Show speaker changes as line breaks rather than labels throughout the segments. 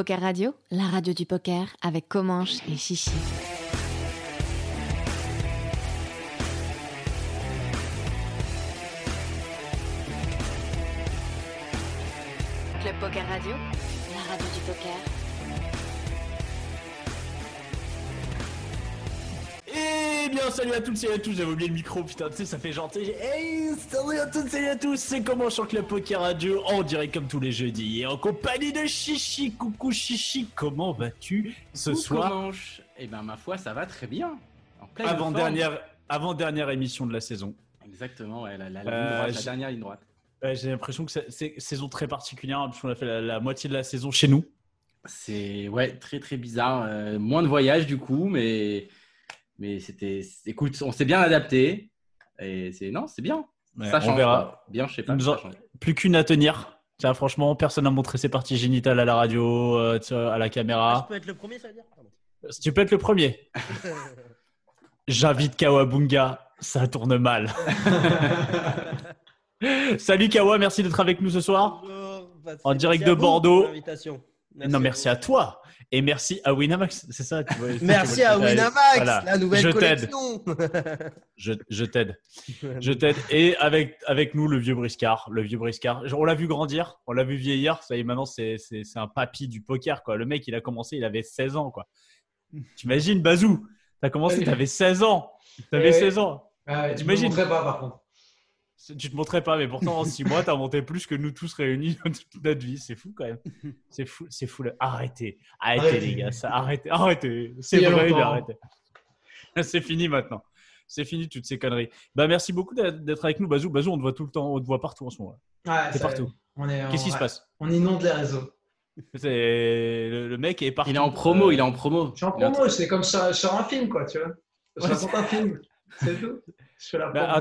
Poker Radio,
la radio du poker avec Comanche et Chichi.
Salut à toutes, salut à tous, j'avais oublié le micro, putain, tu sais, ça fait gentil. Hey, salut à toutes, salut à tous, c'est comment sur Club Poker Radio, en direct comme tous les jeudis, et en compagnie de Chichi. Coucou Chichi, comment vas-tu ce
Coucou,
soir
Comanche. Eh ben ma foi, ça va très bien. En pleine forme.
Avant-dernière avant -dernière émission de la saison.
Exactement, ouais, la, la
Euh,
droite, la dernière ligne droite.
Ouais, J'ai l'impression que c'est- saison très particulière, parce qu'on a fait la, la moitié de la saison chez nous.
C'est ouais, très très bizarre. Euh, moins de voyages du coup, mais mais c'était. Écoute, on s'est bien adapté. Et c'est non, c'est bien.
Ouais,
ça
on verra.
Bien, je sais pas.
En-. Plus qu'une à tenir. Tiens, franchement, personne n'a montré ses parties génitales à la radio, euh, à la
Ah,
caméra.
je peux être le premier, ça veut dire Pardon.
Si tu peux être le premier. J'invite Kawabunga, ça tourne mal. Salut Kawa, merci d'être avec nous ce soir.
Bonjour, bah,
En direct de Bordeaux. non, merci à toi. Et merci à Winamax, c'est ça tu vois,
Merci
tu vois,
à Winamax,
voilà.
la nouvelle
Je t'aide.
collection.
Je, je t'aide. Je t'aide. Et avec, avec nous, le vieux briscard. Le vieux briscard. On l'a vu grandir, on l'a vu vieillir. Ça y est, maintenant, c'est c'est- c'est un papy du poker. Quoi. Le mec, il a commencé, il avait 16 ans. quoi. T'imagines, Bazou T'as commencé, t'avais 16 ans. T'avais
Eh oui.
16 ans.
Ah ouais,
T'imagines
pas par contre.
Tu te montrais pas, mais pourtant, en 6 mois, t'as monté plus que nous tous réunis dans toute notre vie. C'est fou quand même. C'est fou, c'est fou. là. Arrêtez. Arrêtez,
Arrêtez.
les gars. Ça, arrêtez. Arrêtez. C'est vrai, arrêtez. C'est fini maintenant. C'est fini toutes ces conneries. Bah, merci beaucoup d'être avec nous, Bazou. Bazou, on te voit tout le temps, on te voit partout en ce moment.
Ouais,
T'es partout. Qu'est-ce qui
on-
se passe?
On inonde les réseaux.
C'est le, le mec est partout.
Il est en promo,
Euh,
il est en promo.
Je suis en promo, c'est comme sur, sur un film, quoi, tu vois. Je
Ouais,
raconte un film, c'est tout. Je fais la
bah,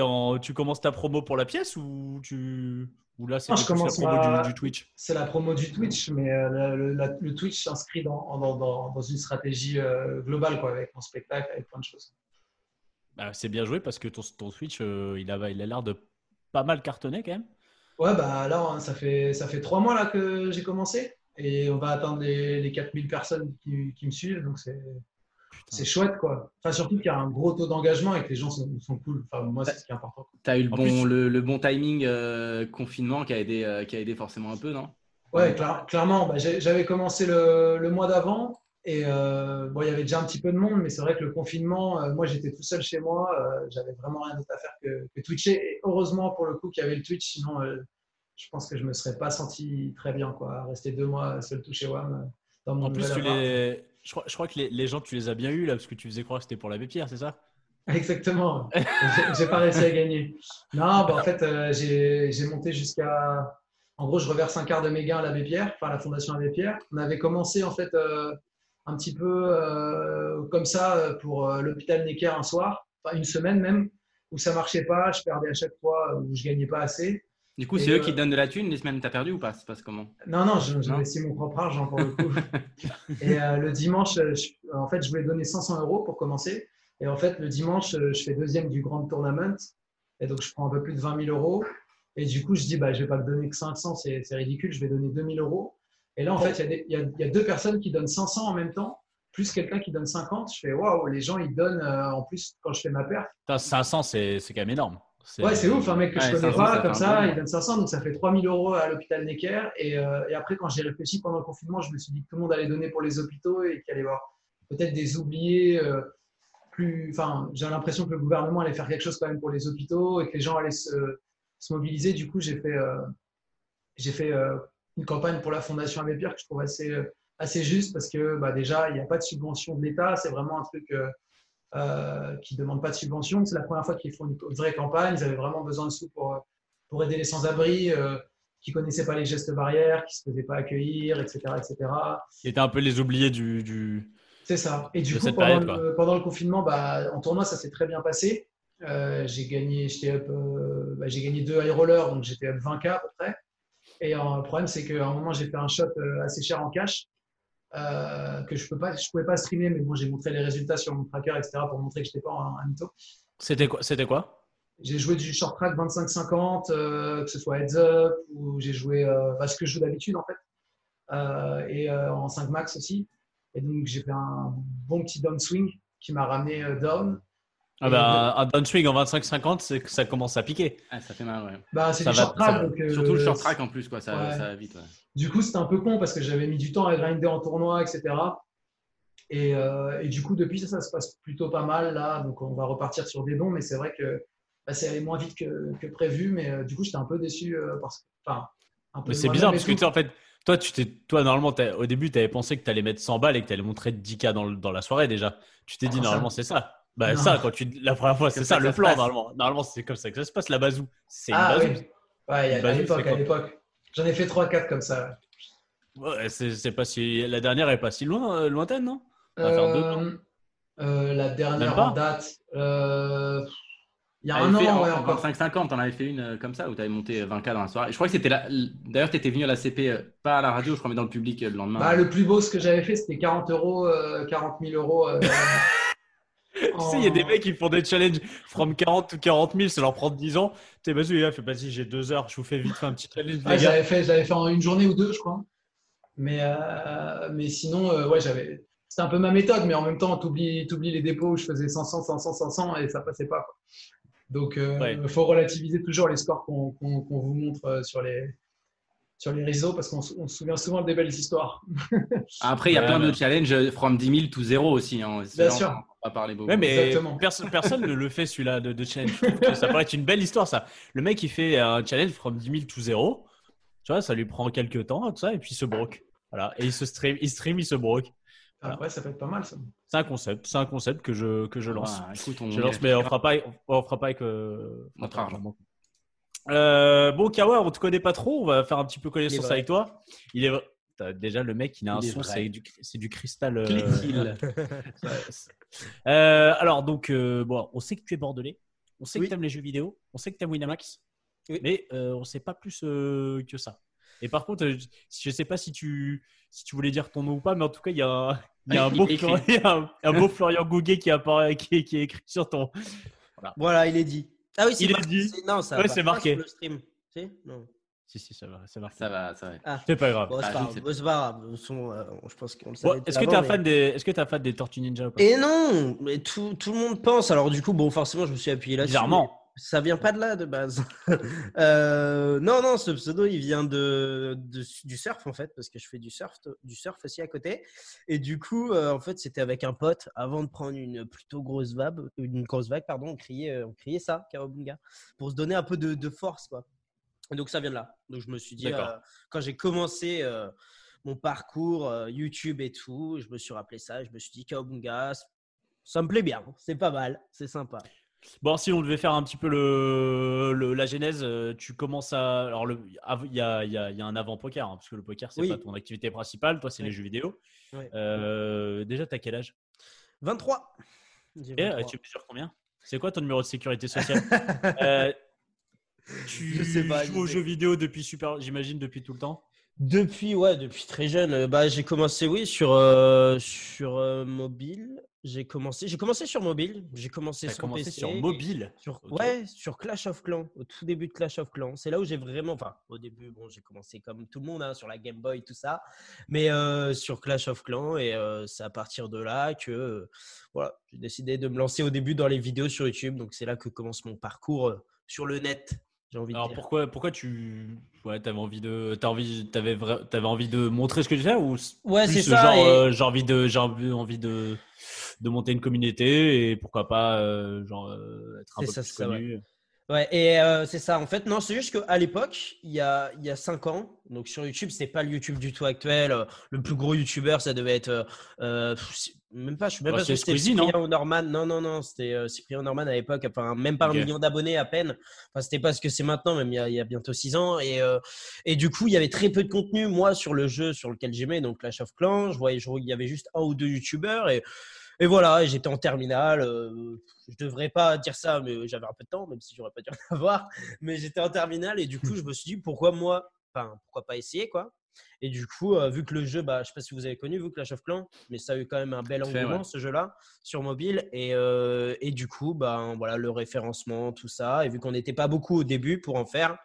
en- tu commences ta promo pour la pièce ou tu ou là c'est la promo
ma-
du, du Twitch?
C'est la promo du Twitch, mais euh, le, le- la- le Twitch s'inscrit dans, dans, dans, dans une stratégie euh, globale, quoi, avec mon spectacle, avec plein de choses.
Bah, C'est bien joué parce que ton, ton Twitch, euh, il a il a l'air de pas mal cartonner quand même.
Ouais, bah là, hein, ça fait, ça fait trois mois là, que j'ai commencé et on va atteindre les, les 4000 personnes qui, qui me suivent, donc c'est c'est chouette, quoi. Enfin, surtout qu'il y a un gros taux d'engagement et que les gens sont, sont cool. Enfin, moi, c'est ce qui est important. quoi.
T'as eu le bon,
plus-
le, le bon timing euh, confinement qui a aidé, euh, qui a aidé forcément un peu, non?
Ouais, cla- clairement. bah, J'avais commencé le, le mois d'avant et euh, bon, il y avait déjà un petit peu de monde, mais c'est vrai que le confinement, euh, moi, j'étais tout seul chez moi. euh, J'avais vraiment rien d'autre à faire que, que Twitcher. Et heureusement, pour le coup, qu'il y avait le Twitch, sinon, euh, je pense que je me serais pas senti très bien, quoi. Rester deux mois seul tout chez WAM dans mon
En plus, tu les... je, crois, que les, gens, tu les as bien eu là parce que tu faisais croire que c'était pour l'abbé Pierre, c'est ça?
Exactement. J'ai- pas réussi à gagner. Non, bah, en fait, euh, j'ai monté jusqu'à. En gros, je reverse un quart de mes gains à l'abbé Pierre, enfin la Fondation Abbé Pierre. On avait commencé en fait euh, un petit peu euh, comme ça pour l'hôpital Necker un soir, enfin une semaine même, où ça marchait pas, je perdais à chaque fois, où je gagnais pas assez.
Du coup, c'est eux
euh,
qui te donnent de la thune les semaines où t'as perdu ou pas Ça se passe comment
Non, non, j'investis mon propre argent pour le coup. et euh, le dimanche, euh, je- en fait, je voulais donner 500 euros pour commencer. Et en fait, le dimanche, euh, je fais deuxième du Grand Tournament. Et donc, je prends un peu plus de 20 000 euros. Et du coup, je dis, bah, je vais pas te donner que 500, c'est ridicule, je vais donner 2000 euros. Et là, en fait, il y a des- il y, a, il y a deux personnes qui donnent 500 en même temps, plus quelqu'un qui donne 50. Je fais, waouh, les gens, ils donnent, euh, en plus, quand je fais ma perte.
Putain, 500, c'est c'est quand même énorme.
Ouais, c'est ouf, un mec que
Ouais,
je connais
500,
pas, comme ça, il donne 500, donc ça fait 3000 euros à l'hôpital Necker. Et, euh, et après, quand j'ai réfléchi pendant le confinement, je me suis dit que tout le monde allait donner pour les hôpitaux et qu'il allait y avoir peut-être des oubliés. euh, plus, enfin, j'ai l'impression que le gouvernement allait faire quelque chose quand même pour les hôpitaux et que les gens allaient se, se mobiliser. Du coup, j'ai fait, euh, j'ai fait une campagne pour la Fondation Abbé Pierre que je trouve assez, assez juste parce que bah, déjà, il n'y a pas de subvention de l'État. C'est vraiment un truc euh, qui ne demande pas de subvention. C'est la première fois qu'ils font une vraie campagne. Ils avaient vraiment besoin de sous pour, euh, pour aider les sans-abri euh, qui connaissaient pas les gestes barrières, qui se faisaient pas accueillir, etc., etc.
C'était un peu les oubliés du. du...
C'est ça. Et du coup, pendant,
période,
le, pendant le confinement, bah, en tournoi, ça s'est très bien passé. Euh, j'ai gagné, j'étais euh, bah, j'ai gagné deux high rollers, donc j'étais up 20K à peu près. Et euh, le problème, c'est qu'à un moment, j'ai fait un shot assez cher en cash euh, que je peux pas, je pouvais pas streamer, mais bon, j'ai montré les résultats sur mon tracker, etc., pour montrer que j'étais pas un, un mytho.
C'était quoi, c'était quoi?
J'ai joué du short track 25-50, euh, que ce soit heads up, ou j'ai joué euh, bah, ce que je joue d'habitude en fait, Euh, et en 5 max aussi. Et donc j'ai fait un bon petit downswing qui m'a ramené down.
Ah bah, Un downswing en 25-50, c'est que ça commence à piquer.
Ah, ça fait mal, ouais.
Bah, c'est du
va,
short track. donc, euh,
Surtout le short track en plus, quoi. Ça,
ouais.
ça va vite. ouais.
Du coup, c'était un peu con parce que j'avais mis du temps à grinder en tournoi, etc. Et, euh, et du coup, depuis ça, ça se passe plutôt pas mal là. Donc, on va repartir sur des bons, mais c'est vrai que bah, c'est allé moins vite que, que prévu. Mais euh, du coup, j'étais un peu déçu euh, parce que, enfin, un peu
Mais c'est bizarre parce que tu en fait, toi, tu t'es, toi normalement, au début, tu avais pensé que tu allais mettre 100 balles et que tu allais montrer 10K dans, le- dans la soirée déjà. Tu t'es dit,
ça
normalement, c'est ça. Bah,
Non.
ça, quand tu, la première fois, c'est ça, le
ça
plan, normalement. Normalement, c'est comme ça que ça se passe, la bazou. C'est une
Ah
bazou.
oui. Ouais, il y a-
Bah,
à l'époque, à l'époque. J'en ai fait 3-4 comme ça.
Ouais, c'est, pas si, la dernière est pas si loin, euh, lointaine, non? On va faire deux,
Euh, euh, la dernière en date, euh, il y a un an,
en-
ouais,
en
encore.
25-50, t'en avais fait une euh, comme ça où t'avais monté 20K dans la soirée. Je crois que c'était là. D'ailleurs, t'étais venu à la CP, pas à la radio, je crois, mais dans le public le lendemain.
Bah, le plus beau, ce que j'avais fait, c'était 40 euros, euh, 40 000 euros. euh,
Tu sais, il y a des mecs qui font des challenges from 40 ou 40 000, ça leur prend 10 ans. Tu sais, vas-y, j'ai deux heures, je vous fais vite fait un petit challenge,
Ouais,
gars.
j'avais fait, j'avais fait en une journée ou deux, je crois. Mais, euh, mais sinon, euh, ouais, j'avais. C'était un peu ma méthode, mais en même temps, tu oublies, les dépôts où je faisais 500, 500, 500 et ça passait pas. quoi. Donc, il
Ouais.
faut relativiser toujours les scores qu'on qu'on- qu'on vous montre euh, sur les, sur les réseaux parce qu'on se on se souvient souvent des belles histoires.
Après, il y a
Ouais,
plein de challenges euh, from 10 000 to 0 aussi. Hein.
Bien sûr.
Pas parler beaucoup.
Ouais, mais personne, ne le fait celui-là de, de challenge. Ça pourrait être une belle histoire, ça. Le mec, il fait un challenge from 10 000 to 0. Tu vois, ça lui prend quelques temps, tout ça, et puis il se broque. Voilà. Et il se stream, il stream, il se broque.
Ah, ouais, ça peut être pas mal ça.
C'est un concept, c'est un concept que je, que je lance.
Ah, écoute, on
je lance, mais on fera pas, on, on fera pas avec euh,
Notre argent.
Euh, bon, Kawa, on te connaît pas trop. On va faire un petit peu connaissance avec toi. Il est déjà le mec, il a un
Il
son, c'est du, cristal. euh. Euh, alors, donc, euh, bon, on sait que tu es bordelais. On sait
Oui.
que tu aimes les jeux vidéo. On sait que tu aimes Winamax.
Oui.
Mais euh, on sait pas plus que ça. Et par contre, je sais pas si tu, si tu voulais dire ton nom ou pas, mais en tout cas, il y a un, il y a un beau. Florian, un, un beau Florian Gouguet qui, apparaît, qui, est- qui est écrit sur ton.
Voilà, il est dit. Ah oui, c'est marqué.
dit.
Non, ça
Ouais, marqué.
sur le stream. Si Non.
Si, si, ça va. Ça va.
Ça va, ça va.
C'est pas grave.
Bon, c'est
Ah,
pas grave. Euh, je pense qu'on le
Bon,
savait.
Est-ce que tu es
avant,
un
mais-
fan des, est-ce que tu es un fan des Tortues Ninja ou pas?
Et non, mais tout, tout le monde pense. Alors du coup, bon, forcément, je me suis appuyé là-dessus.
Bizarrement.
Ça vient pas de là de base. Euh, non, non, ce pseudo, il vient de, de- du surf en fait, parce que je fais du surf, du surf aussi à côté. Et du coup, euh, en fait, c'était avec un pote avant de prendre une plutôt grosse vague, une grosse vague, pardon, on criait, on criait ça, Kawabunga, pour se donner un peu de, de force, quoi. Donc ça vient de là. Donc je me suis dit, euh, quand j'ai commencé euh, mon parcours euh, YouTube et tout, je me suis rappelé ça, je me suis dit Kawabunga, ça me plaît bien, c'est pas mal, c'est sympa.
Bon, si on devait faire un petit peu le, le- la genèse, tu commences à. Alors, il y a, il y a- il y a un avant-poker, hein, parce que le poker, c'est
Oui.
pas ton activité principale. Toi, c'est
Oui.
les jeux vidéo. Déjà, t'as quel âge?
23. J'ai
Et,
23.
Tu mesures combien? C'est quoi ton numéro de sécurité sociale? Tu
Je sais pas,
joues aux jeux vidéo depuis super, j'imagine, depuis tout le temps
Depuis, ouais, depuis très jeune, euh, bah, j'ai commencé, oui, sur, euh, sur euh, mobile. J'ai commencé, j'ai commencé sur mobile. J'ai commencé sur
commencé
PC,
sur mobile.
Sur. Ouais, sur Clash of Clans, au tout début de Clash of Clans. C'est là où j'ai vraiment, enfin, au début, bon, j'ai commencé comme tout le monde, hein, sur la Game Boy, tout ça, mais euh, sur Clash of Clans, et euh, c'est à partir de là que, euh, voilà, j'ai décidé de me lancer au début dans les vidéos sur YouTube. Donc c'est là que commence mon parcours euh, sur le net, de
Alors
dire.
pourquoi, pourquoi tu, ouais, t'avais envie de, t'as envie, t'avais, vra- t'avais envie de montrer ce que tu fais ou
Ouais, c'est
ce
ça,
genre,
et-
euh, j'ai envie de, j'ai envie, de, de monter une communauté et pourquoi pas, euh, genre, euh, être un peu
ça,
plus
ça, ouais. Ouais, et euh, c'est ça. En fait, non, c'est juste qu'à l'époque, il y a, il y a 5 ans, donc sur YouTube, c'était pas le YouTube du tout actuel. Le plus gros YouTuber, ça devait être. euh, euh, même pas, je suis même
Bah,
pas sûr
c'est
que c'était Cyprien Norman. Non, non, non, c'était euh, Cyprien Norman à l'époque. Enfin, même pas un million d'abonnés à peine. Enfin, c'était pas ce que c'est maintenant, même il y a, il y a bientôt 6 ans. Et, et du coup, il y avait très peu de contenu, moi, sur le jeu sur lequel j'aimais, donc Clash of Clans. Je voyais, je- il y avait juste un ou deux YouTubers. Et, et voilà, j'étais en terminale. euh, je devrais pas dire ça, mais j'avais un peu de temps, même si j'aurais pas dû en avoir. Mais j'étais en terminale et du coup, je me suis dit pourquoi moi, enfin, pourquoi pas essayer quoi. Et du coup, euh, vu que le jeu, bah, je sais pas si vous avez connu, vous, Clash of Clans, mais ça a eu quand même un bel engouement
ouais.
ce jeu-là sur mobile. Et, euh, et du coup, bah, voilà, le référencement, tout ça. Et vu qu'on n'était pas beaucoup au début pour en faire,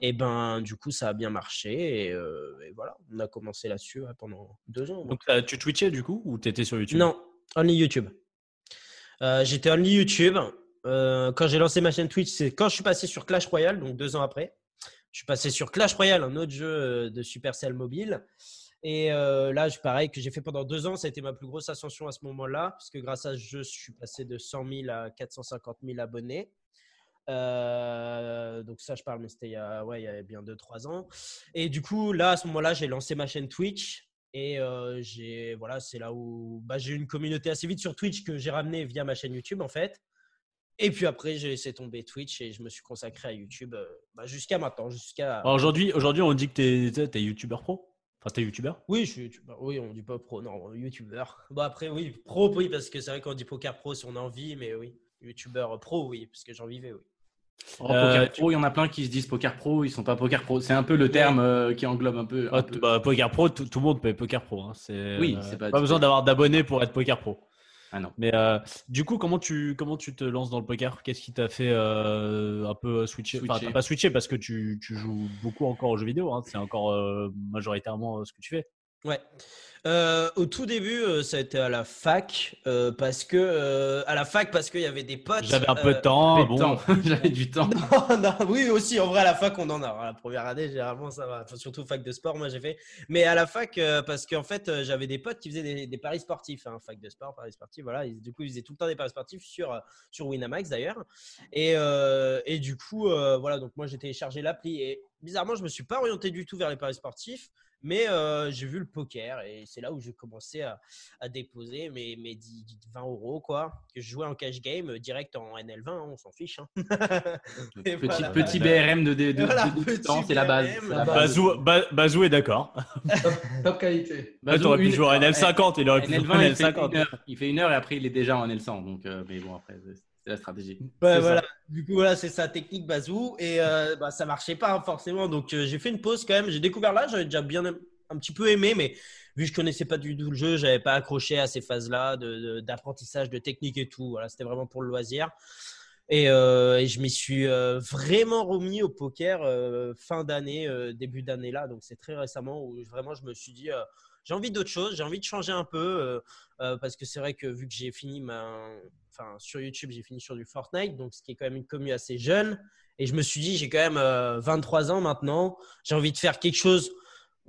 et ben du coup, ça a bien marché. Et, euh, et voilà, on a commencé là-dessus ouais, pendant deux ans.
Donc, tu twitchais du coup ou t'étais sur YouTube?
Non, only YouTube. Euh, J'étais only YouTube. Euh, quand j'ai lancé ma chaîne Twitch, c'est quand je suis passé sur Clash Royale, donc deux ans après. Je suis passé sur Clash Royale, un autre jeu euh, de Supercell mobile. Et euh, là, pareil, que j'ai fait pendant deux ans, ça a été ma plus grosse ascension à ce moment-là, parce que grâce à ce jeu, je suis passé de 100 000 à 450 000 abonnés. Donc ça, je parle, mais c'était il y a bien 2-3 ans. Et du coup, là, à ce moment-là, j'ai lancé ma chaîne Twitch. Et euh, j'ai, voilà, c'est là où bah, j'ai eu une communauté assez vite sur Twitch que j'ai ramené via ma chaîne YouTube, en fait. Et puis après, j'ai laissé tomber Twitch et je me suis consacré à YouTube euh, bah, jusqu'à maintenant, jusqu'à...
Alors, Aujourd'hui, aujourd'hui, on dit que t'es t'es- t'es YouTuber pro. Enfin, t'es YouTuber.
Oui, je suis youtubeur. Oui, on dit pas pro, non, youtubeur. Bon, après, oui, pro, oui, parce que c'est vrai qu'on dit poker pro si on a envie, mais oui, youtubeur pro, oui, parce que j'en vivais, oui.
Oh,
Euh,
poker pro, il y en a plein qui se disent poker pro, ils sont pas poker pro. C'est un peu le terme euh, qui englobe un peu. un
Ah,
peu-
bah, poker pro, tout, tout le monde peut être poker pro. hein. C'est,
Oui,
euh,
c'est pas-
pas besoin d'avoir d'abonnés pour être poker pro.
Ah non.
Mais euh, du coup, comment tu, comment tu te lances dans le poker? Qu'est-ce qui t'a fait euh, un peu switcher? Enfin,
Switcher.
t'as pas switché parce que tu, tu joues beaucoup encore aux jeux vidéo. hein. C'est encore euh, majoritairement euh, ce que tu fais.
Ouais. Euh, au tout début, euh, ça a été à la fac, euh, parce que à la fac parce qu'il y avait des potes.
J'avais un peu de temps.
J'avais
Bon,
du temps. J'avais du temps.
Non, non, oui, aussi, en vrai, à la fac, on en a. La première année, généralement, ça va. Enfin, surtout fac de sport, moi, j'ai fait. Mais à la fac, parce qu'en fait, j'avais des potes qui faisaient des, des paris sportifs. hein, fac de sport, paris sportifs, voilà. Du coup, ils faisaient tout le temps des paris sportifs sur, sur Winamax, d'ailleurs. Et, et du coup, voilà, donc moi, j'ai téléchargé l'appli. Et bizarrement, je me suis pas orienté du tout vers les paris sportifs. Mais euh, j'ai vu le poker et c'est là où j'ai commencé à, à déposer mes, mes 10, 20 euros, quoi. Que je jouais en cash game direct en NL20, hein, on s'en fiche. hein. Et
Petit,
voilà.
petit BRM de, de, de-
Voilà,
de
petit
débutant, c'est la base. La.
Bazou, Ba- Bazou est d'accord.
Top, top qualité.
Ouais, T'aurais pu jouer en
alors,
NL50, il aurait pu jouer en
NL20, il fait,
NL50.
une heure, il fait une heure et après il est déjà en L100. Donc, euh, mais bon, après, c'est la stratégie.
Voilà. Du coup, voilà, c'est sa technique Bazou. Et euh, bah, ça marchait pas hein, forcément. Donc, euh, j'ai fait une pause quand même. J'ai découvert là, j'avais déjà bien un petit peu aimé, mais vu que je connaissais pas du tout le jeu, j'avais pas accroché à ces phases-là de- de- d'apprentissage, de, technique et tout. Voilà, c'était vraiment pour le loisir. Et, euh, et je m'y suis euh, vraiment remis au poker fin d'année, début d'année là. Donc, c'est très récemment où vraiment je me suis dit. Euh, j'ai envie d'autre chose, j'ai envie de changer un peu euh, euh, parce que c'est vrai que vu que j'ai fini ma, enfin sur YouTube, j'ai fini sur du Fortnite, donc ce qui est quand même une commu assez jeune. Et je me suis dit, j'ai quand même euh, 23 ans maintenant, j'ai envie de faire quelque chose.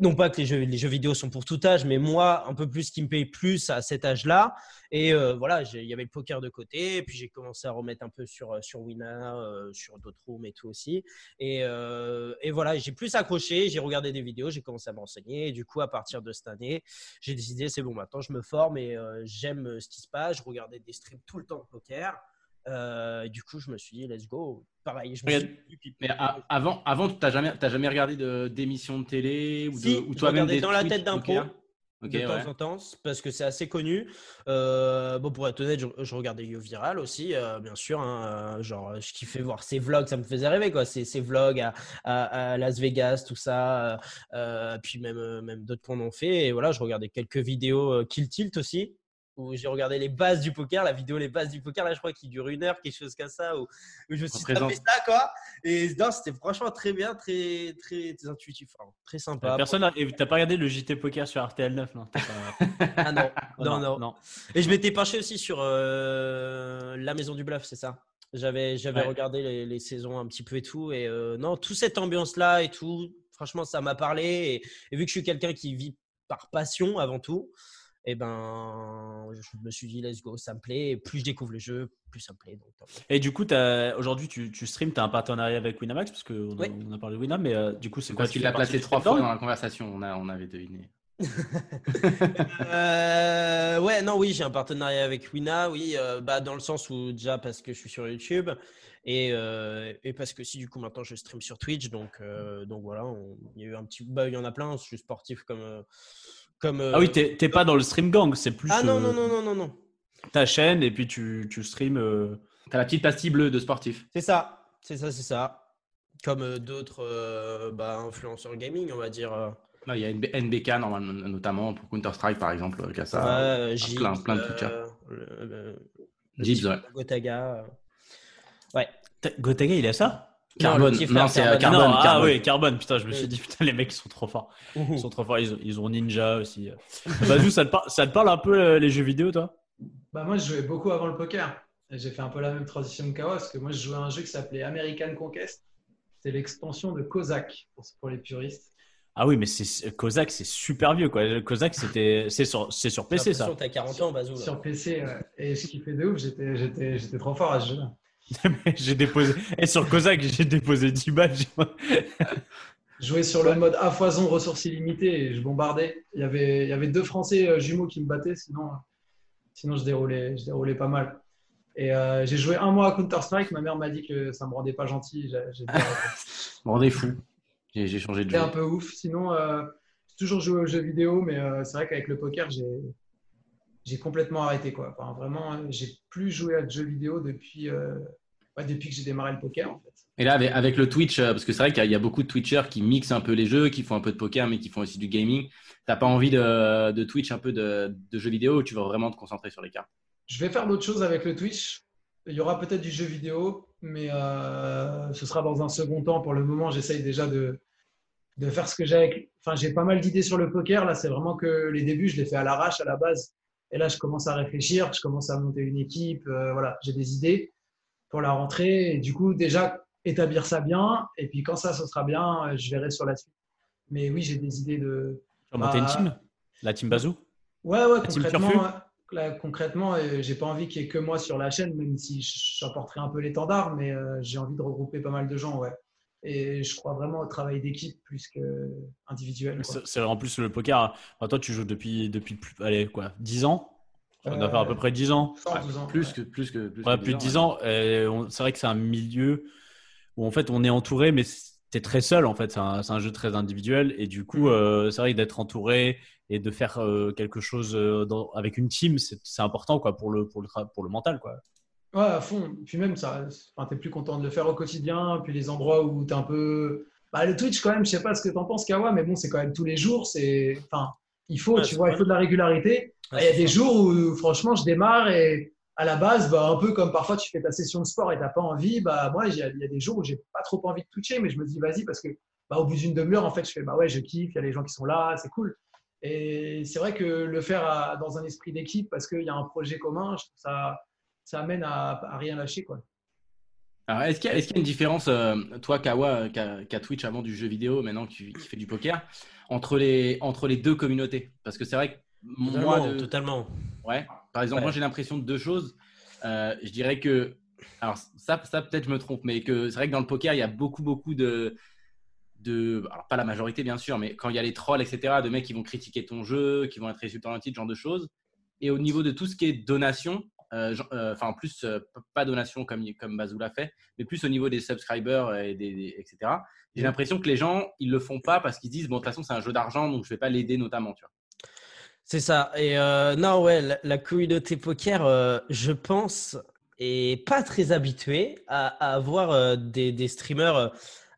Non pas que les jeux, les jeux vidéo sont pour tout âge, mais moi, un peu plus qui me paye plus à cet âge-là. Et euh, voilà, il y avait le poker de côté. Et puis j'ai commencé à remettre un peu sur, euh, sur Wina, euh, sur d'autres rooms et tout aussi. Et, et voilà, j'ai plus accroché, j'ai regardé des vidéos, j'ai commencé à m'enseigner. Et du coup, à partir de cette année, j'ai décidé, c'est bon, maintenant je me forme et j'aime ce qui se passe. Je regardais des streams tout le temps de poker. Euh, et du coup, je me suis dit, let's go. Pareil, je me
Regarde,
suis dit,
Mais a- avant, avant tu n'as jamais, t'as jamais regardé de- d'émissions de, télé ou, de,
Si,
ou toi-même des
dans la tête d'un pro.
poker? Ok,
de
ouais.
temps en temps, parce que c'est assez connu. Euh, bon, pour être honnête, je, je regardais Yo Viral aussi, euh, bien sûr. hein, genre, je kiffais voir ses vlogs, ça me faisait rêver, quoi. Ses, ses vlogs à, à- à Las Vegas, tout ça. puis même, même d'autres qu'on en fait. Et voilà, je regardais quelques vidéos Kill Tilt aussi, où j'ai regardé les bases du poker, la vidéo Les bases du poker, là, je crois qu'il dure une heure, quelque chose comme ça, où, où je me suis tapé ça, quoi. Et non, c'était franchement très bien, très, très, très intuitif, hein, très sympa.
Personne n'a- et T'as pas regardé le JT Poker sur RTL 9 non pas-
Ah non, non, non.
non.
Et je m'étais penché aussi sur euh, La Maison du Bluff, c'est ça. J'avais j'avais
Ouais.
regardé les, les saisons un petit peu et tout. Et euh, non, toute cette ambiance-là et tout, franchement, ça m'a parlé. Et, et vu que je suis quelqu'un qui vit par passion avant tout, Et ben, je me suis dit, let's go, ça me plaît. Et plus je découvre le jeu, plus ça me plaît. Donc.
Et du coup, t'as- aujourd'hui, tu, tu streams, tu as un partenariat avec Winamax, parce qu'on a,
Oui.
on a parlé de Winam, mais euh, du coup, c'est quoi tu
l'a
fais partie
placé trois fois dans la conversation, on, a, on avait deviné.
Euh, ouais, non, oui, j'ai un partenariat avec Wina, oui, euh, bah, dans le sens où déjà parce que je suis sur YouTube et, euh, et parce que si du coup maintenant je stream sur Twitch, donc, euh, donc voilà, il y a eu un petit, bah, il y en a plein, je suis sportif comme. Euh,
Ah oui, t'es pas dans le stream gang, c'est plus
Ah non,
euh,
non, non, non, non, non.
ta chaîne et puis tu, tu streams. euh,
T'as la petite pastille bleue de sportif.
C'est ça, c'est ça, c'est ça. Comme d'autres bah, influenceurs gaming, on va dire.
Là, il y a NB- NBK normalement, notamment pour Counter-Strike par exemple, qui a ça. plein- plein de
euh, le- le- le
Gibbs,
petit
ouais.
Gotaga. Ouais.
Gotaga, il a ça?
Carbone.
petit frère
Non, c'est, euh,
Carbone.
Carbone,
Ah
Carbone.
oui, Carbone. Putain, je me suis dit, putain, les mecs, ils sont trop forts. Ils sont trop forts. Ils ont, ils ont Ninja aussi. Bazou, ça te, par- ça te parle un peu euh, les jeux vidéo, toi?
Bah moi, je jouais beaucoup avant le poker. J'ai fait un peu la même transition que Kawa, parce que moi, je jouais à un jeu qui s'appelait American Conquest. C'était l'extension de Kozak, pour, les puristes.
Ah oui, mais c'est Kozak, c'est super vieux, quoi. Kozak, c'était, c'est sur, c'est sur PC, ça.
T'as 40 ans, Bazou.
Sur PC, ouais. et je kiffais de ouf, j'étais, j'étais, j'étais trop fort à ce jeu-là.
j'ai déposé. Et sur Kozak, j'ai déposé 10 balles.
Jouais sur le mode à foison, ressources illimitées, et je bombardais. Il y avait, il y avait deux Français euh, jumeaux qui me battaient, sinon, euh, sinon je, déroulais, je déroulais pas mal. Et euh, j'ai joué un mois à Counter-Strike, ma mère m'a dit que ça me rendait pas gentil. J'ai,
on est fou. J'ai, changé de
C'était
jeu.
un peu ouf. Sinon, euh, j'ai toujours joué aux jeux vidéo, mais euh, c'est vrai qu'avec le poker, j'ai, j'ai complètement arrêté. Quoi. Enfin, vraiment, euh, j'ai plus joué à de jeux vidéo depuis, euh, ouais, depuis que j'ai démarré le poker. En fait.
Et là, avec, le Twitch, euh, parce que c'est vrai qu'il y, a- beaucoup de Twitchers qui mixent un peu les jeux, qui font un peu de poker, mais qui font aussi du gaming. T'as pas envie de, de Twitch un peu de, de jeux vidéo ou tu veux vraiment te concentrer sur les cartes?
Je vais faire d'autres choses avec le Twitch. Il y aura peut-être du jeu vidéo, mais euh, ce sera dans un second temps. Pour le moment, j'essaye déjà de, de faire ce que j'ai avec. Enfin, j'ai pas mal d'idées sur le poker. Là, c'est vraiment que les débuts, je les fais à l'arrache, à la base. Et là, je commence à réfléchir, je commence à monter une équipe. euh, voilà, j'ai des idées pour la rentrée. Et du coup, déjà, établir ça bien. Et puis, quand ça, ce sera bien, euh, je verrai sur la suite. Mais oui, j'ai des idées de.
Monter une
Bah,
team? La team Bazou?
Ouais, ouais,
La
concrètement. Là, concrètement, j'ai pas envie qu'il y ait que moi sur la chaîne, même si j'apporterai un peu l'étendard, mais euh, j'ai envie de regrouper pas mal de gens, ouais. Et je crois vraiment au travail d'équipe plus que individuel. quoi.
C'est en plus le poker. enfin, toi, tu joues depuis, depuis plus, allez, quoi, 10 ans? On doit
Euh,
faire à peu près 10 ans.
112 ans,
Plus
ouais.
que plus que plus,
Ouais,
que
plus de
10
10 ans. C'est vrai que c'est un milieu où en fait on est entouré, mais t'es très seul en fait. C'est un, c'est un jeu très individuel et du coup, euh, c'est vrai que d'être entouré et de faire euh, quelque chose euh, dans- avec une team, c'est c'est important quoi pour le pour le pour le mental quoi.
Ouais, à fond. Puis même, ça, enfin, t'es plus content de le faire au quotidien. Puis les endroits où t'es un peu. Bah, le Twitch, quand même, je sais pas ce que t'en penses, Kawa, mais bon, c'est quand même tous les jours. C'est. Enfin, il faut,
Ouais,
tu vois, il faut de la régularité.
Ouais,
Il y a des
ça.
jours où, franchement, je démarre et à la base, bah, un peu comme parfois tu fais ta session de sport et t'as pas envie, bah, moi, il y, a- il y a des jours où j'ai pas trop envie de twitcher, mais je me dis, vas-y, parce que bah, au bout d'une demi-heure, en fait, je fais, bah ouais, je kiffe, il y a les gens qui sont là, c'est cool. Et c'est vrai que le faire à- dans un esprit d'équipe, parce qu'il y a un projet commun, je trouve ça, ça amène à, à rien lâcher, quoi.
Alors, est-ce qu'il y, a- y une différence, euh, toi, Kawa, euh, qui a, Twitch avant du jeu vidéo, maintenant qui, qui fait du poker, entre les, entre les deux communautés? Parce que c'est vrai que moi,
Totalement,
de-
totalement.
ouais, par exemple,
Ouais.
moi j'ai l'impression de deux choses. Euh, je dirais que, alors ça, ça peut-être je me trompe, mais que c'est vrai que dans le poker, il y a beaucoup, beaucoup de, de, alors pas la majorité bien sûr, mais quand il y a les trolls, etc., de mecs qui vont critiquer ton jeu, qui vont être insultants ce genre de choses. Et au niveau de tout ce qui est donation, enfin en plus, euh, pas donation comme, comme Bazou l'a fait, mais plus au niveau des subscribers et des, des- etc. J'ai l'impression que les gens, ils le font pas parce qu'ils se disent, bon, de toute façon, c'est un jeu d'argent, donc je vais pas l'aider notamment, tu vois.
C'est ça. Et euh, non, ouais, la, la communauté poker, euh, je pense, est pas très habituée à, à avoir euh, des, des streamers euh,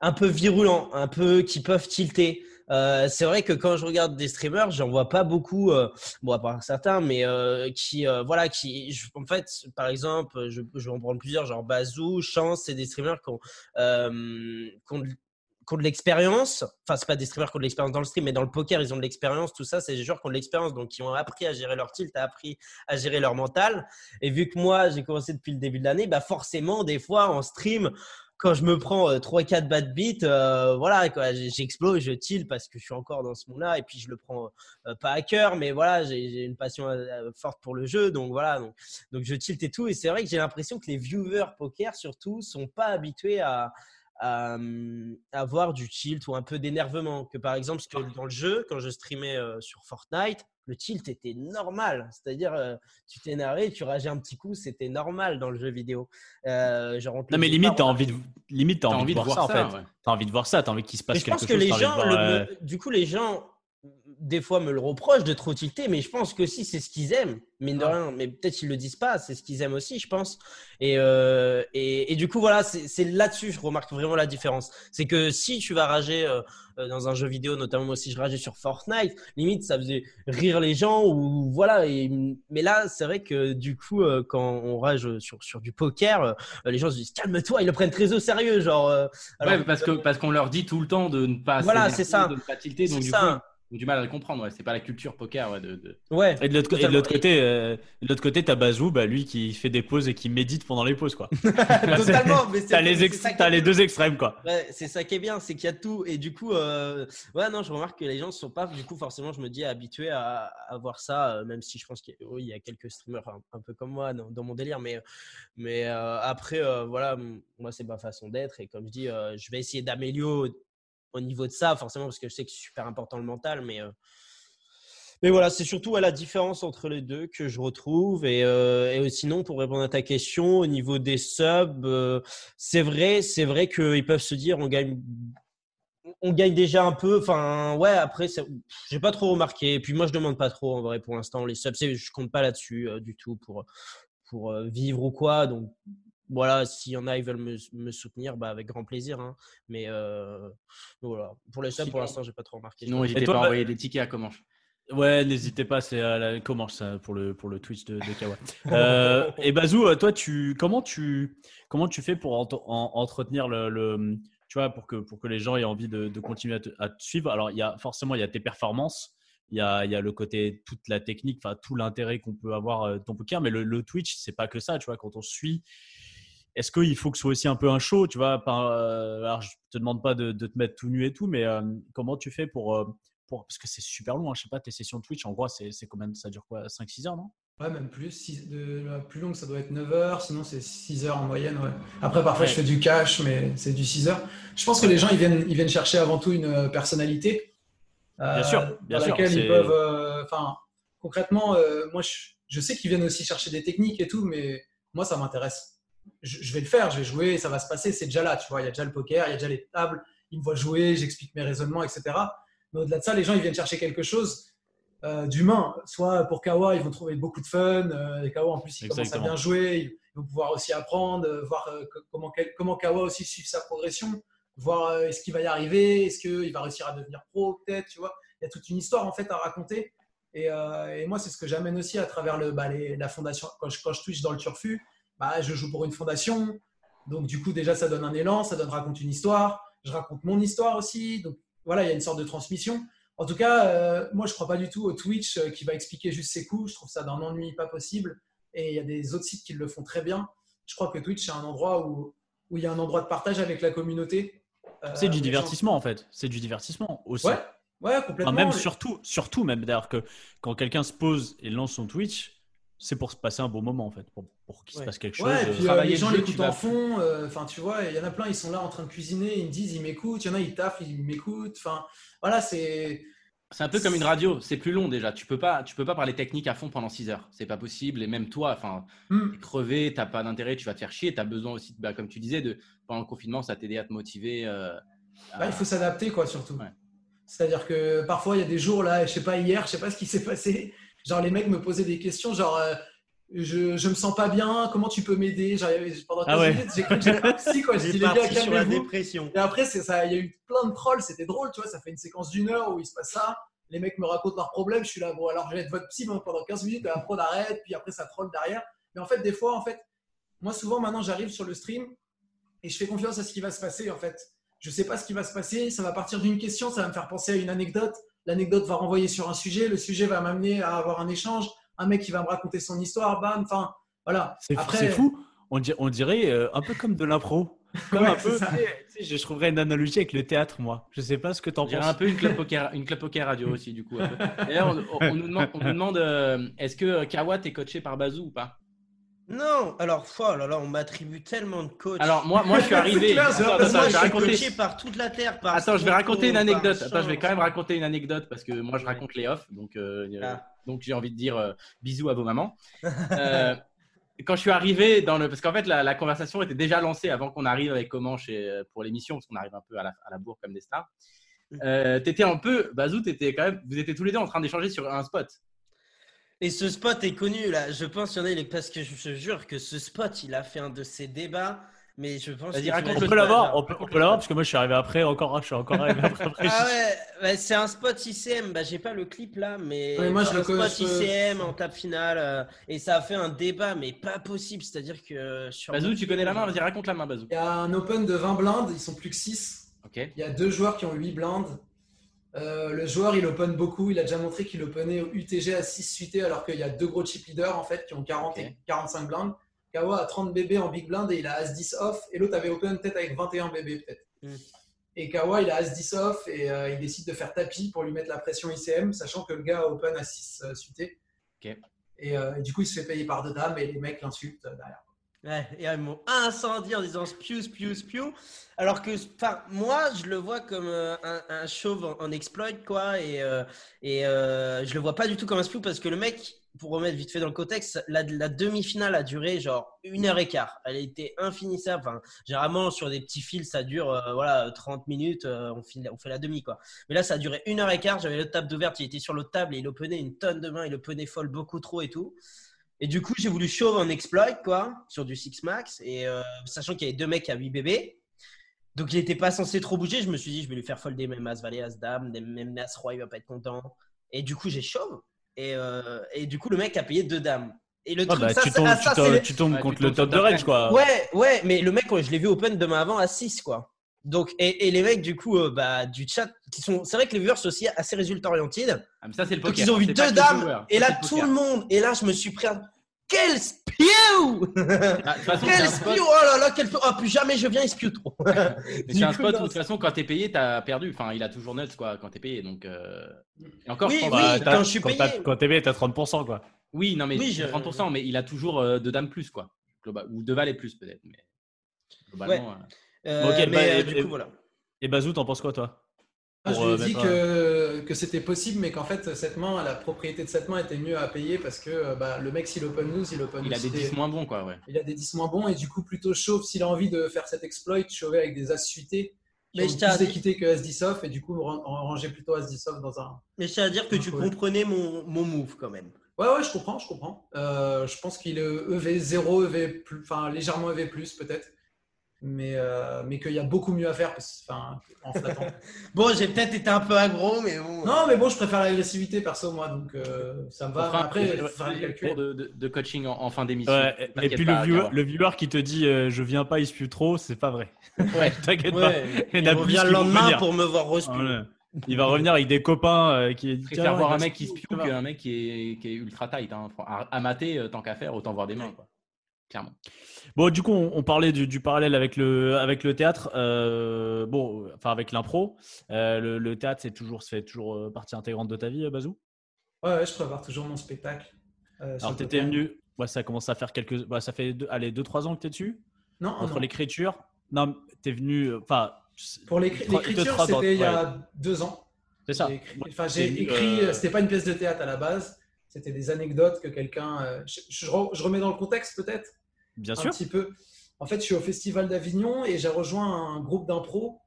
un peu virulents, un peu qui peuvent tilter. Euh, c'est vrai que quand je regarde des streamers, j'en vois pas beaucoup, euh, bon à part certains, mais euh, qui, voilà, qui, en fait, par exemple, je, vais en prendre plusieurs, genre Bazou, Chance, c'est des streamers qui ont, qui qui ont de l'expérience. Enfin, c'est pas des streamers qui ont de l'expérience dans le stream, mais dans le poker, ils ont de l'expérience. Tout ça, c'est des joueurs qui ont de l'expérience, donc qui ont appris à gérer leur tilt, appris à gérer leur mental. Et vu que moi, j'ai commencé depuis le début de l'année, bah forcément, des fois, en stream, quand je me prends 3-4 bad beats, euh, voilà, j'explose, je chill parce que je suis encore dans ce monde-là et puis je le prends euh, pas à cœur, mais voilà, j'ai une passion euh, forte pour le jeu, donc voilà, donc, donc je tilt et tout. Et c'est vrai que j'ai l'impression que les viewers poker surtout sont pas habitués à, à, hum, avoir du tilt ou un peu d'énervement. Que par exemple, que dans le jeu, quand je streamais euh, sur Fortnite, le tilt était normal, c'est-à-dire euh, tu t'énervais, tu rageais un petit coup, c'était normal dans le jeu vidéo. Euh, genre,
Non, mais limite, t'as envie de, limite, t'as
T'as
envie, de voir, ça, en fait.
ouais.
T'as envie de voir ça, t'as envie qu'il se passe
Mais je
quelque
pense
chose.
que les gens,
voir,
le-
euh,
du coup, les gens, des fois, me le reprochent de trop tilter, mais je pense que si c'est ce qu'ils aiment, mine de rien, mais peut-être qu'ils le disent pas, c'est ce qu'ils aiment aussi, je pense. Et, euh, et, et du coup, voilà, c'est là-dessus, je remarque vraiment la différence. C'est que si tu vas rager euh, euh, dans un jeu vidéo, notamment moi aussi, je rageais sur Fortnite, limite, ça faisait rire les gens, ou voilà. Et, mais là, c'est vrai que du coup, euh, quand on rage sur, sur du poker, les gens se disent calme-toi, ils le prennent très au sérieux, genre. alors
Ouais, parce qu'on leur dit tout le temps de ne pas
Voilà, c'est ça.
de ne pas tilter, donc
C'est
du
ça.
coup, ont du mal à le comprendre. Ouais. C'est pas la culture poker. Ouais, de, de-
Ouais.
Et de l'autre, et côté, euh, de l'autre côté, t'as Bazou, bah, lui qui fait des pauses et qui médite pendant les pauses, quoi.
Totalement, mais c'est-
T'as les, ex- les deux extrêmes, quoi.
Ouais, c'est ça qui est bien, c'est qu'il y a tout. Et du coup, euh, ouais, non, je remarque que les gens ne sont pas, du coup, forcément, je me dis, habitués à, à voir ça, euh, même si je pense qu'il y, a- oui, il y a quelques streamers un, un peu comme moi dans, dans mon délire. Mais, mais euh, après, euh, voilà, moi, c'est ma façon d'être. Et comme je dis, euh, je vais essayer d'améliorer au niveau de ça, forcément, parce que je sais que c'est super important le mental. Mais, euh, mais voilà, c'est surtout à la différence entre les deux que je retrouve. Et, euh, et sinon, pour répondre à ta question, au niveau des subs, euh, c'est vrai, c'est vrai qu'ils peuvent se dire on gagne, on gagne déjà un peu. Enfin, ouais, après, j'ai pas trop remarqué. Et puis moi, je demande pas trop en vrai pour l'instant les subs. Je compte pas là-dessus euh, du tout pour, pour euh, vivre ou quoi. Donc voilà, s'il y en a, ils veulent me, me soutenir, bah, avec grand plaisir. hein. Mais euh, voilà, pour les subs, pour l'instant, j'ai pas trop remarqué.
Sinon, n'hésitez pas à
bah-
envoyer des tickets à Comanche.
Ouais, n'hésitez pas, c'est à la comment ça pour le pour le Twitch de, de Kawa. Euh, et Bazou, euh, toi, tu comment tu comment tu fais pour ent- en- entretenir le, le- tu vois pour que pour que les gens aient envie de, de continuer à te, à te suivre? Alors, il y a forcément il y a tes performances, il y a il y a le côté toute la technique, enfin tout l'intérêt qu'on peut avoir euh, de ton poker, mais le, le Twitch c'est pas que ça, tu vois. Quand on suit, est-ce qu'il faut que ce soit aussi un peu un show, tu vois euh, Alors, je te demande pas de, de te mettre tout nu et tout, mais euh, comment tu fais pour euh, pour- parce que c'est super long, hein, je sais pas, tes sessions Twitch, en gros, c'est c'est combien, ça dure quoi 5-6 heures, non?
Ouais, même plus. Six- de, la plus longue, ça doit être 9 heures. Sinon, c'est 6 heures en moyenne. Ouais. Après, parfois, je fais du cash, mais c'est du 6 heures. Je pense que les gens, ils viennent, ils viennent chercher avant tout une personnalité. euh,
Bien sûr, bien
dans
sûr,
laquelle
c'est-
ils peuvent. Enfin, concrètement, moi, je, je sais qu'ils viennent aussi chercher des techniques et tout, mais moi, ça m'intéresse. Je, vais le faire, je vais jouer, ça va se passer. C'est déjà là, tu vois. Il y a déjà le poker, il y a déjà les tables. Ils me voient jouer, j'explique mes raisonnements, etc. Mais au-delà de ça, les gens, ils viennent chercher quelque chose euh, d'humain. Soit pour Kawa, ils vont trouver beaucoup de fun. Euh, et Kawa, en plus, il commence à bien jouer. Ils vont pouvoir aussi apprendre, euh, voir comment, comment Kawa aussi suit sa progression, voir est-ce qu'il va y arriver, est-ce qu'il va réussir à devenir pro, peut-être, tu vois. Il y a toute une histoire, en fait, à raconter. Et, et moi, c'est ce que j'amène aussi à travers le, bah, les- la fondation. Quand je, quand je twitch dans le turfu, bah, je joue pour une fondation. Donc, du coup, déjà, ça donne un élan, ça donne raconte une histoire. Je raconte mon histoire aussi. Donc, voilà, il y a une sorte de transmission. En tout cas, euh, moi, je crois pas du tout au Twitch euh, qui va expliquer juste ses coups. Je trouve ça d'un ennui pas possible. Et il y a des autres sites qui le font très bien. Je crois que Twitch, c'est un endroit où, où il y a un endroit de partage avec la communauté. Euh,
C'est du
gens-
divertissement, en fait. C'est du divertissement aussi.
Ouais, ouais,
Enfin,
complètement.
même surtout, surtout même d'ailleurs que quand quelqu'un se pose et lance son Twitch, c'est pour se passer un bon moment en fait, pour, pour qu'il se passe quelque chose.
Ouais, et
euh,
puis euh, les gens l'écoutent en fond. euh, Enfin, tu vois, il y en a plein, ils sont là en train de cuisiner, ils me disent, ils m'écoutent. Il y en a, ils taffent, ils m'écoutent. Enfin, voilà, c'est.
C'est un peu comme une radio, c'est plus long déjà. Tu peux pas, tu peux pas parler technique à fond pendant 6 heures. C'est pas possible. Et même toi, enfin,
Hmm.
t'es crevé, t'as pas d'intérêt, tu vas te faire chier. T'as besoin aussi, bah, comme tu disais, de pendant le confinement, ça t'aider à te motiver. euh, à-
Bah, il faut s'adapter, quoi, surtout.
Ouais.
C'est-à-dire que parfois, il y a des jours, là, je sais pas, hier, je sais pas ce qui s'est passé. Genre, les mecs me posaient des questions, genre, euh, je, je me sens pas bien, comment tu peux m'aider? Genre, Pendant 15
Ah ouais.
minutes, j'ai cru que j'étais quoi. J'ai dit, les gars, calmez-vous.
dépression.
Et après, il y a eu plein de trolls, c'était drôle, tu vois, ça fait une séquence d'une heure où il se passe ça. Les mecs me racontent leurs problèmes, je suis là, bon, alors je vais être votre psy pendant 15 minutes, et après on arrête, puis après ça troll derrière. Mais en fait, des fois, en fait, moi souvent maintenant j'arrive sur le stream et je fais confiance à ce qui va se passer, en fait. Je sais pas ce qui va se passer, ça va partir d'une question, ça va me faire penser à une anecdote. L'anecdote va renvoyer sur un sujet, le sujet va m'amener à avoir un échange, un mec qui va me raconter son histoire, bam, enfin, voilà.
C'est
Après-
fou. On dirait, on dirait, euh, un peu comme de l'impro. Comme
Ouais,
un peu, tu sais, je trouverais une analogie avec le théâtre, moi. Je sais pas ce que t'en penses.
un peu une club poker, une club poker radio aussi, du coup. D'ailleurs, on, on- on nous demande, on nous demande, euh, est-ce que Kawat est coaché par Bazou ou pas?
Non, alors, oh là là, on m'attribue tellement de coachs.
Alors, moi, moi je suis arrivé.
clair,
Attends, attends,
moi, je
vais
suis
raconter.
coaché par toute la terre. Par
Attends, je vais raconter une anecdote. Attends, je vais quand même raconter une anecdote parce que moi, je raconte les off. Donc, euh, euh,
Ah.
donc j'ai envie de dire euh, bisous à vos mamans. Euh, quand je suis arrivé dans le. Parce qu'en fait, la, la conversation était déjà lancée avant qu'on arrive avec comment chez, pour l'émission, parce qu'on arrive un peu à la, à la bourre comme des stars. Euh, t'étais un peu. Bazou, t'étais quand même. Vous étiez tous les deux en train d'échanger sur un spot.
Et ce spot est connu là. Je pense qu'il y en a, est- parce que je te jure que ce spot, il a fait un de ses débats. Mais je pense.
Vas-y, raconte
On peut l'avoir, on peut, on l'avoir parce que moi je suis arrivé après, encore, je suis encore arrivé après. après.
Ah ouais, bah, c'est un spot ICM. Bah, j'ai pas le clip là, mais
Ouais, moi, je
un spot
connais, je peux-
ICM en table finale. euh, et ça a fait un débat, mais pas possible. C'est-à-dire que. je suis
Bazou, tu connais la main? Vas-y, raconte la main, Bazou.
Il y a un open de 20 blindes, ils sont plus que 6.
Ok.
Il y a deux joueurs qui ont 8 blindes. Euh, le joueur, il open beaucoup. Il a déjà montré qu'il openait au UTG à 6 suité, alors qu'il y a deux gros chip leaders en fait qui ont 40
Ok.
et 45 blindes. Kawa a 30 bébés en big blind et il a As-10 off. Et l'autre avait open peut-être avec 21 bébés peut-être.
Mm.
Et Kawa, il a As-10 off et euh, il décide de faire tapis pour lui mettre la pression ICM, sachant que le gars a open à 6 euh, suité. Et, euh, et du coup, il se fait payer par deux dames et les mecs l'insultent derrière.
Et ils m'ont incendié en disant spew, spew, spew. Alors que moi, je le vois comme euh, un, un chauve en, exploit, quoi. Et, euh, et euh, je le vois pas du tout comme un spew parce que le mec, pour remettre vite fait dans le contexte, la, demi-finale a duré genre une heure et quart. Elle a été infinissable. Enfin, généralement, sur des petits fils, ça dure euh, voilà, 30 minutes. on, file- on fait la demi, quoi. Mais là, ça a duré une heure et quart. J'avais l'autre table d'ouverte. Il était sur l'autre table et il openait une tonne de mains. Il openait folle beaucoup trop et tout. Et du coup, j'ai voulu chauve en exploit, quoi, sur du 6 max. Et euh, sachant qu'il y avait deux mecs à 8 bébés. Donc, il n'était pas censé trop bouger. Je me suis dit, je vais lui faire folder même As Valet, As Dame, même As Roi, il va pas être content. Et du coup, j'ai chauve. Et, euh, et du coup, le mec a payé deux dames. Et le
Ah
truc,
bah,
ça,
tu
ça-
tombes, tu
ça,
tombes- tu tombes
Ouais, tu
contre le top de range, quoi.
Ouais, ouais, mais le mec, je l'ai vu open demain avant à 6, quoi. Donc, et, et les mecs, du coup, euh, bah, du chat, qui sont, c'est vrai que les viewers sont aussi assez résultat orientés.
Ah, mais ça, c'est le
Donc
poker.
ils ont vu
C'est pas
deux dames
joueur.
et là tout le monde et là je me suis pris un quel spew
Ah, façon,
Quel spew Oh là là quel oh plus jamais je viens il spew trop.
c'est un spot où, de toute façon, quand t'es payé, t'as perdu. Enfin, il a toujours nuts, quoi, quand t'es payé. Donc, euh, et encore,
Oui,
je pense.
oui,
Bah,
quand
t'as-
je suis
quand
payé.
t'as- Quand t'es payé, t'as 30%, quoi.
Oui, non, mais
Oui, je-
30%, mais il a toujours euh, deux dames plus, quoi. Global- Ou deux valets plus, peut-être. Mais globalement. euh,
Euh,
Ok,
mais
bah,
euh,
et-
du
et-
coup voilà.
Et Bazou, t'en penses quoi, toi?
Ah, je lui
euh,
ai dit
mettre
que, que c'était possible, mais qu'en fait, cette main, la propriété de cette main était mieux à payer parce que euh, bah, le mec, s'il open lose, il open
il a des 10 moins bons, quoi, ouais.
il a des 10 moins bons et du coup, plutôt chauve s'il a envie de faire cet exploit, chauver avec des as suités.
Mais je
plus d'équité que As-10 off et du coup, ran- ranger plutôt As-10 off dans un.
Mais je tiens à dire que tu comprenais mon, mon move quand même.
Ouais, ouais, je comprends, je comprends. Euh, je pense qu'il est EV 0, EV plus, enfin légèrement EV plus peut-être. Mais, euh, mais qu'il y a beaucoup mieux à faire parce- enfin, en flattant.
Bon j'ai peut-être été un peu aggro mais bon.
non, mais bon, je préfère l'agressivité perso, moi, donc euh, ça me va.
un-
Après, faut faire le
cours de, de- de coaching en, en fin d'émission.
Ouais, et puis
pas,
le viewer, le viewer qui te dit euh, je viens pas, il se trop, c'est pas vrai.
Ouais.
T'inquiète pas. Il
il revient le lendemain
venir.
pour me voir.
Ah, ouais. Il va revenir avec des copains euh, qui
Je préfère voir un mec qui se
va.
qu'un mec qui est, qui est ultra tight. Hein. À, à mater, euh, tant qu'à faire, autant voir des mains. Quoi. Clairement.
Bon, du coup, on, on parlait du, du parallèle avec le, avec le théâtre. euh, bon, enfin avec l'impro. Euh, le, le théâtre, c'est toujours, fait toujours euh, partie intégrante de ta vie, Bazou?
Ouais, ouais, je prépare toujours mon spectacle. euh,
Alors, tu étais venu. Ouais, ça commence à faire quelques. bah, ça fait deux, allez, 2-3 ans que tu es dessus?
Non,
Entre
an.
l'écriture? Non, tu es venu. Enfin.
Pour l'écriture, c'était il y
ouais,
a deux ans.
C'est ça.
J'ai écrit,
Ouais,
enfin, j'ai écrit,
euh,
c'était pas une pièce de théâtre à la base, c'était des anecdotes que quelqu'un. je, je re- je remets dans le contexte peut-être?
Bien
un
sûr.
petit peu. En fait, je suis au Festival d'Avignon et j'ai rejoint un groupe d'impro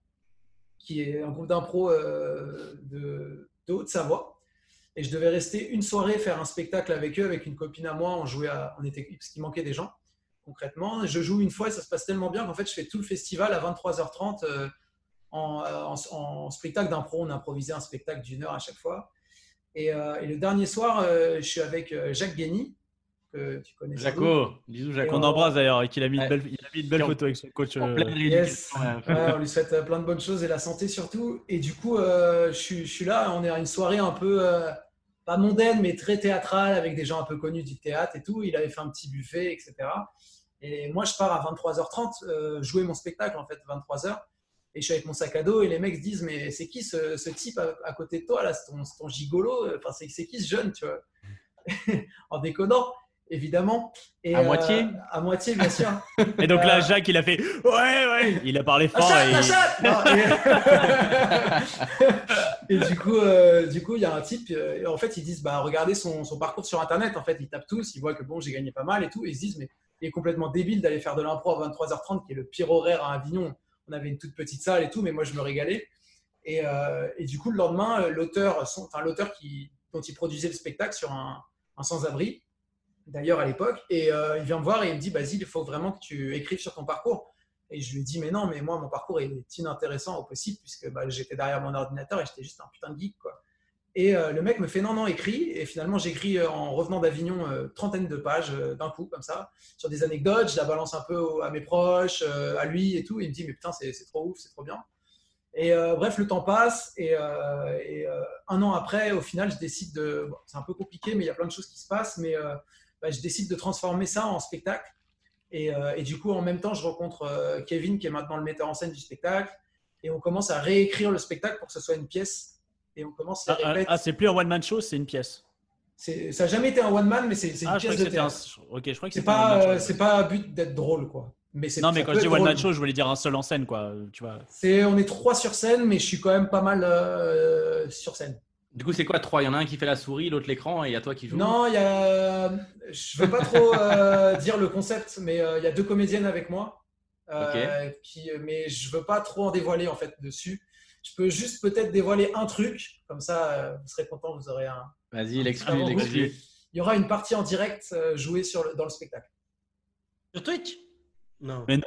qui est un groupe d'impro euh, de, de Haute-Savoie. Et je devais rester une soirée faire un spectacle avec eux, avec une copine à moi. On jouait, à, on était parce qu'il manquait des gens concrètement. Je joue une fois et ça se passe tellement bien qu'en fait, je fais tout le festival à 23h30 euh, en, en- en spectacle d'impro. On improvisait un spectacle d'une heure à chaque fois. Et, euh, et le dernier soir, euh, je suis avec Jacques Guény, que tu connais.
Jaco, bisous Jaco.
Qu'on embrasse d'ailleurs et qu'il a mis une
Ouais.
belle, il a mis une belle
Qui en-
photo avec son coach.
En
euh,
pleine
Yes. Ouais, on lui souhaite euh, plein de bonnes choses et la santé surtout. Et du coup, euh, je, suis, je suis là, on est à une soirée un peu, euh, pas mondaine, mais très théâtrale, avec des gens un peu connus du théâtre et tout. Il avait fait un petit buffet, etc. Et moi, je pars à 23h30 euh, jouer mon spectacle, en fait, 23h. Et je suis avec mon sac à dos et les mecs se disent Mais c'est qui ce, ce type à, à côté de toi, là C'est ton, ton gigolo Enfin, c'est c'est qui ce jeune, tu vois? En déconnant, évidemment. Et,
À moitié
À moitié, bien sûr.
Et donc là,
Euh,
Jacques, il a fait Ouais, ouais. Il a parlé fort. Et-
du coup, euh, du coup, il y a un type. euh, en fait, ils disent, bah, regardez son, son parcours sur Internet. En fait, ils tapent tous, ils voient que bon, j'ai gagné pas mal et tout. Et ils se disent, mais il est complètement débile d'aller faire de l'impro à 23h30, qui est le pire horaire à Avignon. On avait une toute petite salle et tout, mais moi, je me régalais. Et, euh, et du coup, le lendemain, euh, l'auteur, enfin l'auteur qui dont il produisait le spectacle sur un, un sans-abri, d'ailleurs à l'époque, et euh, il vient me voir et il me dit, Basile, il faut vraiment que tu écrives sur ton parcours. Et je lui dis, mais non, mais moi, mon parcours est inintéressant au possible, puisque bah, j'étais derrière mon ordinateur et j'étais juste un putain de geek. Quoi. Et euh, le mec me fait, non, non, écris. Et finalement, j'écris euh, en revenant d'Avignon euh, trentaine de pages d'un coup, comme ça, sur des anecdotes. Je la balance un peu à mes proches, à lui et tout. Et il me dit, mais putain, c'est trop ouf, c'est trop bien. Et bref, le temps passe. Et, un an après, au final, je décide de. c'est un peu compliqué, mais il y a plein de choses qui se passent. Mais bah, je décide de transformer ça en spectacle. Et, euh, et du coup, en même temps, je rencontre euh, Kevin, qui est maintenant le metteur en scène du spectacle. Et on commence à réécrire le spectacle pour que ce soit une pièce. Et on commence à
Ah, ah, ah, c'est plus un one-man show, c'est une pièce.
Ça n'a jamais été un one man, mais c'est une
Ah,
pièce de
un.
théâtre.
Ok, je crois que
C'est pas,
one-man
euh, c'est pas à but d'être drôle, quoi. Mais
Non, mais quand je dis one-man
drôle.
show, je voulais dire un seul en scène, quoi. Tu vois.
C'est, on est trois sur scène, mais je suis quand même pas mal euh, sur scène.
Du coup, c'est quoi trois? Il y en a un qui fait la souris, l'autre l'écran, et il y a toi qui joue?
Non, il y a. Je veux pas trop euh, dire le concept, mais euh, il y a deux comédiennes avec moi. euh, qui, mais je veux pas trop en dévoiler en fait dessus. Je peux juste peut-être dévoiler un truc, comme ça euh, vous serez content, vous aurez un.
Vas-y, l'exclu, l'exclu.
Il y aura une partie en direct jouée sur le- dans le spectacle.
Sur Twitch? Non.
Mais non.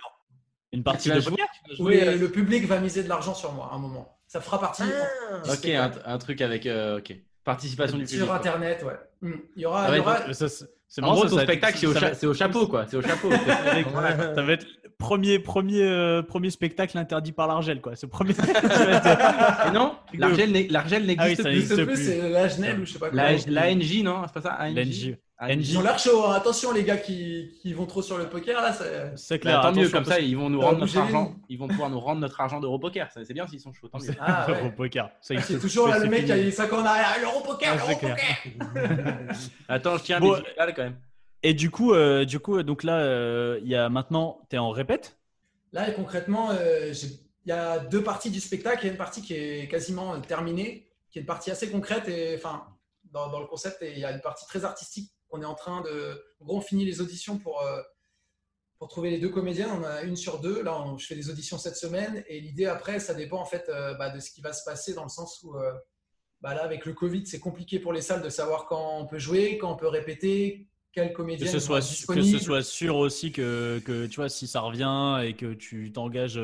Une partie de
jouer, euh,
le public va miser de l'argent sur moi à un moment. Ça fera partie
Ah,
Ok, un, truc avec. euh, ok. Participation du public.
sur
quoi.
Internet, ouais. Hmm. Il y aura.
Ah
il y
ouais,
aura-
ça, c'est- marrant,
ton spectacle, c'est au,
ça
cha-
va-
c'est au chapeau, quoi. C'est au chapeau.
Ça va être le premier, premier, euh, premier spectacle interdit par l'Argel, quoi. Ce premier.
Et non, l'Argel
Ah oui,
n'existe
ça
plus.
C'est la Genève ou je sais pas quoi.
La, l'ANJ, non C'est pas ça ANJ
L'NJ.
Ils ont l'air chaud. hein. Attention, les gars qui, qui vont trop sur le poker, là. c'est-
Bah,
clair.
tant mieux, comme ça, ils vont nous rendre notre argent. Ils vont pouvoir nous rendre notre argent d'Europoker. C'est bien s'ils sont chauds, tant mieux.
c'est
Ah, ouais.
au poker. Ça
C'est
existe.
toujours là le mec qui a les 5 ans en arrière. L'euro poker,
Ah, c'est
l'euro
clair.
poker.
Attends, je tiens
Bon,
des quand même.
Et du coup, euh, du coup, donc là, euh, il y a maintenant, t'es en répète?
Là, et concrètement, euh, il y a deux parties du spectacle. Il y a une partie qui est quasiment terminée, qui est une partie assez concrète et enfin dans, dans le concept. Et il y a une partie très artistique qu'on est en train de. En gros, on finit les auditions pour euh, pour trouver les deux comédiennes. On a une sur deux. Là, on- je fais des auditions cette semaine. Et l'idée après, ça dépend en fait euh, bah, de ce qui va se passer dans le sens où euh, bah, là, avec le Covid, c'est compliqué pour les salles de savoir quand on peut jouer, quand on peut répéter, quelle
Que
comédienne
ce, soit, que ce soit sûr aussi que, que, tu vois, si ça revient et que tu t'engages,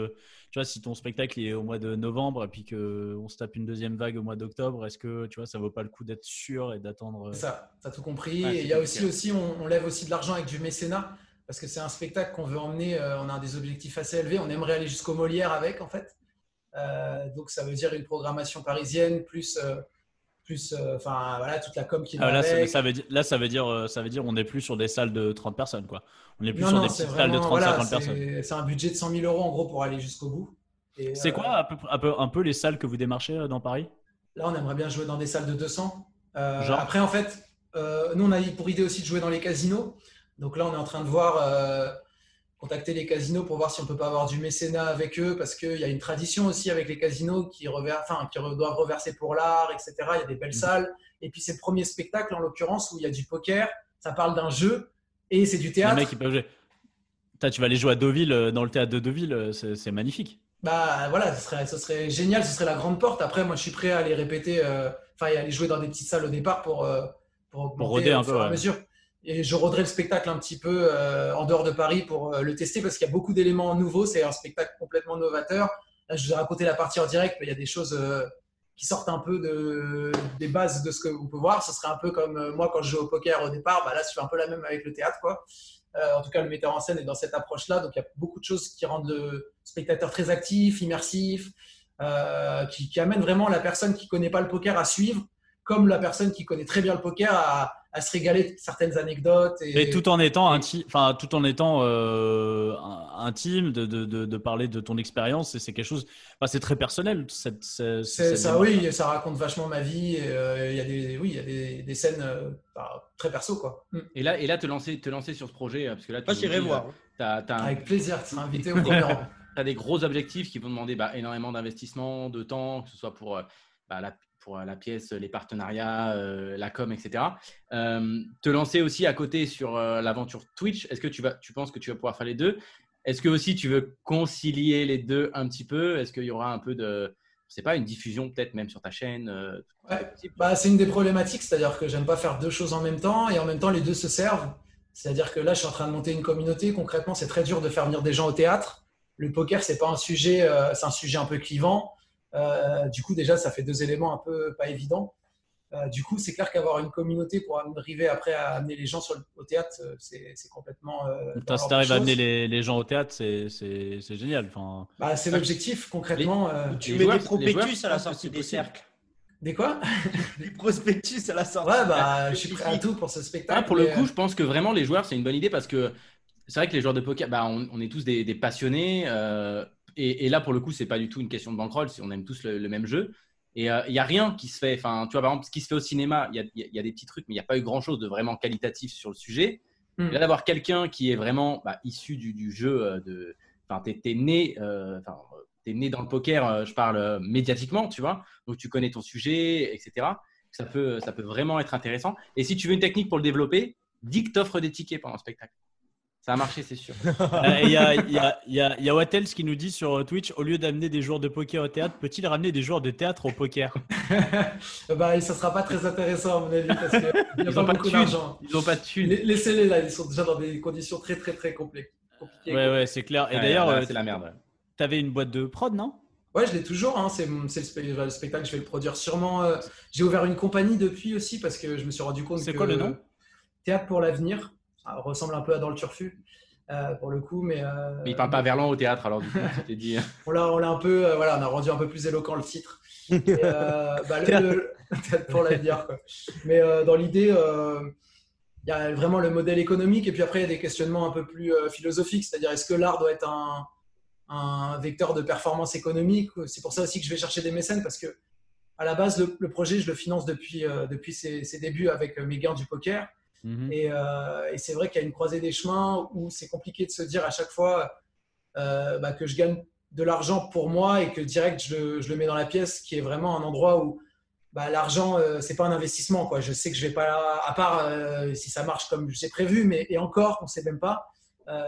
tu vois, si ton spectacle est au mois de novembre et puis qu'on se tape une deuxième vague au mois d'octobre, est-ce que, tu vois, ça vaut pas le coup d'être sûr et d'attendre euh,
ça, tu as tout compris.
Ouais,
et il y a aussi, aussi on, on lève aussi de l'argent avec du mécénat parce que c'est un spectacle qu'on veut emmener. euh, on a des objectifs assez élevés. On aimerait aller jusqu'au Molière avec, en fait. Euh, donc, ça veut dire une programmation parisienne plus, euh, plus euh, enfin, voilà, toute la com qui va
Ah, là,
avec.
ça veut dire, là, ça veut dire, euh, ça veut dire, on n'est plus sur des salles de 30 personnes, quoi. On est plus
non,
sur
non,
des petites salles de
vraiment,
30-50
voilà,
personnes.
c'est un budget de 100 000 euros en gros pour aller jusqu'au bout.
C'est
euh,
quoi un peu, un, peu, un peu les salles que vous démarchez euh, dans Paris?
Là, on aimerait bien jouer dans des salles de 200. Euh,
Genre?
après, en fait, euh, nous, on a pour idée aussi de jouer dans les casinos. Donc là, on est en train de voir, euh, contacter les casinos pour voir si on peut pas avoir du mécénat avec eux, parce qu'il y a une tradition aussi avec les casinos qui, rever- enfin, qui doivent reverser pour l'art, etc. Il y a des belles salles. Et puis, c'est le premier spectacle, en l'occurrence, où il y a du poker. Ça parle d'un jeu et c'est du
Les
théâtre.
mecs, ils peuvent jouer. Putain, tu vas aller jouer à Deauville, euh, dans le théâtre de Deauville, euh, c'est magnifique.
Bah voilà, ce serait, ce serait génial, ce serait la grande porte. Après, moi, je suis prêt à aller répéter, euh, enfin, et aller jouer dans des petites salles au départ pour, euh, pour augmenter
roder un peu,
à
ouais.
mesure. Et je roderai le spectacle un petit peu euh, en dehors de Paris pour euh, le tester parce qu'il y a beaucoup d'éléments nouveaux. C'est un spectacle complètement novateur. Je vous ai raconté la partie en direct, mais il y a des choses euh, qui sortent un peu de, des bases de ce que vous pouvez voir. Ce serait un peu comme moi quand je joue au poker au départ. Bah, là, je fais un peu la même avec le théâtre, quoi. En tout cas, le metteur en scène est dans cette approche-là. Donc, il y a beaucoup de choses qui rendent le spectateur très actif, immersif, qui, qui amènent vraiment la personne qui connaît pas le poker à suivre, comme la personne qui connaît très bien le poker à, à se régaler de certaines anecdotes. Et,
Et tout en étant intime, enfin tout en étant euh, in- intime, de, de, de, de parler de ton expérience, et c'est quelque chose, enfin, c'est très personnel. Cette, cette-
C'est
cette
ça,
démarche.
oui, ça raconte vachement ma vie. euh, Il y a des, oui, il y a des, des scènes euh, bah, très perso, quoi. Mm.
Et là, et là te, lancer, te lancer sur ce projet, euh, parce que là, tu
Moi,
nous
j'irai
dis,
voir.
Tu as,
Avec plaisir, tu seras invité au premier rang.
des gros objectifs qui vont demander bah, énormément d'investissement, de temps, que ce soit pour, euh, bah, la, pour euh, la pièce, les partenariats, euh, la com, etc. Euh, te lancer aussi à côté sur l'aventure Twitch. Est-ce que tu, vas, tu penses que tu vas pouvoir faire les deux? Est-ce que aussi tu veux concilier les deux un petit peu? Est-ce qu'il y aura un peu de, je sais pas, une diffusion peut-être même sur ta chaîne euh,
Ouais.
c'est
Bah, c'est une des problématiques, c'est-à-dire que j'aime pas faire deux choses en même temps et en même temps les deux se servent. C'est-à-dire que là, je suis en train de monter une communauté. Concrètement, c'est très dur de faire venir des gens au théâtre. Le poker, c'est pas un sujet, euh, c'est un sujet un peu clivant. Euh, du coup, déjà, ça fait deux éléments un peu pas évidents. Euh, du coup, c'est clair qu'avoir une communauté pour arriver après à amener les gens sur le- au théâtre, euh, c'est complètement. euh, dans
si t'arrives
des
à amener les, les gens au théâtre, c'est génial. Enfin,
Bah, c'est l'objectif concrètement.
Tu
Les
mets
joueurs-
des prospectus à la sortie des cercles.
Des quoi?
Des prospectus à la sortie.
Ouais, bah, je suis prêt à tout pour ce spectacle.
Ah, pour le coup, je pense que vraiment les joueurs, c'est une bonne idée parce que c'est vrai que les joueurs de poker, bah, on, on est tous des, des passionnés. euh, et, et là, pour le coup, c'est pas du tout une question de bankroll, on aime tous le, le même jeu. Et euh, il n'y a rien qui se fait. Enfin, tu vois, par exemple, ce qui se fait au cinéma, il y a, il y a- il y a des petits trucs, mais il n'y a pas eu grand chose de vraiment qualitatif sur le sujet.
Hmm.
Et là, d'avoir quelqu'un qui est vraiment bah, issu du, du jeu, euh, de, enfin, t'es, t'es né, euh, né dans le poker, euh, je parle euh, médiatiquement, tu vois, donc tu connais ton sujet, etc. Ça peut, ça peut vraiment être intéressant. Et si tu veux une technique pour le développer, dis que t'offres des tickets pendant le spectacle. Ça a marché, c'est sûr.
Euh, Il y, a, y, a, il y, a, il y a Wattels qui nous dit sur Twitch au lieu d'amener des joueurs de poker au théâtre, peut-il ramener des joueurs de théâtre au poker?
Bah, ça sera pas très intéressant à mon avis parce qu'il n'y a
Ils
pas
n'ont pas de
d'argent.
Ils n'ont pas de thunes.
La- Laissez-les là, ils sont déjà dans des conditions très très très complexes. compliquées.
Ouais, ouais, c'est clair. Et
Ouais,
d'ailleurs, euh,
c'est la merde. ouais.
t'avais une boîte de prod, non?
Ouais, je l'ai toujours. Hein. C'est c'est le, spe- le spectacle, je vais le produire sûrement. euh, J'ai ouvert une compagnie depuis aussi parce que je me suis rendu compte
C'est
que
quoi le nom?
Théâtre pour l'avenir. Ressemble un peu à Dans le Turfu euh, pour le coup, mais. euh,
Mais ils parlent pas verlan au théâtre, alors du coup, tu dit.
On l'a, on l'a un peu, euh, voilà, on a rendu un peu plus éloquent le titre. Et, euh, bah, le- le- peut-être pour l'avenir, quoi. Mais euh, dans l'idée, euh, il y a vraiment le modèle économique, et puis après, il y a des questionnements un peu plus euh, philosophiques, c'est-à-dire est-ce que l'art doit être un, un vecteur de performance économique C'est pour ça aussi que je vais chercher des mécènes, parce que à la base, le, le projet, je le finance depuis, euh, depuis ses, ses débuts avec mes gains du poker. Et, euh, et c'est vrai qu'il y a une croisée des chemins où c'est compliqué de se dire à chaque fois euh, bah, que je gagne de l'argent pour moi et que direct je, le- je le mets dans la pièce, qui est vraiment un endroit où bah, l'argent, euh, c'est pas un investissement. Quoi. Je sais que je vais pas, à part euh, si ça marche comme j'ai prévu, mais et encore, on sait même pas.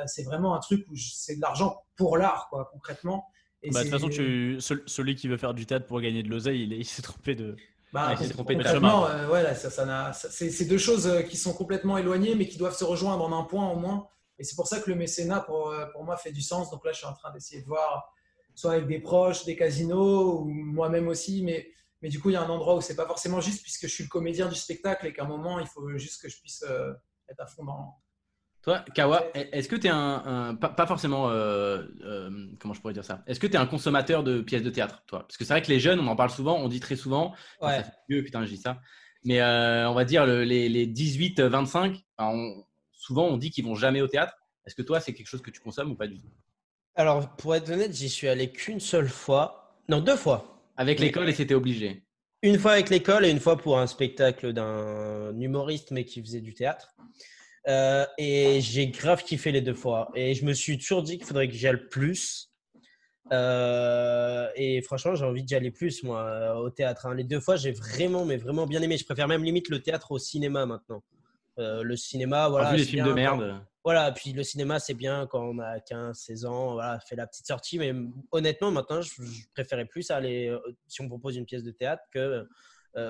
C'est vraiment un truc où c'est de l'argent pour l'art, quoi, concrètement.
Bah, de toute façon, tu, celui qui veut faire du théâtre pour gagner de l'oseille, il s'est trompé de.
Bah,
trompé
concrètement, euh, ouais, là, ça, c'est deux choses euh, qui sont complètement éloignées, mais qui doivent se rejoindre en un point au moins. Et c'est pour ça que le mécénat, pour, euh, pour moi, fait du sens. Donc là, je suis en train d'essayer de voir, soit avec des proches, des casinos, ou moi-même aussi. Mais, mais du coup, il y a un endroit où c'est pas forcément juste, puisque je suis le comédien du spectacle et qu'à un moment, il faut juste que je puisse euh, être à fond dans.
Toi, Kawa, est-ce que tu es un, un- pas, forcément, euh, euh, comment je pourrais dire ça? Est-ce que tu es un consommateur de pièces de théâtre, toi? Parce que c'est vrai que les jeunes, on en parle souvent, on dit très souvent,
Ouais.
ça fait vieux, putain, je dis ça, mais euh, on va dire le- les, les 18-25, enfin, on- souvent on dit qu'ils vont jamais au théâtre. Est-ce que toi, c'est quelque chose que tu consommes ou pas du tout?
Alors, pour être honnête, j'y suis allé qu'une seule fois. Non, deux fois.
Avec l'école et c'était obligé?
Une fois avec l'école et une fois pour un spectacle d'un humoriste, mais qui faisait du théâtre. Euh, et j'ai grave kiffé les deux fois. Et je me suis toujours dit qu'il faudrait que j'y aille plus. Euh, et franchement, j'ai envie d'y aller plus, moi, euh, au théâtre. hein. Les deux fois, j'ai vraiment, mais vraiment bien aimé. Je préfère même limite le théâtre au cinéma maintenant. Euh, le cinéma, voilà.
en vu les films de
bien quand-
merde.
Voilà, puis le cinéma, c'est bien quand on a 15, 16 ans, voilà, fait la petite sortie. Mais honnêtement, maintenant, je, je préférais plus aller, si on me propose une pièce de théâtre, que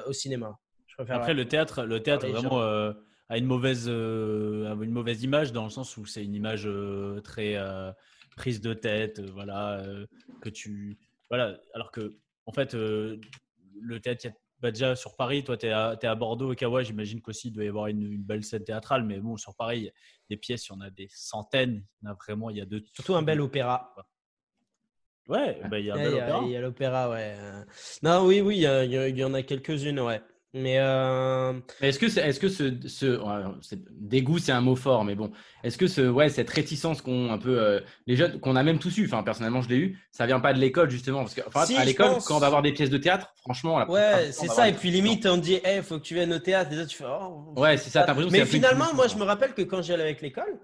au cinéma. Je préfère
Après, le théâtre, le théâtre vraiment a une mauvaise, euh, une mauvaise image dans le sens où c'est une image euh, très euh, prise de tête, euh, voilà, euh, que tu, voilà, alors que en fait, euh, le théâtre, il y a- bah, déjà sur Paris, toi, tu es, es à Bordeaux, au Kawa, j'imagine qu'aussi il doit y avoir une, une belle scène théâtrale, mais bon, sur Paris, il y a des pièces, il y en a des centaines, il y en a vraiment, il y a de
Surtout un bel opéra.
Ouais, bah, il y a bel
Il y a-
opéra.
il y a l'opéra, ouais. Euh, Non, oui, oui, y, y il y en a quelques-unes, ouais. Mais euh,
Mais est-ce que, c'est- est-ce que ce, ce ouais, dégoût, c'est un mot fort, mais bon, est-ce que ce, ouais, cette réticence qu'ont un peu euh, les jeunes, qu'on a même tous eu, enfin personnellement je l'ai eu, ça vient pas de l'école justement, parce que
Si,
à l'école,
pense.
quand on va voir des pièces de théâtre, franchement, la
ouais, c'est ça. Et puis limite, on dit, il faut que tu viennes au théâtre. Et là, tu fais, oh.
Ouais, c'est ça. t'as c'est
Mais finalement, moi, je me rappelle que quand j'allais avec l'école,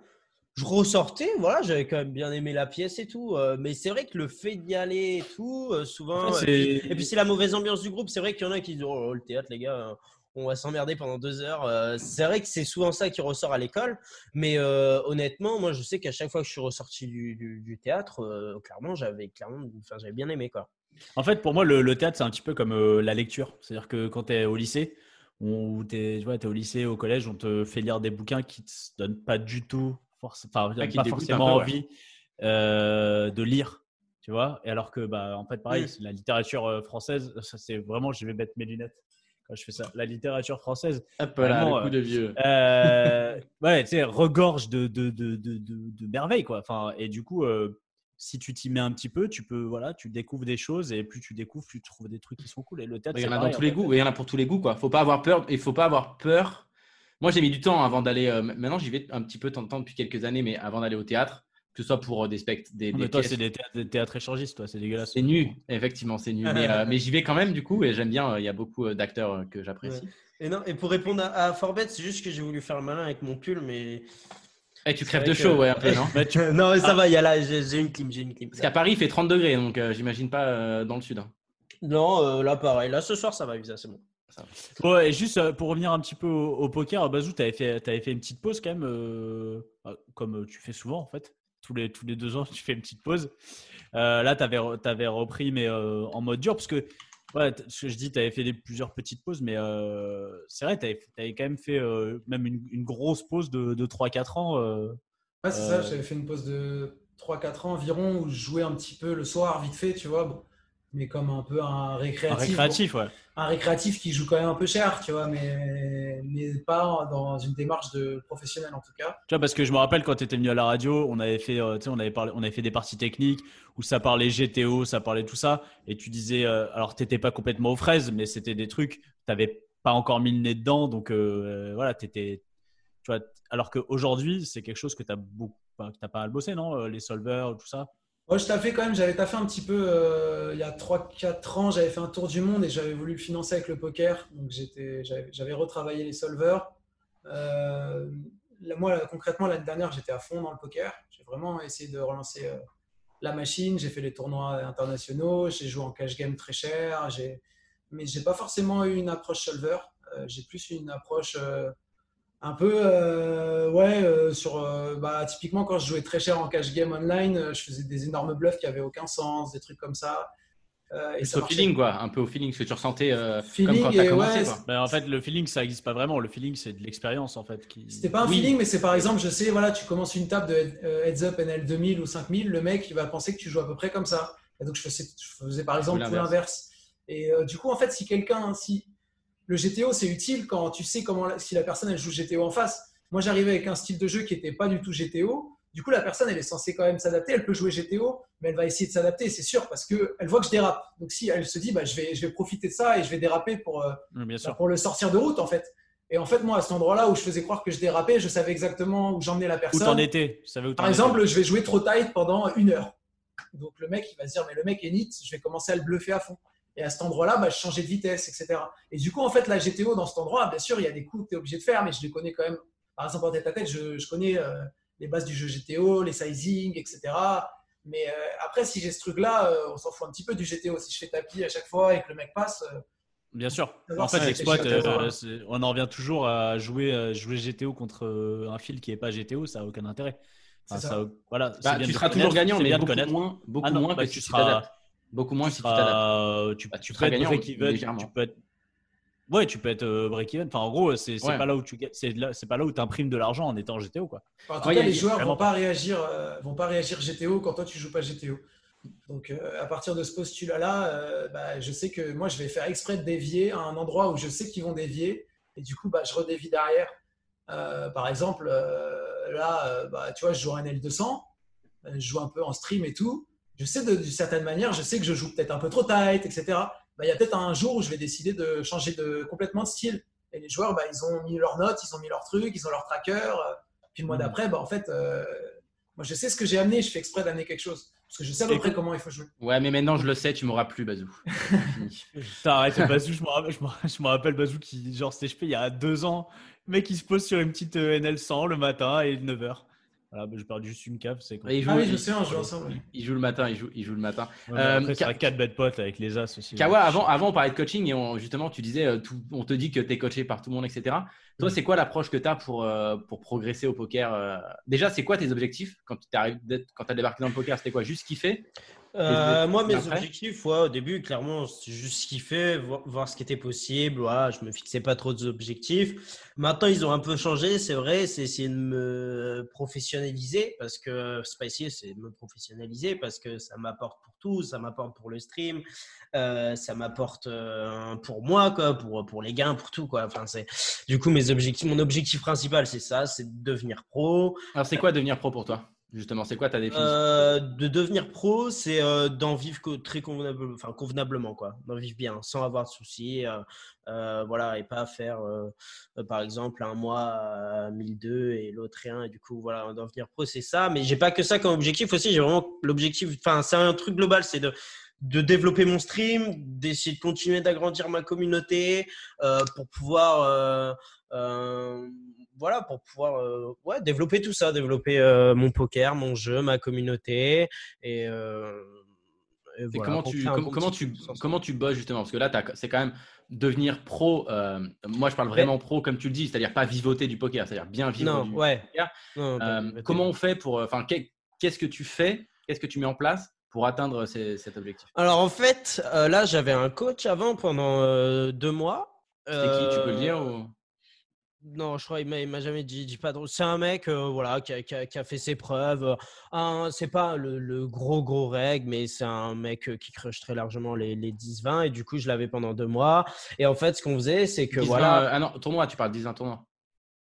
je ressortais, voilà, j'avais quand même bien aimé la pièce et tout. euh, mais c'est vrai que le fait d'y aller et tout, euh, souvent.
En fait,
et puis-
c'est-
et puis c'est la mauvaise ambiance du groupe. C'est vrai qu'il y en a qui disent, oh, le théâtre, les gars. euh, On va s'emmerder pendant deux heures. Euh, c'est vrai que c'est souvent ça qui ressort à l'école. Mais euh, honnêtement, moi, je sais qu'à chaque fois que je suis ressorti du, du- du théâtre, euh, clairement, j'avais clairement, j'avais bien aimé quoi.
En fait, pour moi, le, le théâtre, c'est un petit peu comme euh, la lecture. C'est-à-dire que quand tu es au lycée, ou tu es, au lycée, au collège, on te fait lire des bouquins qui ne te donnent pas du tout, forc- enfin, pas forcément
un peu, ouais.
envie euh, de lire. Tu vois Et alors que, bah, en fait, pareil,
Mm.
la littérature euh, française, ça, c'est vraiment, je vais mettre mes lunettes quand je fais ça. La littérature française,
Hop là,
Vraiment,
le coup
euh,
de vieux.
euh, ouais, tu sais, regorge de, de, de, de, de- merveilles, quoi. Enfin, et du coup, euh, si tu t'y mets un petit peu, tu peux, voilà, tu découvres des choses et plus tu découvres, plus tu trouves des trucs qui sont cool. Et le théâtre,
Il y en a dans tous les goûts, il y en a pour tous les goûts, quoi. Faut pas avoir peur, il faut pas avoir peur. Moi, j'ai mis du temps avant d'aller. euh, maintenant, j'y vais un petit peu de temps en temps depuis quelques années, mais avant d'aller au théâtre, que ce soit pour euh, des spectacles, des,
mais toi, c'est des théâtres, des théâtres échangistes, toi, c'est dégueulasse.
C'est nu, effectivement, c'est nu. Mais, euh, mais j'y vais quand même, du coup, et j'aime bien. euh, Il y a beaucoup euh, d'acteurs euh, que j'apprécie.
Et non, et pour répondre à, à Forbet, c'est juste que j'ai voulu faire le malin avec mon pull, mais
Eh, tu crèves de
que-
chaud, ouais, un peu, non
tu-
non, mais ça
Ah.
va, il y a là, j'ai une clim, j'ai une clim.
Parce qu'à Paris, il fait 30 degrés, donc euh, j'imagine pas euh, dans le sud. hein.
Non, euh, là pareil, là ce soir ça va, c'est bon.
Ouais, et juste euh, pour revenir un petit peu au, au poker, Bazou, tu avais fait, t'avais fait une petite pause quand même, euh, euh, comme tu fais souvent en fait. Tous les, tous les deux ans, tu fais une petite pause. Euh, là, tu avais, repris, mais euh, en mode dur, parce que, ouais, ce que je dis, tu avais fait des, plusieurs petites pauses, mais euh, c'est vrai, tu avais, quand même fait euh, même une, une grosse pause de, de 3-4 ans. euh.
Ouais, c'est
Euh,
ça, j'avais fait une pause de 3-4 ans environ où je jouais un petit peu le soir, vite fait, tu vois, bon, mais comme un peu un
un
récréatif.
récréatif, ouais.
Un récréatif qui joue quand même un peu cher, tu vois, mais, mais pas dans une démarche de professionnel en tout cas.
Tu vois, parce que je me rappelle quand tu étais venu à la radio, on avait fait, euh, on avait parlé, on avait fait des parties techniques où ça parlait GTO, ça parlait tout ça, et tu disais, euh, alors t'étais pas complètement aux fraises, mais c'était des trucs, t'avais pas encore mis le nez dedans, donc euh, voilà, t'étais, tu vois, alors qu'aujourd'hui c'est quelque chose que t'as beaucoup, pas mal bossé, non, les solvers, tout ça?
Moi, je taffais quand même, j'avais taffé un petit peu euh, il y a 3-4 ans, j'avais fait un tour du monde et j'avais voulu le financer avec le poker. Donc, j'avais, retravaillé les solvers. Euh, moi, concrètement, l'année dernière, j'étais à fond dans le poker. J'ai vraiment essayé de relancer euh, la machine. J'ai fait les tournois internationaux, j'ai joué en cash game très cher, mais j'ai pas forcément eu une approche solver. J'ai plus une approche un peu, euh, ouais, euh, sur, euh, bah, typiquement quand je jouais très cher en cash game online, euh, je faisais des énormes bluffs qui avaient aucun sens, des trucs comme ça. Euh, et ça
au
marchait.
feeling, quoi. Un peu au feeling, ce que tu ressentais euh,
Feeling
comme quand tu as commencé,
ouais,
quoi.
Mais en fait, le feeling, ça existe pas vraiment. Le feeling, c'est de l'expérience en fait. Qui...
C'était pas un
Oui.
feeling, mais c'est par exemple, je sais, voilà, tu commences une table de head- heads up NL 2000 ou 5000, le mec, il va penser que tu joues à peu près comme ça. Et donc, je faisais, je faisais par exemple
Ou
tout
l'inverse.
l'inverse. Et euh, du coup, en fait, si quelqu'un, si le GTO, c'est utile quand tu sais comment, la- si la personne, elle joue GTO en face. Moi, j'arrivais avec un style de jeu qui n'était pas du tout GTO. Du coup, la personne, elle est censée quand même s'adapter. Elle peut jouer GTO, mais elle va essayer de s'adapter, c'est sûr, parce qu'elle voit que je dérape. Donc, si elle se dit, bah, je, vais, je vais profiter de ça et je vais déraper pour, euh,
Oui, bien
bah,
sûr.
pour le sortir de route, en fait. Et en fait, moi, à cet endroit-là où je faisais croire que je dérapais, je savais exactement où j'emmenais la
Où
personne.
t'en étais où t'en
Par
étais
exemple, je vais jouer trop tight pendant une heure. Donc le mec, il va se dire, mais le mec est nit, je vais commencer à le bluffer à fond. Et à cet endroit-là, bah, je changeais de vitesse, etc. Et du coup, en fait, la GTO, dans cet endroit, bien sûr, il y a des coups que tu es obligé de faire, mais je les connais quand même. Par exemple, en tête à tête, je, je connais euh, les bases du jeu GTO, les sizing, etc. Mais euh, après, si j'ai ce truc-là, euh, on s'en fout un petit peu du GTO. Si je fais tapis à chaque fois et que le mec passe, euh,
Bien sûr. En fait, l'exploit, euh, on en revient toujours à jouer, jouer GTO contre un fil qui n'est pas GTO, ça n'a aucun intérêt. Enfin,
ça.
ça- voilà,
Bah,
bien
tu seras toujours gagnant, mais beaucoup
connaître.
moins, beaucoup
Ah non,
moins
bah,
que
tu seras-.
Beaucoup moins
tu
si tu t'adaptes.
seras- tu,
Bah,
tu
tu
peux
seras
être break-even,
légèrement.
tu peux être. Ouais, tu peux être euh, break-even. Enfin, en gros, c'est c'est
Ouais.
pas là où tu c'est là- c'est pas là où imprimes de l'argent en étant GTO, quoi.
En tout
Ouais,
cas,
il y a-
les joueurs vont pas réagir, euh, vont pas réagir GTO quand toi tu joues pas GTO. Donc, euh, à partir de ce postulat-là, euh, bah, je sais que moi, je vais faire exprès de dévier à un endroit où je sais qu'ils vont dévier, et du coup, bah, je redévie derrière. Euh, par exemple, euh, là, euh, bah, tu vois, je joue un L200, euh, je joue un peu en stream et tout. Je sais de- d'une certaine manière, je sais que je joue peut-être un peu trop tight, etc. bah, il y a peut-être un jour où je vais décider de changer de, complètement de style. Et les joueurs, bah, ils ont mis leurs notes, ils ont mis leurs trucs, ils ont leur tracker. Puis le mois
Mm.
d'après, bah, en fait, euh, moi, je sais ce que j'ai amené, je fais exprès d'amener quelque chose. Parce que je sais à peu près comment il faut jouer.
Ouais, mais maintenant je le sais, tu m'auras plus, Bazou.
Arrête, Bazou, je me rappelle, je Bazou qui, genre, c'était, je sais, il y a deux ans, le mec, il se pose sur une petite euh, NL100 le matin et 9h. Voilà, bah, j'ai perdu juste une cave, c'est
il joue,
Ah oui, je
il-
me souviens, on joue ensemble.
il joue le matin, il joue, il joue le matin.
Ouais,
Euh,
après, c'est
Ka-
un 4 bad potes avec les As aussi.
Kawa, avant, avant on parlait de coaching et on- justement tu disais, euh, tout- on te dit que tu es coaché par tout le monde, etc. Toi, c'est quoi l'approche que tu as pour, euh, pour progresser au poker euh? Déjà, c'est quoi tes objectifs? Quand tu as débarqué dans le poker C'était quoi? Juste kiffer?
Euh, moi, mes
Après
objectifs, ouais, au début, clairement, c'est juste kiffer, voir, voir ce qui était possible. Voilà, je me fixais pas trop d'objectifs. Maintenant, ils ont un peu changé, c'est vrai. C'est essayer de me professionnaliser parce que c'est pas essayer, c'est me professionnaliser parce que ça m'apporte pour tout. Ça m'apporte pour le stream, euh, ça m'apporte euh, pour moi, quoi, pour, pour les gains, pour tout, quoi. Enfin, c'est du coup mes objectifs. Mon objectif principal, c'est ça, c'est de devenir pro.
Alors, c'est quoi devenir pro pour toi? Justement, c'est quoi ta définition
Euh, de devenir pro, c'est euh, d'en vivre très convenable, enfin, convenablement, quoi. D'en vivre bien, sans avoir de soucis. euh, voilà, et pas faire, par exemple, un mois à 1002 et l'autre rien. Et du coup, voilà, d'en devenir pro, c'est ça. Mais j'ai pas que ça comme objectif aussi. J'ai vraiment l'objectif, enfin, c'est un truc global, c'est de de développer mon stream, d'essayer de continuer d'agrandir ma communauté pour pouvoir voilà pour pouvoir euh, ouais développer tout ça développer euh, mon poker mon jeu ma communauté et, euh, et
Et
voilà,
comment, tu, com- comment, comment bosses justement? Parce que là, c'est quand même devenir pro. moi, je parle vraiment pro, comme tu le dis, c'est-à-dire pas vivoter du poker, c'est-à-dire bien vivre
non
du
ouais.
poker.
Non,
comment on fait pour. Enfin, qu'est- qu'est-ce que tu fais Qu'est-ce que tu mets en place pour atteindre ces- cet objectif?
Alors en fait là j'avais un coach avant pendant deux mois.
C'était qui? Tu peux le dire ou...
Non, je crois qu'il m'a, jamais dit, dit pas drôle. C'est un mec, euh, voilà, qui a, qui a- qui a fait ses preuves. Euh, Un, c'est pas le, le gros gros règle, mais c'est un mec euh, qui crush très largement les, les 10-20. Et du coup, je l'avais pendant deux mois. Et en fait, ce qu'on faisait, c'est que
10-20,
voilà.
euh, ah non, tournoi, tu parles 10 tournoi.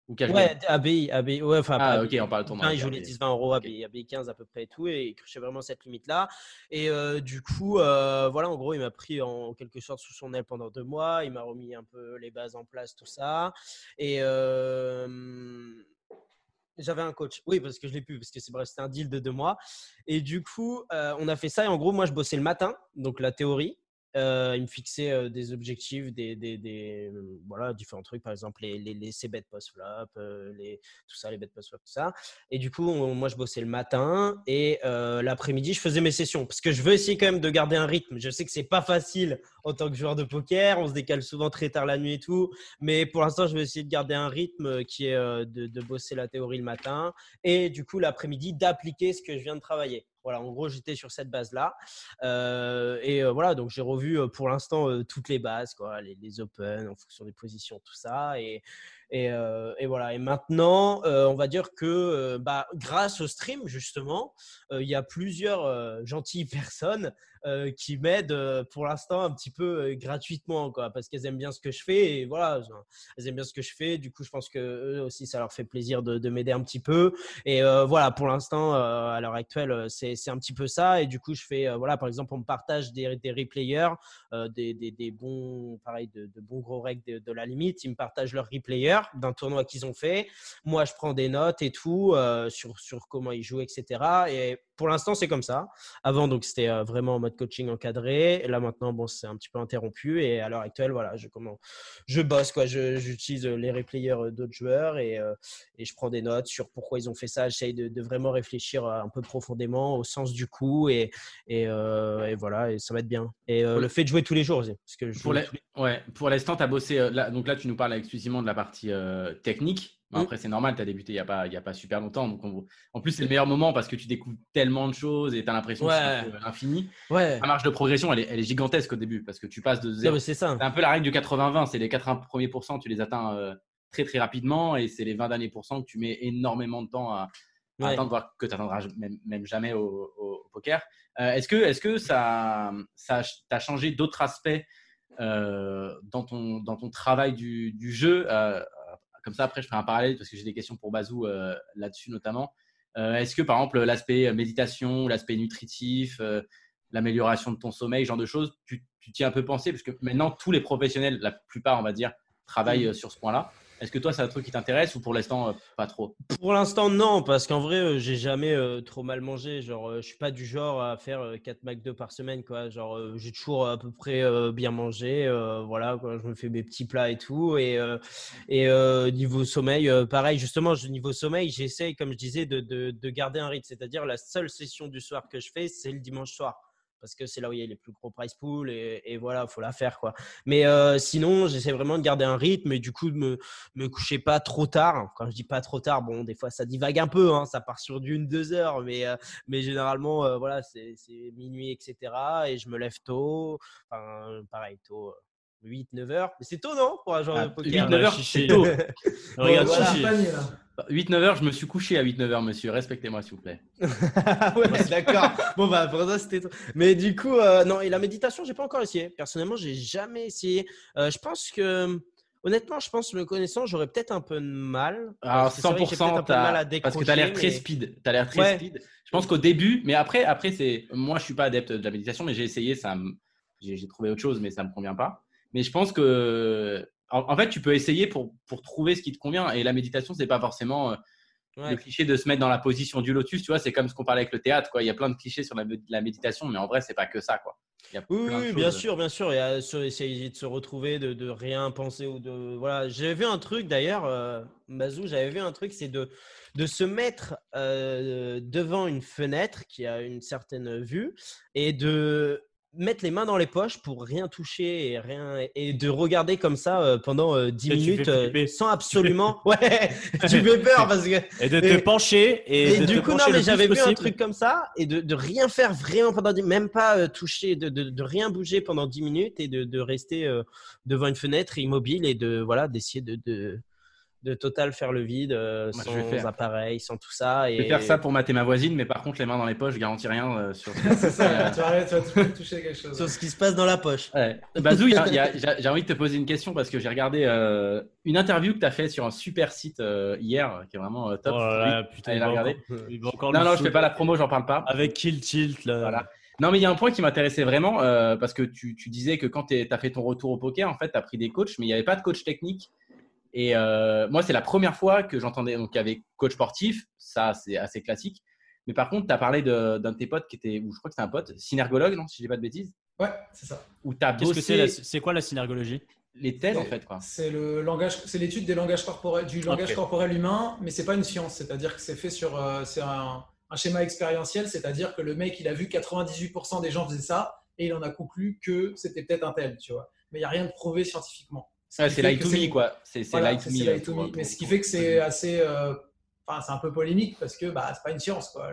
Ou cash.
Ouais, ABI, ABI, ouais, enfin,
Ah, ok, on parle de tournoi.
Il joue les
ok.
10-20 euros,
Ok.
ABI, ABI 15 à peu près et tout, et il cruchait vraiment cette limite-là. Et euh, du coup, euh, voilà, en gros, il m'a pris en quelque sorte sous son aile pendant deux mois, il m'a remis un peu les bases en place, tout ça. Et euh, j'avais un coach, oui, parce que je l'ai pu, parce que c'est bref, c'était un deal de deux mois. Et du coup, euh, on a fait ça, et en gros, moi, je bossais le matin, donc la théorie. Euh, il me fixait des objectifs, des, des, des, euh, voilà, différents trucs, par exemple les, les, les C-bet post-flop, euh, les, tout ça, les bet post-flop, tout ça. Et du coup, moi, je bossais le matin et l'après-midi, je faisais mes sessions parce que je veux essayer quand même de garder un rythme. Je sais que c'est pas facile en tant que joueur de poker, on se décale souvent très tard la nuit et tout, mais pour l'instant, je vais essayer de garder un rythme qui est de, de bosser la théorie le matin et du coup, l'après-midi, d'appliquer ce que je viens de travailler. Voilà, en gros, j'étais sur cette base-là. Euh, et euh, voilà, donc j'ai revu euh, pour l'instant euh, toutes les bases, quoi, les, les open en fonction des positions, tout ça. Et, et, et voilà. Et maintenant, on va dire que bah, grâce au stream, justement, il y a plusieurs gentilles personnes euh, qui m'aident euh, pour l'instant un petit peu euh, gratuitement, quoi, parce qu'elles aiment bien ce que je fais. Et voilà, elles aiment bien ce que je fais. Du coup, je pense que eux aussi, ça leur fait plaisir de, de m'aider un petit peu. Et voilà, pour l'instant, à l'heure actuelle, c'est un petit peu ça. Et du coup, je fais, voilà, par exemple, on me partage des, des replayers, des, des, des bons, pareil, de, bons gros règles de, la limite. Ils me partagent leurs replayers d'un tournoi qu'ils ont fait. Moi, je prends des notes et tout sur, sur comment ils jouent, etc. Et pour l'instant, c'est comme ça. Avant, donc, c'était vraiment en mode coaching encadré. Et là, maintenant, bon, c'est un petit peu interrompu. Et à l'heure actuelle, voilà, je, comment, je bosse, quoi. Je- J'utilise les replayers euh, d'autres joueurs et, euh, et je prends des notes sur pourquoi ils ont fait ça. J'essaye de, de vraiment réfléchir euh, un peu profondément au sens du coup et, et, euh, et voilà, et ça va être bien. Et euh, le fait de jouer tous les jours aussi, parce que je
Pour Ouais, l'instant, tu as bossé. euh, là, donc là, tu nous parles exclusivement de la partie euh, technique. Après, c'est normal, tu as débuté il n'y a, pas- y a pas super longtemps. Donc on- En plus, c'est le meilleur moment parce que tu découvres tellement de choses et tu as l'impression que c'est infini.
Ouais,
La marge de progression, elle est, elle est gigantesque au début parce que tu passes de zéro.
c'est
un peu la règle du 80-20. C'est les 80 premiers pourcents, tu les atteins euh, très très rapidement et c'est les 20 derniers pourcents que tu mets énormément de temps à, à
Ouais.
atteindre, voire que tu n'atteindras même, même jamais au, poker. Euh, est-ce que, est que ça, ça t'a changé d'autres aspects euh, dans, ton, dans ton travail du, du jeu Euh, Comme ça, après, je ferai un parallèle parce que j'ai des questions pour Bazou euh, là-dessus notamment. Euh, est-ce que, par exemple, l'aspect méditation, l'aspect nutritif, euh, l'amélioration de ton sommeil, ce genre de choses, tu tu t'y as un peu pensé? Parce que maintenant, tous les professionnels, la plupart, on va dire, travaillent
Mm.
euh, sur ce point-là. Est-ce que toi, c'est un truc qui t'intéresse ou pour l'instant, euh, pas trop?
Pour l'instant, non, parce qu'en vrai, euh, j'ai jamais euh, trop mal mangé. Genre, je suis pas du genre à faire euh, 4 McDo par semaine, quoi. Genre, j'ai toujours à peu près bien mangé. voilà. Je me fais mes petits plats et tout. Et, niveau sommeil, pareil, justement, niveau sommeil, j'essaye, comme je disais, de garder un rythme. C'est-à-dire, la seule session du soir que je fais, c'est le dimanche soir. Parce que c'est là où il y a les plus gros price pools et, et voilà, faut la faire quoi. Mais euh, sinon, j'essaie vraiment de garder un rythme et du coup de me, coucher pas trop tard. Quand je dis pas trop tard, bon, des fois ça divague un peu, hein, ça part sur d'une, deux heures, mais, euh, généralement, euh, voilà, c'est minuit, etc. Et je me lève tôt, enfin, pareil, tôt, 8, 9 heures. Mais c'est tôt, non Pour un joueur
Ah,
de poker
8, 9 heures, c'est tôt.
Regarde,
voilà.
Chichi.
Panier, là.
8-9 heures, je me suis couché à 8-9 heures, monsieur. Respectez-moi, s'il vous plaît.
ouais, d'accord. Bon, bah, pour ça, c'était. Mais du coup, euh, non, et la méditation, j'ai pas encore essayé. Personnellement, j'ai jamais essayé. Euh, je pense que, honnêtement, je pense, me connaissant, j'aurais peut-être un peu de mal.
Alors,
peut-être
100%,
un peu de mal à
t'as- parce que tu as l'air très
mais-
speed. Tu as l'air très
Ouais.
speed. Je pense qu'au début, mais après, après c'est moi, je suis pas adepte de la méditation, mais j'ai essayé, ça me- j'ai trouvé autre chose, mais ça me convient pas. Mais je pense que, en, en fait, tu peux essayer pour, pour trouver ce qui te convient. Et la méditation, c'est pas forcément euh,
Ouais.
le cliché de se mettre dans la position du lotus. Tu vois, c'est comme ce qu'on parlait avec le théâtre. Quoi. Il y a plein de clichés sur la, la méditation, mais en vrai, c'est pas que ça. Quoi. Il y a
Oui, bien sûr, bien sûr. Et à se- essayer de se retrouver, de, de rien penser ou de voilà. J'avais vu un truc d'ailleurs, euh, Bazou, j'avais vu un truc, c'est de de se mettre euh, devant une fenêtre qui a une certaine vue et de mettre les mains dans les poches pour rien toucher et rien et de regarder comme ça euh, pendant euh, 10
Et tu fais
minutes euh, sans absolument ouais tu fais peur parce que
Et de te
Et-
pencher et,
et
de
du
te
coup, non, mais j'avais vu un truc comme ça et de, de rien faire vraiment pendant 10 même pas toucher, de, de, de rien bouger pendant 10 minutes et de, rester devant une fenêtre immobile et de voilà d'essayer de, de, total faire le vide euh,
Moi, je vais
sans
faire.
appareil, sans tout ça. Et...
Je vais faire ça pour mater ma voisine, mais par contre, les mains dans les poches, je garantis rien euh, sur
C'est ça, tu vas, arrêter, tu vas toujours toucher quelque chose.
sur ce qui se passe dans la poche.
Ouais. Bazou, j'ai envie de te poser une question parce que j'ai regardé euh, une interview que tu as fait sur un super site euh, hier qui est vraiment euh, top.
Oh là putain,
Allez regarder.
encore-
Non, non, je fais pas la promo, j'en parle pas.
Avec Kill Tilt, là.
Voilà. Non, mais il y a un point qui m'intéressait vraiment euh, parce que tu, tu disais que quand tu as fait ton retour au poker, en fait, tu as pris des coachs, mais il n'y avait pas de coach technique. Et euh, moi, c'est la première fois que j'entendais. Donc, il y avait coach sportif, ça, c'est assez classique. Mais par contre, tu as parlé d'un de tes potes qui était, ou je crois que c'était un pote, synergologue, non, si je dis pas de bêtises,
Ouais, c'est ça.
où tu as
Qu'est-ce que c'est C'est quoi la synergologie?
Les thèses, en
C'est-
fait. Quoi.
C'est le langage, c'est l'étude des langages corporels, du langage corporel humain, mais c'est pas une science. C'est-à-dire que c'est fait sur, euh, c'est un, un schéma expérientiel, c'est-à-dire que le mec, il a vu 98% des gens faisaient ça et il en a conclu que c'était peut-être un tel, tu vois. Mais il n'y a rien de prouvé scientifiquement.
C'est light to me, quoi. C'est
Voilà,
light to
c'est-
me.
c'est light to
pour-
me. Mais ce qui fait que c'est assez, euh, enfin, c'est un peu polémique parce que bah, c'est pas une science, quoi.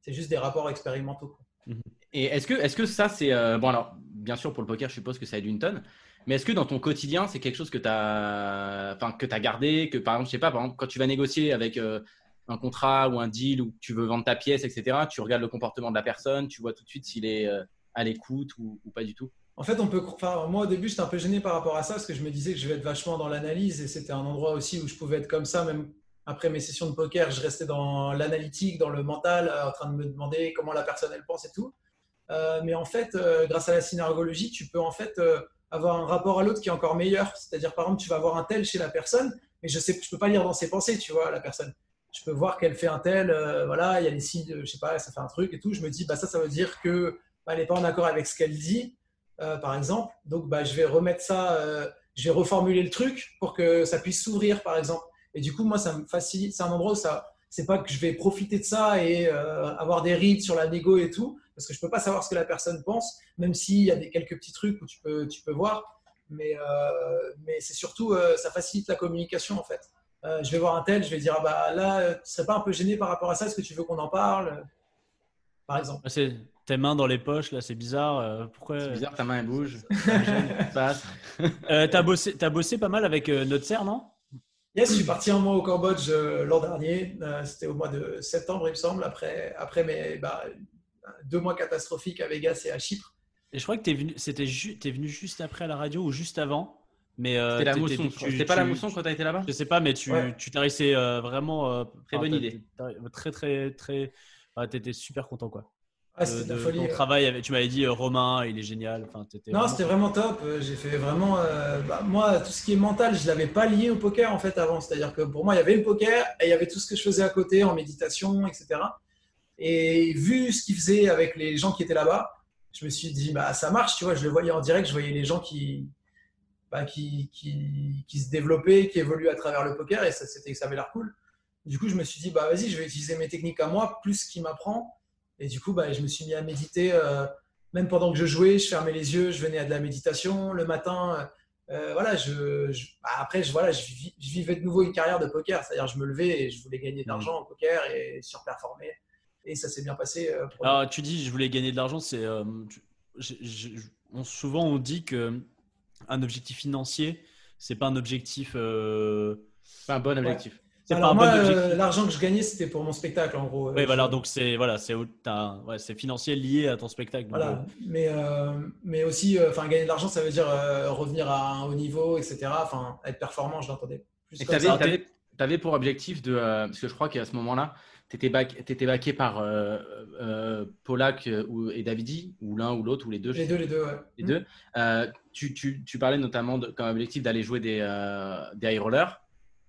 C'est juste des rapports expérimentaux. quoi.
Et est-ce que, est-ce que ça, c'est. euh, bon, alors, bien sûr, pour le poker, je suppose que ça aide une tonne. Mais est-ce que dans ton quotidien, c'est quelque chose que tu as, enfin, que as gardé Que par exemple, je sais pas, par exemple, quand tu vas négocier avec euh, un contrat ou un deal ou que tu veux vendre ta pièce, etc., tu regardes le comportement de la personne, tu vois tout de suite s'il est à l'écoute ou, ou pas du tout?
En fait, on peut. Moi, au début, j'étais un peu gêné par rapport à ça parce que je me disais que je vais être vachement dans l'analyse et c'était un endroit aussi où je pouvais être comme ça, même après mes sessions de poker, je restais dans l'analytique, dans le mental, euh, en train de me demander comment la personne elle pense et tout. Euh, mais en fait, euh, grâce à la synergologie, tu peux en fait avoir un rapport à l'autre qui est encore meilleur. C'est-à-dire, par exemple, tu vas avoir un tel chez la personne, mais je sais, je peux pas lire dans ses pensées, tu vois, la personne. Je peux voir qu'elle fait un tel, voilà, il y a des signes, je sais pas, ça fait un truc et tout. Je me dis, bah ça, ça veut dire que bah, elle n'est pas en accord avec ce qu'elle dit, euh, par exemple. Donc, bah, je vais remettre ça, euh, je vais reformuler le truc pour que ça puisse s'ouvrir, par exemple. Et du coup, moi, ça me facilite. C'est un endroit où ça, c'est pas que je vais profiter de ça et euh, avoir des rides sur la négo et tout, parce que je peux pas savoir ce que la personne pense, même s'il y a des, quelques petits trucs où tu peux, tu peux voir. Mais, mais c'est surtout, ça facilite la communication, en fait. Je vais voir un tel, je vais dire, ah bah là, tu serais pas un peu gêné par rapport à ça Est-ce que tu veux qu'on en parle Par exemple.
Ah, tes mains dans les poches, là, c'est bizarre. euh, pourquoi
C'est bizarre, ta main elle bouge. Passe.
Euh, T'as bossé, t'as bossé pas mal avec euh, notre serre, non?
Yes, je suis parti un mois au Cambodge euh, l'an dernier. Euh, C'était au mois de septembre, il me semble, après, après mes bah, deux mois catastrophiques à Vegas et à Chypre.
Et je crois que t'es venu, c'était ju- t'es venu juste après à la radio ou juste avant. Mais euh,
C'était la mousson. C'était pas la mousson quand t'as été là-bas?
Je sais pas, mais tu
Ouais.
tu euh, vraiment. euh,
Très bonne idée.
Très très très. T'étais super content quoi.
Ah, de la
de
folie.
ton
ouais.
travail avec- Tu m'avais dit euh, Romain, il est génial. Enfin,
Non,
vraiment-
c'était vraiment top. Euh, J'ai fait vraiment. euh, bah, moi, tout ce qui est mental, je l'avais pas lié au poker en fait avant. C'est-à-dire que pour moi, il y avait le poker et il y avait tout ce que je faisais à côté en méditation, etc. Et vu ce qu'il faisait avec les gens qui étaient là-bas, je me suis dit, bah ça marche, tu vois. Je le voyais en direct, je voyais les gens qui, bah, qui, qui, qui se développaient, qui évoluaient à travers le poker et ça, ça avait l'air cool. Du coup, je me suis dit, bah vas-y, je vais utiliser mes techniques à moi, plus ce qu'il m'apprend. Et du coup, bah, je me suis mis à méditer. euh, même pendant que je jouais, je fermais les yeux, je venais à de la méditation. Le matin, euh, voilà, je, je- bah, après, je, voilà, je, vivais de nouveau une carrière de poker. C'est-à-dire, je me levais et je voulais gagner de l'argent au poker et surperformer. Et ça s'est bien passé. euh, pour
Alors, tu dis, je voulais gagner de l'argent. C'est euh, souvent on dit que un objectif financier, c'est pas un objectif. euh,
C'est un bon objectif.
pas
Alors
un
moi,
bon
euh, l'argent que je gagnais, c'était pour mon spectacle, en gros.
Oui,
Euh,
voilà.
je-
Donc c'est voilà, c'est au- t'as- ouais, c'est financier lié à ton spectacle.
Voilà, mais, euh, mais aussi, euh, enfin, gagner de l'argent, ça veut dire euh, revenir à un haut niveau, etc. Enfin, être performant, je l'entendais
Et tu avais, pour objectif de. euh, parce que je crois qu'à ce moment-là, tu étais, baqué par euh, euh, Polak euh, ou- et Davidi, ou l'un ou l'autre, ou les deux.
Les deux, les deux, ouais.
les deux. Euh, tu, tu- tu parlais notamment de, comme objectif d'aller jouer des, euh, des high rollers.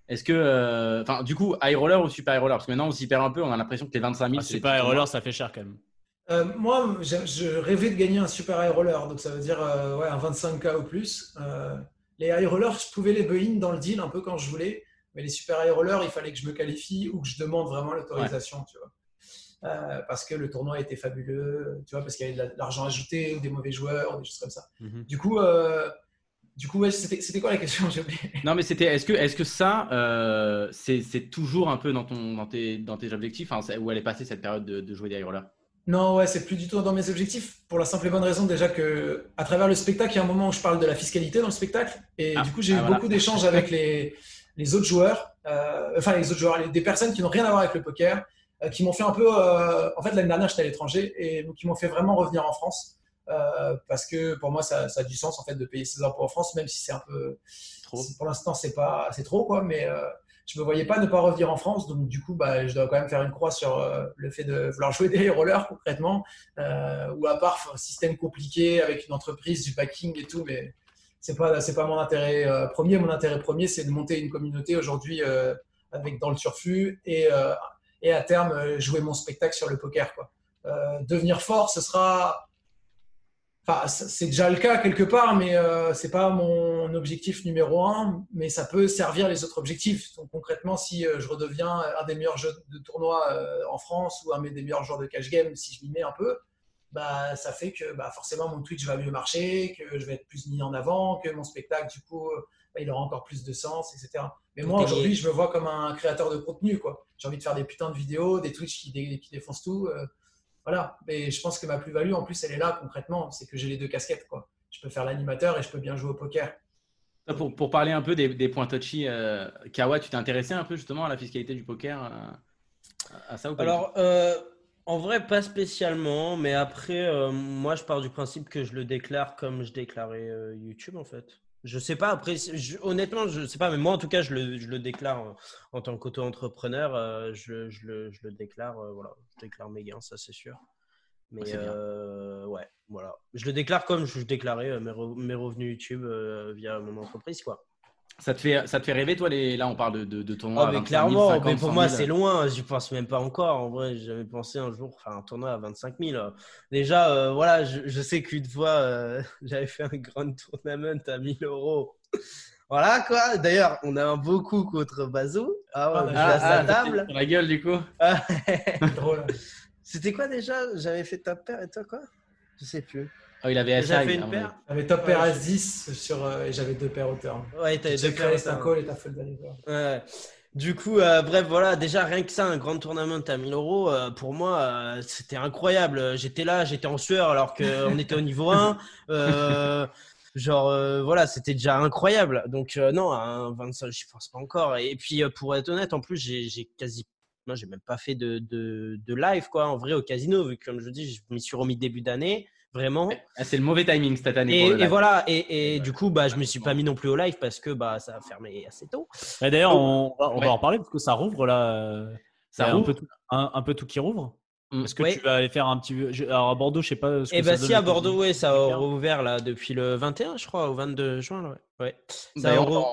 Est-ce que, euh, enfin, du coup, high roller ou super high roller? Parce que maintenant, on s'y perd un peu. On a l'impression que les 25 000,
Ah, pas
petits
roller, ça fait cher quand même.
Euh, moi, je, rêvais de gagner un super high roller, donc ça veut dire euh, ouais, un 25K ou plus. Euh, les high rollers, je pouvais les buy-in dans le deal un peu quand je voulais, mais les super high rollers, il fallait que je me qualifie ou que je demande vraiment l'autorisation, tu vois. Euh, parce que le tournoi était fabuleux, tu vois, parce qu'il y avait de la- de l'argent ajouté ou des mauvais joueurs, ou des choses comme ça.
Mhm.
Du coup, euh, du coup ouais, c'était quoi la question?
Non, mais c'était. Est-ce que, est-ce que ça, euh, c'est, toujours un peu dans ton, dans tes, dans tes objectifs, hein, où elle est passée cette période de, de jouer des rollers
Non, ouais, c'est plus du tout dans mes objectifs. Pour la simple et bonne raison déjà que, à travers le spectacle, il y a un moment où je parle de la fiscalité dans le spectacle. Et
Ah,
du coup, j'ai
ah,
eu
voilà.
beaucoup d'échanges avec les, les autres joueurs, euh, enfin les autres joueurs, les- des personnes qui n'ont rien à voir avec le poker, euh, qui m'ont fait un peu. en fait, l'année dernière, j'étais à l'étranger et donc qui m'ont fait vraiment revenir en France. Euh, parce que pour moi, ça, ça a du sens en fait de payer ses impôts en France, même si c'est un peu
Trop.
Pour l'instant, c'est pas, c'est trop quoi, mais euh, je me voyais pas ne pas revenir en France, donc du coup, bah, je dois quand même faire une croix sur euh, le fait de vouloir jouer des rollers concrètement, euh, ou à part un système compliqué avec une entreprise, du backing et tout, mais c'est pas, c'est pas mon intérêt premier. Mon intérêt premier, c'est de monter une communauté aujourd'hui avec dans le turfu et, et à terme jouer mon spectacle sur le poker quoi. Devenir fort, ce sera Enfin, c'est déjà le cas quelque part, mais euh, c'est pas mon objectif numéro un. Mais ça peut servir les autres objectifs. Donc concrètement, si euh, je redeviens un des meilleurs jeux de tournoi euh, en France ou un des meilleurs joueurs de cash game, si je m'y mets un peu, bah ça fait que bah, forcément mon Twitch va mieux marcher, que je vais être plus mis en avant, que mon spectacle du coup bah, il aura encore plus de sens, etc. Mais moi aujourd'hui, je me vois comme un créateur de contenu, quoi. J'ai envie de faire des putains de vidéos, des Twitch qui, dé- qui défoncent tout. euh, voilà, mais je pense que ma plus-value, en plus, elle est là concrètement, c'est que j'ai les deux casquettes. Quoi. Je peux faire l'animateur et je peux bien jouer au poker.
pour, pour parler un peu des, des points touchy, euh, Kawa, tu t'es intéressé un peu justement à la fiscalité du poker euh, à, ça ou pas
Alors, euh, en vrai, pas spécialement, mais après, euh, moi, je pars du principe que je le déclare comme je déclarais euh, YouTube, en fait. Je sais pas, après, je- honnêtement, je sais pas, mais moi, en tout cas, je le, je le déclare en, en tant qu'auto-entrepreneur, euh, je, je le, je le déclare, euh, voilà, je déclare mes gains, ça, c'est sûr. Mais
Ouais,
euh, ouais, voilà. Je le déclare comme je déclarais mes, re- mes revenus YouTube via mon entreprise, quoi.
Ça te fait, ça te fait rêver, toi les... Là, on parle de, de, de tournois.
Ah,
à
mais
25 000,
clairement,
50,
mais pour
100
moi,
000.
c'est loin. J'y pense même pas encore. En vrai, j'ai jamais pensé un jour faire un tournoi à 25 000. Déjà, euh, voilà, je, je sais qu'une fois, euh, j'avais fait un grand tournament à 1000 euros. Voilà quoi. D'ailleurs, on a un beau coup contre Bazou. Ah ouais,
Ah, ah,
à sa
ah,
table.
La gueule, du coup.
Ah,
Drôle.
C'était quoi déjà? J'avais fait ta paire et toi quoi? Je sais plus.
Oh, il avait
J'avais une paire.
J'avais top pair
Ouais,
As-10 sur, euh, et j'avais deux paires au turn.
Ouais, t'avais deux
créé
paires,
un
ça.
call et t'as fold.
Ouais. Du coup, euh, bref, voilà, déjà rien que ça, un grand tournament à 1000 euros, euh, pour moi, euh, c'était incroyable. J'étais là, j'étais en sueur alors qu'on était au niveau 1. Euh, genre, euh, voilà, c'était déjà incroyable. Donc, euh, non, un 25, je pense pas encore. Et puis, euh, pour être honnête, en plus, j'ai quasi. Moi, j'ai même pas fait de, de, de live, quoi, en vrai, au casino, vu que, comme je dis, je m'y suis remis début d'année, vraiment.
Ah, c'est le mauvais timing cette année.
Et,
pour le
et
live.
voilà, et, et du coup, bah, je me suis pas mis non plus au live parce que bah, ça a fermé assez tôt.
Et D'ailleurs, on, va- on
Ouais.
va en parler parce que ça rouvre là. euh,
Ça
un
rouvre
peu, tout, un, un peu tout qui rouvre.
Mm.
Est-ce que
Ouais.
tu vas aller faire un petit. Alors à Bordeaux, je sais pas. Ce que
Et
ça
bah
donne
si à
aux
Bordeaux, ouais, ça a rouvert là depuis le 21, je crois, au 22 juin. là, ouais. ouais. Ça a
en-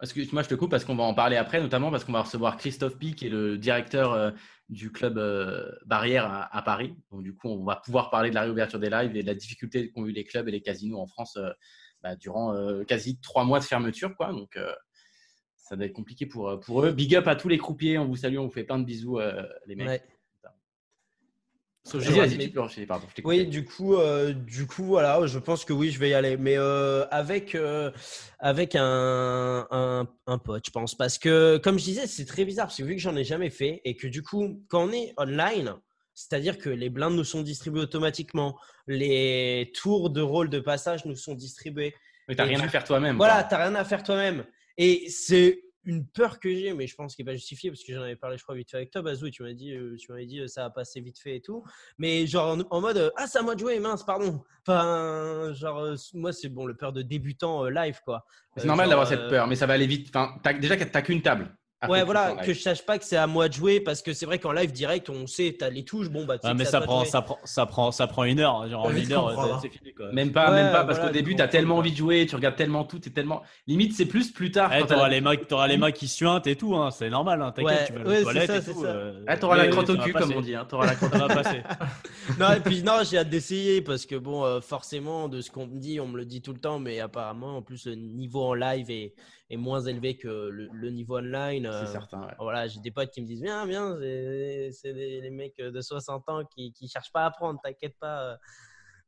Excuse-moi, je te coupe parce qu'on va en parler après, notamment parce qu'on va recevoir Christophe Pi, qui est le directeur euh, du club euh, Barrière à, Paris. Donc, du coup, on va pouvoir parler de la réouverture des lives et de la difficulté qu'ont eu les clubs et les casinos en France euh, bah, durant euh, quasi trois mois de fermeture. Quoi. Donc, ça va être compliqué pour, pour eux. Big up à tous les croupiers. On vous salue, on vous fait plein de bisous, les mecs.
Sauf
Vas-y,
que-
vas-y,
mais-
tu peux enchaîner, pardon. je t'ai
Oui, du coup, euh, du coup, voilà, je pense que oui, je vais y aller, mais euh, avec euh, avec un, un un pote, je pense, parce que comme je disais, c'est très bizarre, parce que vu que j'en ai jamais fait et que du coup, quand on est online, c'est-à-dire que les blindes nous sont distribuées automatiquement, les tours de rôle de passage nous sont distribués.
Mais t'as rien
tu-
à faire toi-même.
Voilà, t'as rien à faire toi-même. Et c'est une peur que j'ai, mais je pense qu'il n'est pas justifié parce que j'en avais parlé, je crois, vite fait avec toi, Bazou, et tu m'as dit, euh, tu m'avais dit, euh, ça va passer vite fait et tout. Mais genre en, en mode, euh, ah, c'est à moi de jouer, mince, pardon. Enfin, genre, moi, c'est bon, le peur de débutant euh, live, quoi.
C'est normal d'avoir cette peur, mais ça va aller vite. Enfin, déjà, t'as qu'une table. À
Ouais, voilà, que je sache pas que c'est à moi de jouer parce que c'est vrai qu'en live direct, on sait, t'as les touches, bon, bah, tu sais
Ah, mais
à
ça prend, ça, prend, ça, prend, ça prend une heure. Genre, en
Faut vite
une heure, c'est-
hein.
fini. Quoi.
Même pas,
Ouais,
même pas, parce
voilà,
qu'au début,
faut
tu as tellement envie de jouer, tu regardes tellement tout, t'es tellement. Limite, c'est plus plus tard.
Eh,
t'as
t'auras les, mains, t'auras les mains qui suintent et tout, hein, c'est normal. Hein, T'inquiète,
Ouais,
tu vas à
ouais,
la
c'est
toilette
ça,
et tout. euh,
Ah, t'auras la crotte au cul, comme on dit. hein, T'auras la crotte
Ça va passer.
non, et puis non, j'ai hâte d'essayer parce que bon, euh, forcément, de ce qu'on me dit, on me le dit tout le temps, mais apparemment, en plus, le niveau en live est, est moins élevé que le, le niveau online. euh,
C'est certain. ouais.
Voilà, j'ai des potes qui me disent Viens, viens, c'est les, les mecs de 60 ans qui ne cherchent pas à apprendre, t'inquiète pas.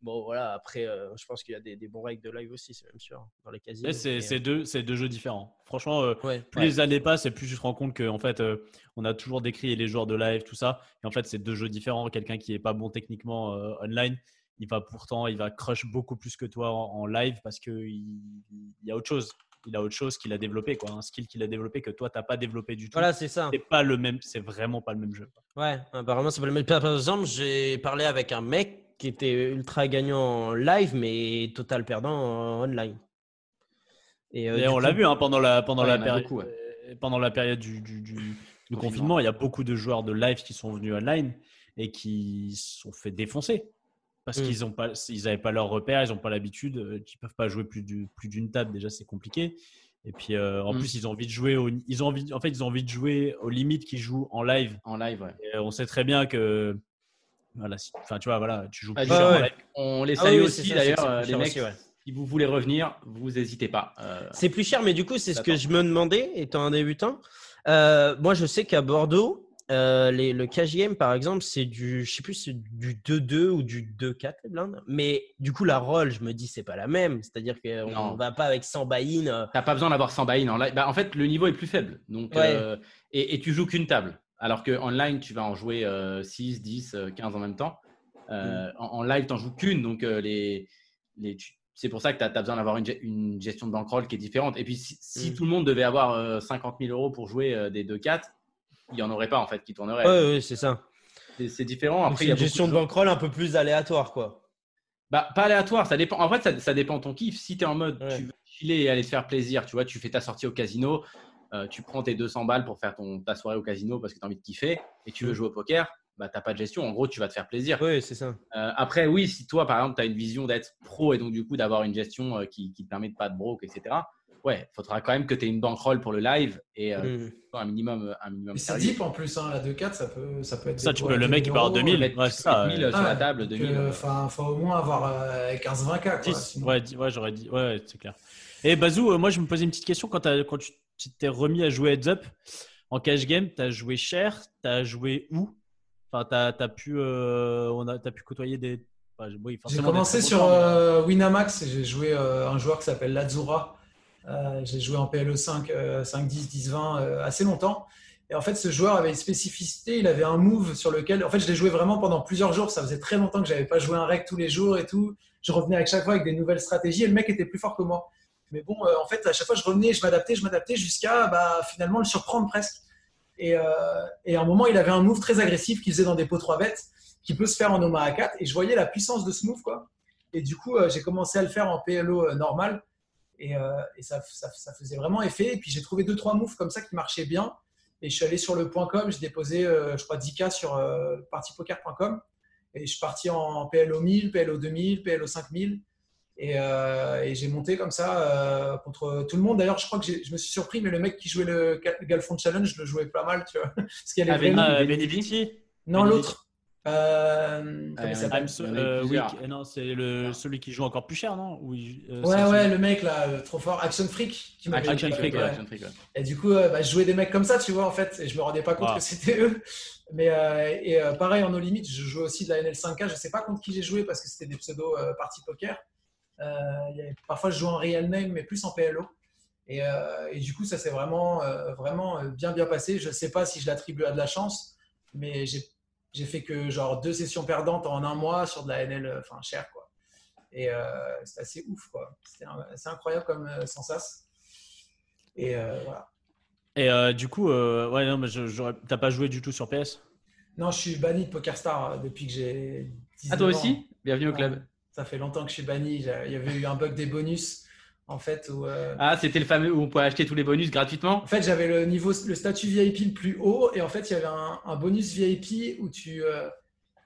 Bon, voilà, après, euh, je pense qu'il y a des, des bons règles de live aussi, c'est même sûr, dans les casinos.
Mais c'est c'est deux, c'est deux jeux différents. Franchement, euh,
euh, ouais.
plus les années passent et plus tu te rends compte qu'en fait, euh, on a toujours décrit les joueurs de live, tout ça. Et en fait, c'est deux jeux différents. Quelqu'un qui est pas bon techniquement euh, online, il va pourtant, il va crush beaucoup plus que toi en, en live parce qu'il il y a autre chose. Il a autre chose qu'il a développé, quoi. Un skill qu'il a développé que toi, t'as pas développé du tout.
Voilà, c'est ça.
C'est pas le même, c'est vraiment pas le même jeu.
Ouais, apparemment, ça peut le mettre. Par exemple, j'ai parlé avec un mec qui était ultra gagnant en live, mais total perdant en online. Et, euh,
Et on l'a vu hein, pendant la, pendant,
Ouais,
période,
beaucoup, ouais.
pendant la période du, du- du- du
Confinement.
confinement. Il y a beaucoup de joueurs de live qui sont venus online et qui se sont fait défoncer parce
Mm.
qu'ils ont pas, ils n'avaient pas leur repère, ils n'ont pas l'habitude, euh, ils peuvent pas jouer plus du- plus d'une table. Déjà, c'est compliqué. Et puis euh, en
Mm.
plus, ils ont envie de jouer. Au, ils ont envie, en fait, ils ont envie de jouer aux limites qu'ils jouent en live.
En live, ouais.
Et, euh, on sait très bien que voilà, si- enfin, tu vois, voilà, tu joues
Ah,
plus
ouais,
live.
On les
Ah
salue
oui, oui, c'est
aussi d'ailleurs,
que
euh, les mecs.
aussi, ouais.
Si vous voulez revenir, vous n'hésitez pas. Euh,
C'est plus cher, mais du coup, c'est ce que
D'accord.
je me demandais, étant un débutant. Euh, moi, je sais qu'à Bordeaux, euh, les- le game, par exemple, c'est du, je sais plus, du 2-2 ou du 2-4 les blindes. Mais du coup, la roll, je me dis, c'est pas la même. C'est-à-dire qu'on
Non.
va pas avec 100 buy-in. euh,
T'as pas besoin d'avoir 100 buy-in en live. Bah, en fait, le niveau est plus faible. Donc,
Ouais.
euh, et, et tu joues qu'une table. Alors qu'en ligne, tu vas en jouer euh, 6, 10, euh, 15 en même temps. Euh,
Mm.
en, en live, tu n'en joues qu'une. Donc, les, les, c'est pour ça que tu as, besoin d'avoir une, ge- une gestion de bankroll qui est différente. Et puis, si, si
Mm.
tout le monde devait avoir euh, 50 000 euros pour jouer des 2-4, il n'y en aurait pas en fait qui tourneraient.
Ouais, ouais, c'est ça.
C'est, différent. Après,
c'est
il y a
une gestion de bankroll un peu plus aléatoire, quoi.
Bah, pas aléatoire, ça dépend. En fait, ça, ça dépend de ton kiff. Si tu es en mode,
Ouais.
tu veux filer et aller te faire plaisir, tu vois, tu fais ta sortie au casino, euh, tu prends tes 200 balles pour faire ton, ta soirée au casino parce que tu as envie de kiffer et tu veux
Mm.
jouer au poker, bah, tu n'as pas de gestion. En gros, tu vas te faire plaisir.
Oui, c'est ça.
Euh, après, oui, si toi, par exemple, tu as une vision d'être pro et donc du coup d'avoir une gestion euh, qui, qui te permet de pas de broke, etc., ouais, il faudra quand même que tu aies une bankroll pour le live et euh,
Mm.
un minimum, un minimum
Mais c'est deep en plus, hein, la 2-4, ça peut, ça peut être.
Ça, tu peux-
à
le mec, il
2000
part à
euros,
2000.
mettre-
Ouais, c'est
peux
ça,
mettre 1000
euh,
sur la
Ouais,
table,
donc,
2000.
euh,
euh,
Enfin, faut au moins avoir euh, 15-20 k. Quoi,
10.
sinon-
Ouais, dix- ouais, j'aurais dit. Ouais, ouais, c'est clair. Et Bazou, euh, moi, je me posais une petite question. Quand, t'as- quand tu t'es remis à jouer Heads Up en cash game, tu as joué cher Tu as joué où? Enfin, tu as, pu, euh, on a, as pu côtoyer des. enfin, oui,
J'ai commencé sur euh, Winamax et j'ai joué euh, un joueur qui s'appelle Lazura. Euh, j'ai joué en PLE 5, euh, 5, 10, 10, 20 euh, assez longtemps. Et en fait, ce joueur avait une spécificité. Il avait un move sur lequel, en fait, je l'ai joué vraiment pendant plusieurs jours. Ça faisait très longtemps que j'avais pas joué un rec tous les jours et tout. Je revenais à chaque fois avec des nouvelles stratégies et le mec était plus fort que moi. Mais bon, euh, en fait, à chaque fois, je revenais, je m'adaptais, je m'adaptais jusqu'à bah, finalement le surprendre presque. Et, euh, et à un moment, il avait un move très agressif qu'il faisait dans des pots 3 bêtes qui peut se faire en Omaha 4 et je voyais la puissance de ce move quoi. Et du coup, j'ai commencé à le faire en PLO euh, normal et, euh, et ça, ça, ça faisait vraiment effet. Et puis j'ai trouvé deux trois moves comme ça qui marchaient bien. Et je suis allé sur le .com, j'ai déposé, euh, je crois, 10K sur euh, partypoker.com. Et je suis parti en PLO 1000, PLO 2000, PLO 5000. Et, euh, et j'ai monté comme ça contre tout le monde. D'ailleurs, je crois que je me suis surpris, mais le mec qui jouait le Ga- Galfond Challenge, je le jouais pas mal, tu vois. Parce qu'il y a
Ah, Benny-
Non, l'autre. Euh,
Ah,
I'm so- euh, oui, euh, non, c'est le, celui qui joue encore plus cher, non? Ou il- euh,
Ouais, ouais, le mec là, trop fort, Action Freak. Qui
Action
Action
Freak,
ouais.
Action Freak, ouais.
Et du coup, bah, je jouais des mecs comme ça, tu vois, en fait, et je me rendais pas compte
Wow.
que c'était eux. Mais euh, et euh, pareil, en no limit, je jouais aussi de la NL5K. Je sais pas contre qui j'ai joué parce que c'était des pseudos euh, party poker. Euh, il y avait- parfois, je jouais en real name, mais plus en PLO. Et, euh, et du coup, ça s'est vraiment, euh, vraiment bien, bien passé. Je sais pas si je l'attribue à de la chance, mais j'ai j'ai fait que genre deux sessions perdantes en un mois sur de la NL, euh, enfin cher quoi. Et euh, c'est assez ouf quoi. C'est incroyable comme euh, sensas. Et euh, voilà.
Et euh, du coup, euh, ouais, non, mais t'as pas joué du tout sur PS
Non, je suis banni de PokerStar depuis que j'ai 19
Ah, toi
ans.
aussi? Bienvenue au club.
Ouais, Ça fait longtemps que je suis banni. Il y avait eu un bug des bonus, en fait, où, euh,
Ah, c'était le fameux où on pouvait acheter tous les bonus gratuitement?
En fait, j'avais le niveau, le statut VIP le plus haut, et en fait, il y avait un, un bonus VIP où tu, euh,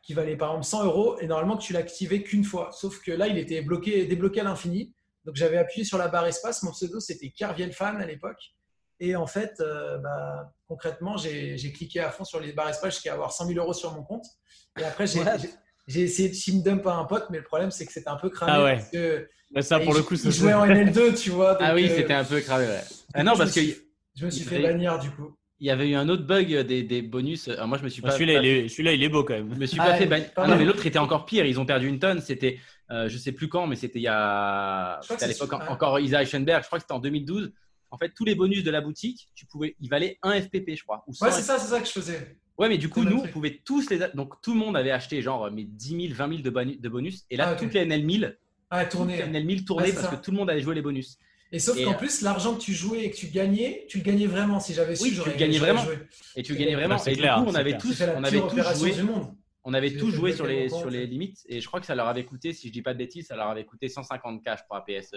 qui valait par exemple 100 euros, et normalement que tu l'activais qu'une fois. Sauf que là, il était bloqué, débloqué à l'infini. Donc, j'avais appuyé sur la barre espace. Mon pseudo, c'était Carviel Fan à l'époque. Et en fait, euh, bah, concrètement, j'ai j'ai cliqué à fond sur les barres espace jusqu'à avoir 100 000 euros sur mon compte. Et après, j'ai
What
j'ai- j'ai essayé de team dump à un pote, mais le problème, c'est que c'était un peu cramé.
Ah ouais.
parce que,
Ouais, Ça, pour le coup, ça
il jouait en NL2, tu vois.
Ah oui,
euh,
c'était un peu cravé, ouais. Ah non, parce
je me
que
suis- Je me suis
il
fait bannir, du coup.
il y avait eu un autre bug des, des bonus. Alors moi, je me suis
Ah,
pas.
Celui-là,
pas-
il est, celui-là, il est beau quand même.
Je me suis
Ah,
pas fait
ouais,
bannir.
pas
Ah non, mais l'autre était encore pire. Ils ont perdu une tonne. C'était, euh, je sais plus quand, mais c'était il y a.
Je crois que
C'était à l'époque encore Isa Eichenberg. Je crois que c'était en 2012. En fait, tous les bonus de la boutique, tu pouvais, ils valaient 1 FPP, je crois. Ou 100
Ouais, c'est ça, c'est ça que je faisais.
Ouais, mais du coup, nous, on pouvait tous les. Donc, tout le monde avait acheté genre mais 10 000, 20 000 de, bonu- de bonus. Et là,
Ah,
toutes les NL 1000,
Ah, tourner.
NL 1000 tournaient
Ouais,
parce
ça.
que tout le monde allait jouer les bonus.
Et sauf qu'en
euh,
plus, l'argent que tu jouais et que tu gagnais, tu le gagnais vraiment. Si j'avais su,
Oui,
j'aurais
le gagnais
j'aurais
vraiment.
joué.
Et tu gagnais vraiment.
Bah, c'est
et du
clair,
coup, on avait
clair.
tous, on avait tous joué.
du monde.
On avait
fait
joué sur les, sur les limites et je crois que ça leur avait coûté, si je dis pas de bêtises, ça leur avait coûté 150K, je crois, à PS.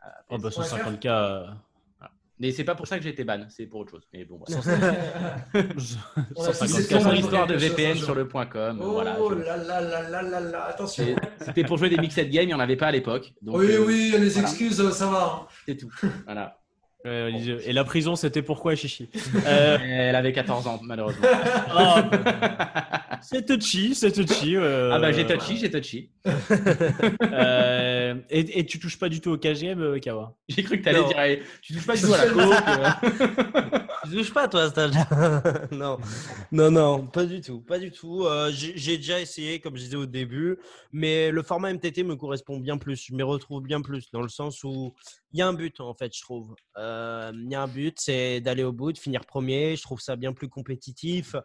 à
Oh,
PS.
bah, 150K.
Mais c'est pas pour ça que j'ai été ban, c'est pour autre chose. Mais bon, voilà.
On a tous
150K,
essayé
C'est
on
mon
a
histoire de VPN sur le point .com.
Oh
voilà, je-
là là là là là là, attention.
C'était pour jouer des mixed games, il n'y en avait pas à l'époque. donc,
Oui,
euh,
oui, les
voilà.
excuses, euh, ça va. hein.
C'est tout. Voilà.
euh, Et la prison, c'était pourquoi, Chichi? Euh,
Elle avait 14 ans, malheureusement.
oh, C'est touchy, c'est touchy. euh,
Ah bah j'ai touchy, j'ai touchy.
euh, et, et tu touches pas du tout au KGM, euh, Kawa?
J'ai cru que t'allais
Non.
dire, tu touches pas du tout à la coke. euh.
Tu touches pas, toi, à cet âge-là Non, non, non, pas du tout, pas du tout. Euh, j'ai déjà essayé, comme je disais au début, mais le format MTT me correspond bien plus. Je m'y retrouve bien plus dans le sens où il y a un but, en fait, je trouve. Euh, Il y a un but, c'est d'aller au bout, de finir premier. Je trouve ça bien plus compétitif.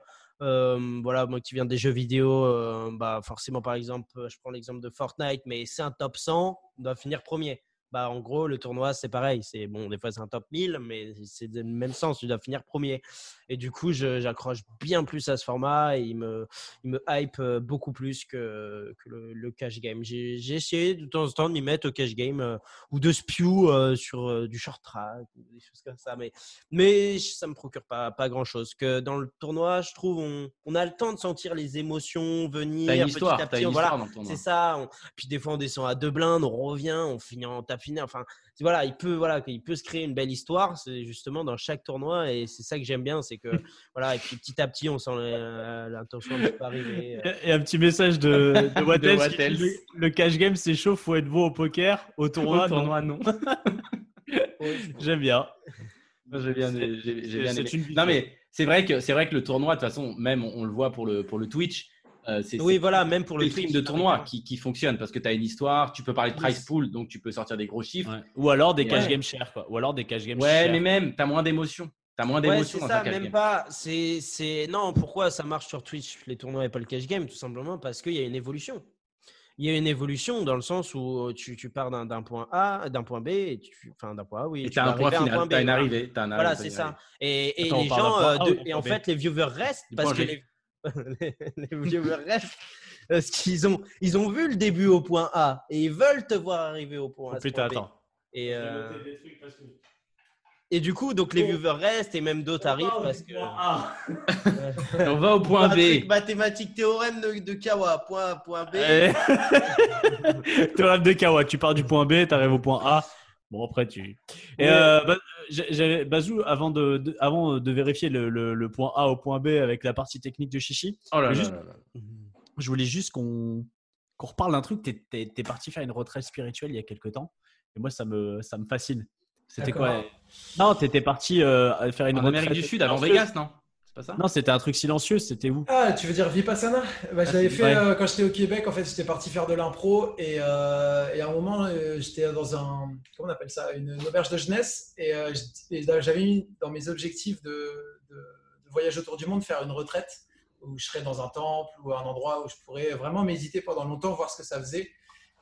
Euh, voilà, moi qui viens des jeux vidéo, euh, bah forcément, par exemple, je prends l'exemple de Fortnite, mais c'est un top 100, on doit finir premier. Bah, en gros, le tournoi, c'est pareil. C'est bon, des fois, c'est un top 1000, mais c'est le même sens. Tu dois finir premier. Et du coup, j'accroche bien plus à ce format et il me, il me hype euh, beaucoup plus que, que le, le cash game. J'ai essayé de temps en temps de m'y mettre au cash game euh, ou de spew euh, sur euh, du short track ou des choses comme ça. Mais, mais ça me procure pas, pas grand chose. Que dans le tournoi, je trouve, on, on a le temps de sentir les émotions venir.
Une
petit
histoire,
à
une
c'est ça. on- Puis des fois, on descend à deux blindes, on revient, on finit en finale. Enfin, c'est- voilà, il peut, voilà, il peut se créer une belle histoire. C'est justement dans chaque tournoi et c'est ça que j'aime bien, c'est que voilà, et puis petit à petit, on sent euh, l'intention de pas arriver. euh.
Et un petit message de, de Wattels
De
qui le, le cash game c'est chaud, faut être bon au poker, au tournoi,
Au tournoi,
non.
non.
J'aime bien.
J'ai bien, bien aimé. Non mais c'est vrai que c'est vrai que le tournoi de toute façon même on, on le voit pour le pour le Twitch. Euh,
Oui, voilà, même pour
le
Twitch,
de tournoi qui, qui fonctionne parce que tu as une histoire, tu peux parler de price pool donc tu peux sortir des gros chiffres.
Ouais. Ou alors des
Ouais.
cash games chers, quoi. Ou alors des cash games
Ouais,
chers.
mais même tu as moins d'émotion. Tu as moins
Ouais,
d'émotion
c'est
dans
ça,
un cash
même
game.
pas. C'est, c'est non. Pourquoi ça marche sur Twitch les tournois et pas le cash game? Tout simplement parce qu'il y a une évolution. Il y a une évolution dans le sens où tu, tu pars d'un, d'un point A, d'un point B, et tu, enfin d'un point A, oui.
Et
tu
tu as un point
arriver à
final,
B,
tu as une arrivée. t'as un
Voilà, c'est
t'as
ça. Et, et
Attends,
les gens,
point
euh, de- et en
point
fait, les viewers restent parce
point
que
G.
les, les viewers restent parce qu'ils ont, ils ont vu le début au point A et ils veulent te voir arriver au point
Oh,
A.
putain, attends.
Et euh, Et du coup, donc les
Oh.
viewers restent et même d'autres arrivent parce que.
On va au point B.
mathématique, théorème de, de Kawa, point, point B.
Eh. Théorème de Kawa, tu pars du point B, tu arrives au point A. Bon, après, tu. Et
Ouais.
euh, j'avais- Bazou, avant de, de- avant de vérifier le, le- le point A au point B avec la partie technique de Chichi,
Oh là là
Juste-
là là.
je voulais juste qu'on qu'on reparle d'un truc. Tu es, parti faire une retraite spirituelle il y a quelques temps. Et moi, ça me, ça me fascine. C'était quoi. Non, tu étais parti euh, faire une
En
retraite.
Amérique du Sud, avant. Vegas, non? Pas ça?
Non, c'était un truc silencieux. C'était où?
Ah, tu veux dire Vipassana? Bah, Je
Ah,
l'avais
c'est
fait euh, quand j'étais au Québec. En fait, j'étais parti faire de l'impro et, euh, et à un moment, euh, j'étais dans un comment on appelle ça, une, une auberge de jeunesse et, euh, j'avais mis dans mes objectifs de, de, de voyage autour du monde faire une retraite où je serais dans un temple ou un endroit où je pourrais vraiment méditer pendant longtemps, voir ce que ça faisait.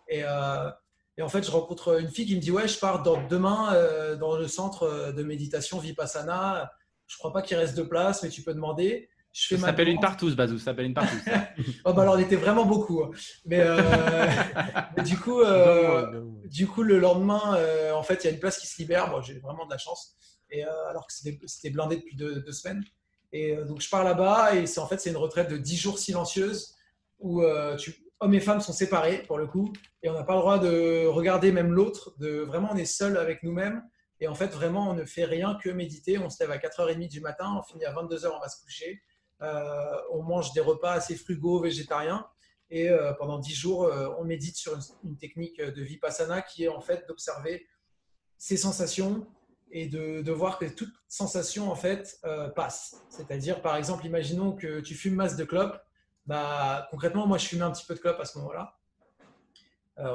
Et, euh, et en fait, je rencontre une fille qui me dit ouais, je pars dans, demain euh, dans le centre de méditation Vipassana. Je crois pas qu'il reste de place, mais tu peux demander. Je fais
Ça s'appelle une partouze, Bazou. Ça s'appelle une partouze.
Oh, bah alors, on était vraiment beaucoup. hein. Mais, euh, mais du coup, euh, du coup, le lendemain, euh, en fait, il y a une place qui se libère. Bon, j'ai vraiment de la chance. Et alors que c'était blindé depuis deux, deux semaines. Et donc, je pars là-bas et c'est en fait c'est une retraite de 10 jours silencieuse où tu, hommes et femmes sont séparés pour le coup et on n'a pas le droit de regarder même l'autre. De vraiment, on est seul avec nous-mêmes. Et en fait, vraiment, on ne fait rien que méditer. On se lève à 4h30 du matin, on finit à 22h, on va se coucher. Euh, on mange des repas assez frugaux, végétariens. Et euh, pendant 10 jours, euh, on médite sur une, technique de vipassana qui est en fait d'observer ses sensations et de, voir que toute sensation en fait passe. C'est-à-dire, par exemple, imaginons que tu fumes masse de clopes. Bah, concrètement, moi, je fumais un petit peu de clopes à ce moment-là.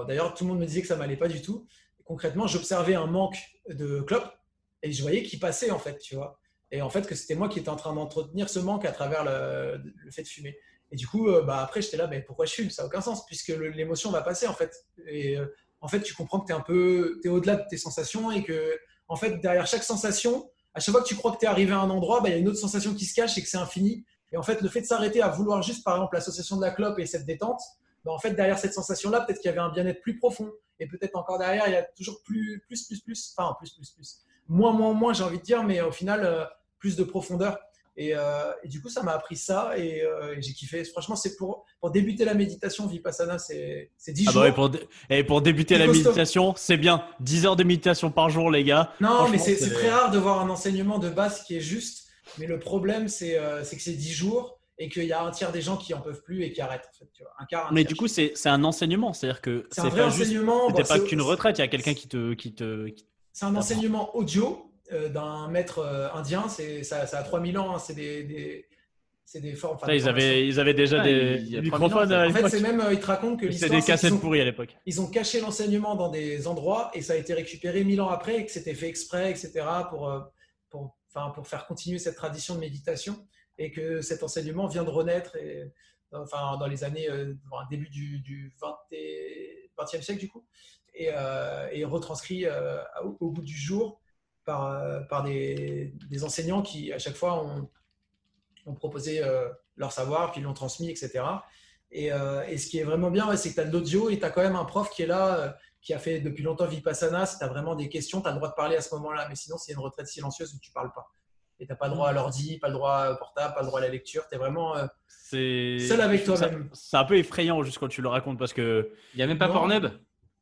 D'ailleurs, tout le monde me disait que ça m'allait pas du tout. Concrètement, j'observais un manque de clopes et je voyais qu'il passait en fait, tu vois. Et en fait, que c'était moi qui étais en train d'entretenir ce manque à travers le, fait de fumer. Et du coup, euh, bah, après, j'étais là, mais pourquoi je fume? Ça n'a aucun sens, puisque l'émotion va passer, en fait. Et euh, en fait, tu comprends que tu es un peu au-delà de tes sensations et que, en fait, derrière chaque sensation, à chaque fois que tu crois que tu es arrivé à un endroit, bah, il y a une autre sensation qui se cache et que c'est infini. Et en fait, le fait de s'arrêter à vouloir juste, par exemple, l'association de la clope et cette détente, bah, en fait, derrière cette sensation-là, peut-être qu'il y avait un bien-être plus profond. Et peut-être encore derrière, il y a toujours plus, plus, plus, plus, enfin, plus, plus, plus. Moins, moins, moins, j'ai envie de dire, mais au final, euh, plus de profondeur. Et, euh, et du coup, ça m'a appris ça et, euh, et j'ai kiffé. Franchement, c'est pour, pour débuter la méditation, Vipassana, c'est c'est 10
Ah
jours.
bah pour, dé- et pour débuter la
costaud.
méditation, c'est bien. 10 heures de méditation par jour, les gars.
Non, mais c'est très rare de voir un enseignement de base qui est juste. Mais le problème, c'est c'est que c'est 10 jours et qu'il y a un tiers des gens qui en peuvent plus et qui arrêtent. En fait, tu vois. Un quart, un
Mais du coup, c'est un enseignement. C'est-à-dire que
c'est un vrai
pas juste.
enseignement.
C'était
Bon,
pas qu'une retraite, il y a quelqu'un qui te. Qui te qui-
C'est un enseignement audio euh, d'un maître euh, indien. C'est ça, ça a 3000 ans. hein. C'est des, des- c'est des formes. enfin,
Ça,
des
ils, avaient, ils avaient déjà
Ah,
des
il y a
des
3000 ans,
microphones à
En fait, c'est même, euh, ils te racontent que
des
c'est qu'ils
cassettes
ont-
pourries à l'époque.
ils ont caché l'enseignement dans des endroits et ça a été récupéré mille ans après et que c'était fait exprès, etc., pour, pour, enfin, pour faire continuer cette tradition de méditation et que cet enseignement vient de renaître enfin, dans les années, euh, début du, du 20 et- 20e siècle, du coup, et, euh, et retranscrit euh, au, bout du jour par, des, enseignants qui, à chaque fois, ont, proposé leur savoir, puis l'ont transmis, etc. Et, ce qui est vraiment bien, c'est que tu as de l'audio et tu as quand même un prof qui est là, qui a fait depuis longtemps Vipassana. Si tu as vraiment des questions, tu as le droit de parler à ce moment-là. Mais sinon, c'est une retraite silencieuse où tu parles pas. Et tu n'as pas le droit à l'ordi, pas le droit au portable, pas le droit à la lecture. Tu es vraiment euh,
C'est
seul avec toi-même.
C'est un peu effrayant juste quand tu le racontes parce que.
Il n'y a même pas
Non.
Pornhub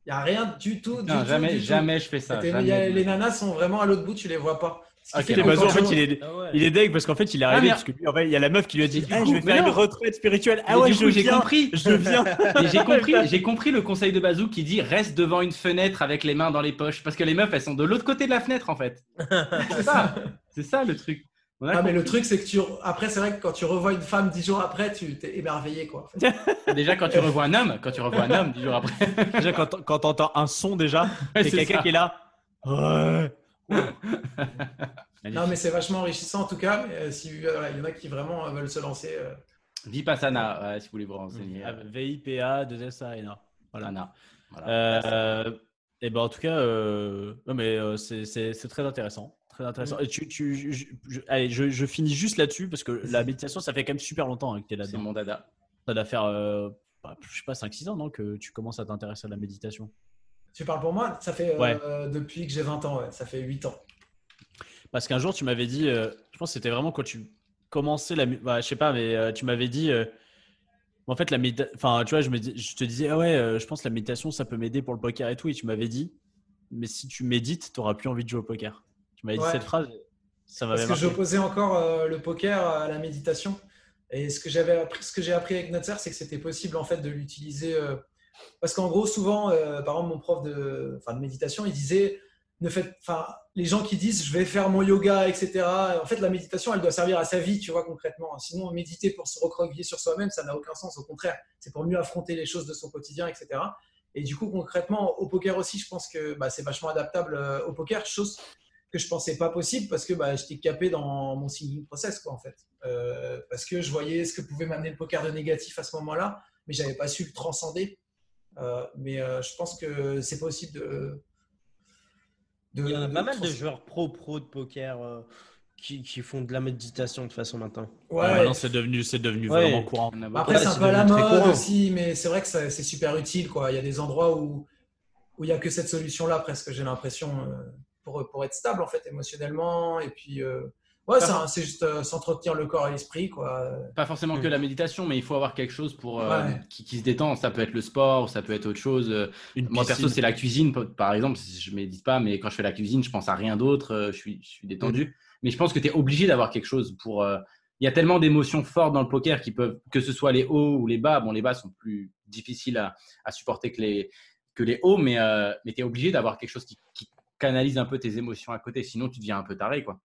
Il n'y a rien du tout.
Non,
du tout,
jamais,
du tout.
jamais je fais ça. Jamais.
les nanas sont vraiment à l'autre bout, tu les vois pas. Ce qui
Ok,
fait
Et
que
Bazou,
quand
en fait, il est,
Ah ouais.
il est deg parce qu'en fait, il est
Ah,
arrivé
mais-
parce que lui, en fait, il y a la meuf qui lui a dit Eh,
coup,
Je vais faire une
non.
retraite spirituelle. Ah
Mais
ouais,
j'ai compris.
Je viens.
Et j'ai compris, j'ai compris le conseil de Bazou qui dit reste devant une fenêtre avec les mains dans les poches parce que les meufs elles sont de l'autre côté de la fenêtre en fait. C'est ça, c'est ça le truc.
Ah, mais le truc, c'est que tu. Après, c'est vrai que quand tu revois une femme dix jours après, tu t'es émerveillé, quoi. en fait.
Déjà quand tu revois un homme, quand tu revois un homme dix jours après,
Déjà, quand, t'en- quand t'entends un son, déjà,
Ouais,
c'est quelqu'un qui est là. Ouais.
Non, mais c'est vachement enrichissant en tout cas. mais, euh, si, euh, voilà, il y en a qui vraiment euh, veulent se lancer. euh,
Vipassana, ouais, si vous voulez vous renseigner.
Ah, VIPA, 2S Arena. Voilà.
Voilà. Voilà.
Euh, et ben en tout cas, euh, non, mais euh, c'est- c'est c'est très intéressant. Très intéressant.
Mm.
Et tu, tu, je, je- allez, je, je finis juste là-dessus parce que la méditation, ça fait quand même super longtemps hein, que tu es
C'est
là-dedans.
mon dada.
Ça doit faire, euh, bah, je sais pas, 5-6 ans non, que tu commences à t'intéresser à la méditation.
Tu parles pour moi Ça fait euh,
Ouais.
depuis que j'ai 20 ans, ouais, ça fait 8 ans.
Parce qu'un jour, tu m'avais dit, euh, je pense que c'était vraiment quand tu commençais la. Bah, je sais pas, mais euh, tu m'avais dit. en fait, la Enfin, tu vois, je, me dis- je te disais, ah ouais, euh, je pense que la méditation, ça peut m'aider pour le poker et tout. Et tu m'avais dit, mais si tu médites, tu n'auras plus envie de jouer au poker. Tu m'avais dit cette phrase, ça
Parce que j'opposais encore euh, le poker à la méditation. Et ce que j'avais appris, ce que j'ai appris avec Nutzer, c'est que c'était possible en fait de l'utiliser. euh, parce qu'en gros, souvent, euh, par exemple, mon prof de, enfin, de méditation, il disait, ne faites, enfin, les gens qui disent, je vais faire mon yoga, etc. En fait, la méditation, elle doit servir à sa vie, tu vois, concrètement. Sinon, méditer pour se recroqueviller sur soi-même, ça n'a aucun sens. Au contraire, c'est pour mieux affronter les choses de son quotidien, etc. Et du coup, concrètement, au poker aussi, je pense que bah, c'est vachement adaptable euh, au poker, chose que je pensais pas possible parce que bah, j'étais capé dans mon singing process, quoi, en fait. Euh, parce que je voyais ce que pouvait m'amener le poker de négatif à ce moment-là, mais j'avais pas su le transcender. Euh, mais euh, je pense que c'est possible de, de-
Il y a
de
pas mal de joueurs pro-pro de poker euh, qui, qui font de la méditation de façon maintenant.
Ouais,
maintenant, c'est devenu, c'est devenu
Ouais.
vraiment courant.
A
Après, c'est un peu à la mode aussi, mais c'est vrai que c'est super utile. Quoi. Il y a des endroits où où il n'y a que cette solution-là, presque, j'ai l'impression, pour, pour être stable, en fait, émotionnellement. Et puis, euh, ouais, c'est juste euh, s'entretenir le corps et l'esprit. Quoi.
Pas forcément que
Mm.
la méditation, mais il faut avoir quelque chose pour euh,
Ouais.
qui, qui se détend. Ça peut être le sport, ça peut être autre chose.
Une
Moi perso, c'est la cuisine, par exemple. Je médite pas, mais quand je fais la cuisine, je pense à rien d'autre. euh, Je suis, je suis détendu. Mais je pense que tu es obligé d'avoir quelque chose pour. euh, Il y a tellement d'émotions fortes dans le poker qui peuvent, que ce soit les hauts ou les bas. Bon, les bas sont plus difficiles à, à supporter que les, que les hauts, mais, euh, mais tu es obligé d'avoir quelque chose qui, qui canalise un peu tes émotions à côté. Sinon, tu deviens un peu taré, quoi.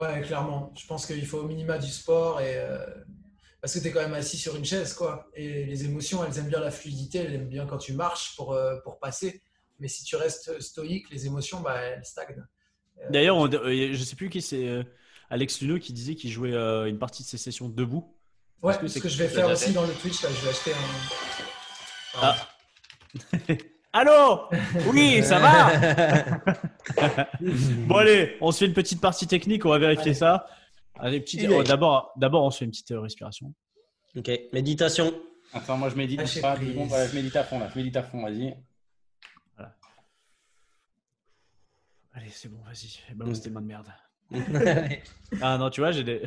Ouais, clairement. Je pense qu'il faut au minima du sport et euh, parce que tu es quand même assis sur une chaise, quoi. Et les émotions, elles aiment bien la fluidité, elles aiment bien quand tu marches pour, euh, pour passer. Mais si tu restes stoïque, les émotions, bah, elles stagnent. Euh,
D'ailleurs, je sais plus qui c'est, Alex Luno qui disait qu'il jouait une partie de ses sessions debout.
ouais,
que
ce que je vais faire aussi dans le Twitch, là, je vais acheter un.
Ah. Allô Oui, ça va Bon allez, on se fait une petite partie technique, on va vérifier
Allez.
ça. Allez, petite- oh, D'abord, d'abord, on se fait une petite euh, respiration.
Ok, méditation.
Attends, moi je médite. Voilà, je médite à fond là. Je médite à fond, vas-y.
Allez, c'est bon, vas-y. Balance tes mains de merde. Ah non, tu vois, j'ai des.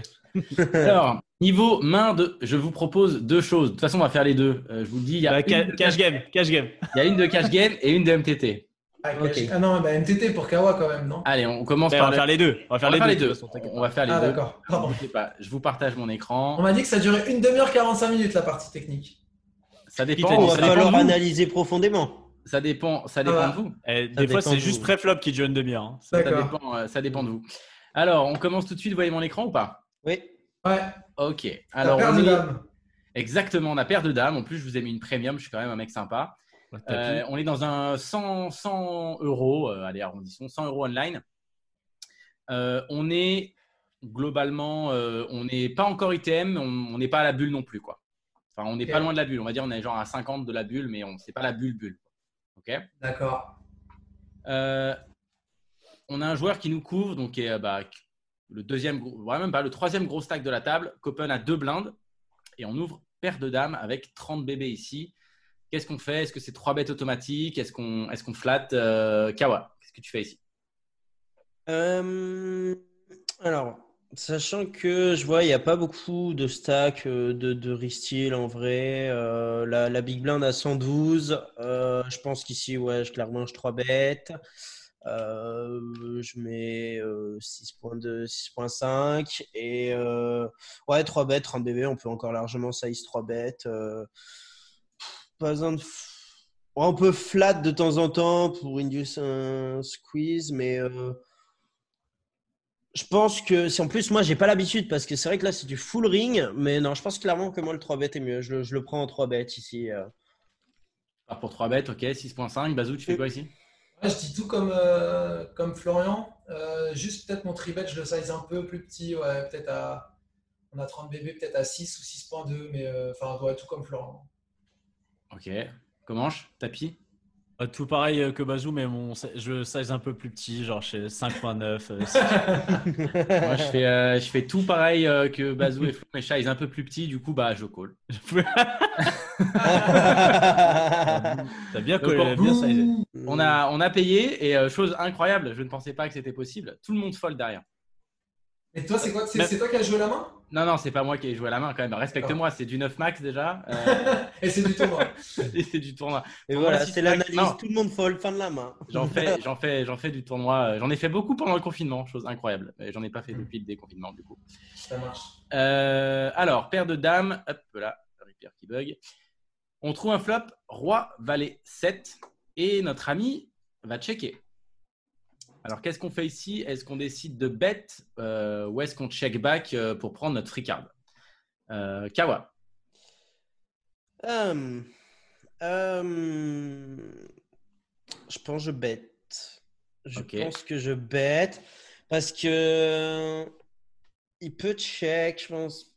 Alors, niveau main de, je vous propose deux choses. De toute façon, on va faire les deux. Euh, je vous le dis, il y, a
Bah,
une
ca-
de
cash game, cash game.
il y a une de cash game et une de MTT.
Ah, ah non, bah, MTT pour Kawa quand même, non?
Allez, on commence
Ouais, on
par
va
le-
faire les deux. On va faire
on
les
faire
deux. façon,
On va faire les
Ah,
deux.
d'accord.
Je sais pas, je vous partage mon
On
écran.
m'a dit que ça durait une demi-heure 45 minutes la partie technique.
Ça dépend.
On va
Ça
ça
dépend,
falloir
de vous.
analyser profondément.
ça dépend. Ça
Ah
dépend
bah.
de vous.
Eh,
Ça
des fois, c'est juste pré-flop qui dure une demi-heure. hein.
Ça dépend. euh, Ça dépend de vous. Alors, on commence tout de suite. Vous voyez mon écran ou pas?
Oui.
Ouais,
Ok.
la
Alors,
paire
on
de
est
dames.
exactement. On a paire de dames. En plus, je vous ai mis une premium. Je suis quand même un mec sympa.
Ouais,
Euh, on est dans un 100, 100 euros, euh, allez arrondissons, 100 euros online. Euh, on est globalement, on n'est pas encore ITM, on n'est pas à la bulle non plus quoi. Enfin, on n'est pas loin de la bulle. On va dire on est genre à 50 de la bulle, mais on c'est pas la bulle bulle. Ok.
D'accord.
On a un joueur qui nous couvre, donc qui est, bah, le deuxième, ouais, même pas le troisième gros stack de la table. Copen a deux blindes et on ouvre paire de dames avec 30 bébés ici. Qu'est-ce qu'on fait? Est-ce que c'est trois bêtes automatiques? Est-ce qu'on est flatte euh, Kawa, qu'est-ce que tu fais ici?
Euh, alors, sachant que je vois, il n'y a pas beaucoup de stacks euh, de, de Ristil en vrai. La, la Big Blind à 112. euh, je pense qu'ici, ouais, je, clairement, je 3 bêtes. Euh, je mets euh, 6.2, 6.5. Et euh, ouais, 3 bêtes, 30 BB, on peut encore largement size 3 bêtes. Euh, pas besoin de. f- Ouais, on peut flat de temps en temps pour induce un squeeze, mais. euh, je pense que si en plus moi j'ai pas l'habitude parce que c'est vrai que là c'est du full ring mais non je pense clairement que moi le 3 bet est mieux je, le- je le prends en 3 bet ici euh.
Alors pour 3 bêtes, ok, 6.5. Bazou, tu fais quoi ici?
Je dis tout comme, euh, comme Florian. Euh, juste peut-être mon tribet, je le size un peu plus petit. Ouais, peut-être à. On a 30 bébés, peut-être à 6 ou 6.2, mais euh, enfin, ouais, tout comme Florian.
Ok. Comment Tapis
Euh, Tout pareil euh, que Bazou, mais mon, je size un peu plus petit, genre chez 5.9. euh.
Moi, je fais, euh, je fais tout pareil euh, que Bazou et Flo, mais est un peu plus petit, du coup, bah, je call.
T'as bien collé,
on-
bien sizé.
On a, on a payé et chose incroyable, je ne pensais pas que c'était possible. Tout le monde fold derrière.
Et toi, c'est quoi C'est
Mais-
toi qui as joué la main?
Non, non, c'est pas moi qui ai joué à la main quand même. Respecte-moi, c'est du 9 max déjà. euh,
Et c'est du tournoi.
et c'est du tournoi.
Et
Tournoi
voilà, c'est l'analyse. Tout le monde fold, fin de la main.
J'en fais, j'en fais, j'en fais du tournoi. euh, J'en ai fait beaucoup pendant le confinement, chose incroyable. Mais J'en ai pas fait depuis le déconfinement du coup.
Ça marche.
Euh, alors, paire de dames. Hop là, Repair qui bug. On trouve un flop, roi, valet 7. Et notre ami va checker. Alors, qu'est-ce qu'on fait ici? Est-ce qu'on décide de bet euh, ou est-ce qu'on check back euh, pour prendre notre free card? Euh, Kawa.
Euh, euh, je pense que je bête. Je pense que je bête parce que il peut check, je pense.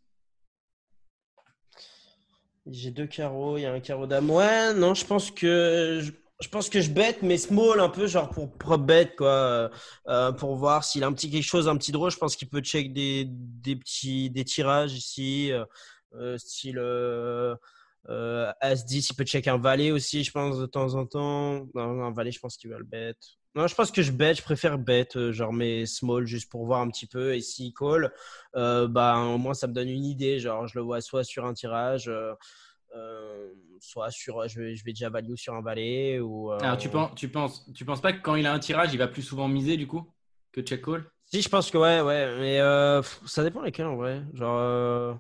J'ai deux carreaux, il y a un carreau. Ouais, non, je pense que je, je pense que je bête, mais small un peu, genre pour prop bet quoi, euh, euh, pour voir s'il a un petit quelque chose, un petit draw. Je pense qu'il peut check des, petits des tirages ici, euh, euh, style. euh, euh, As-10, il peut check un valet aussi, je pense, de temps en temps. Non, un valet, je pense qu'il va le bet. Non, je pense que je bet, je préfère bet, euh, genre mes small, juste pour voir un petit peu. Et s'il call, bah, au moins, ça me donne une idée. Genre, je le vois soit sur un tirage, euh, soit sur. Je vais, je vais déjà value sur un valet. Ou, euh,
Alors, tu penses, tu, penses, tu penses pas que quand il a un tirage, il va plus souvent miser du coup que check call
Si, je pense que ouais, ouais. Mais euh, ça dépend lesquels en vrai. Genre.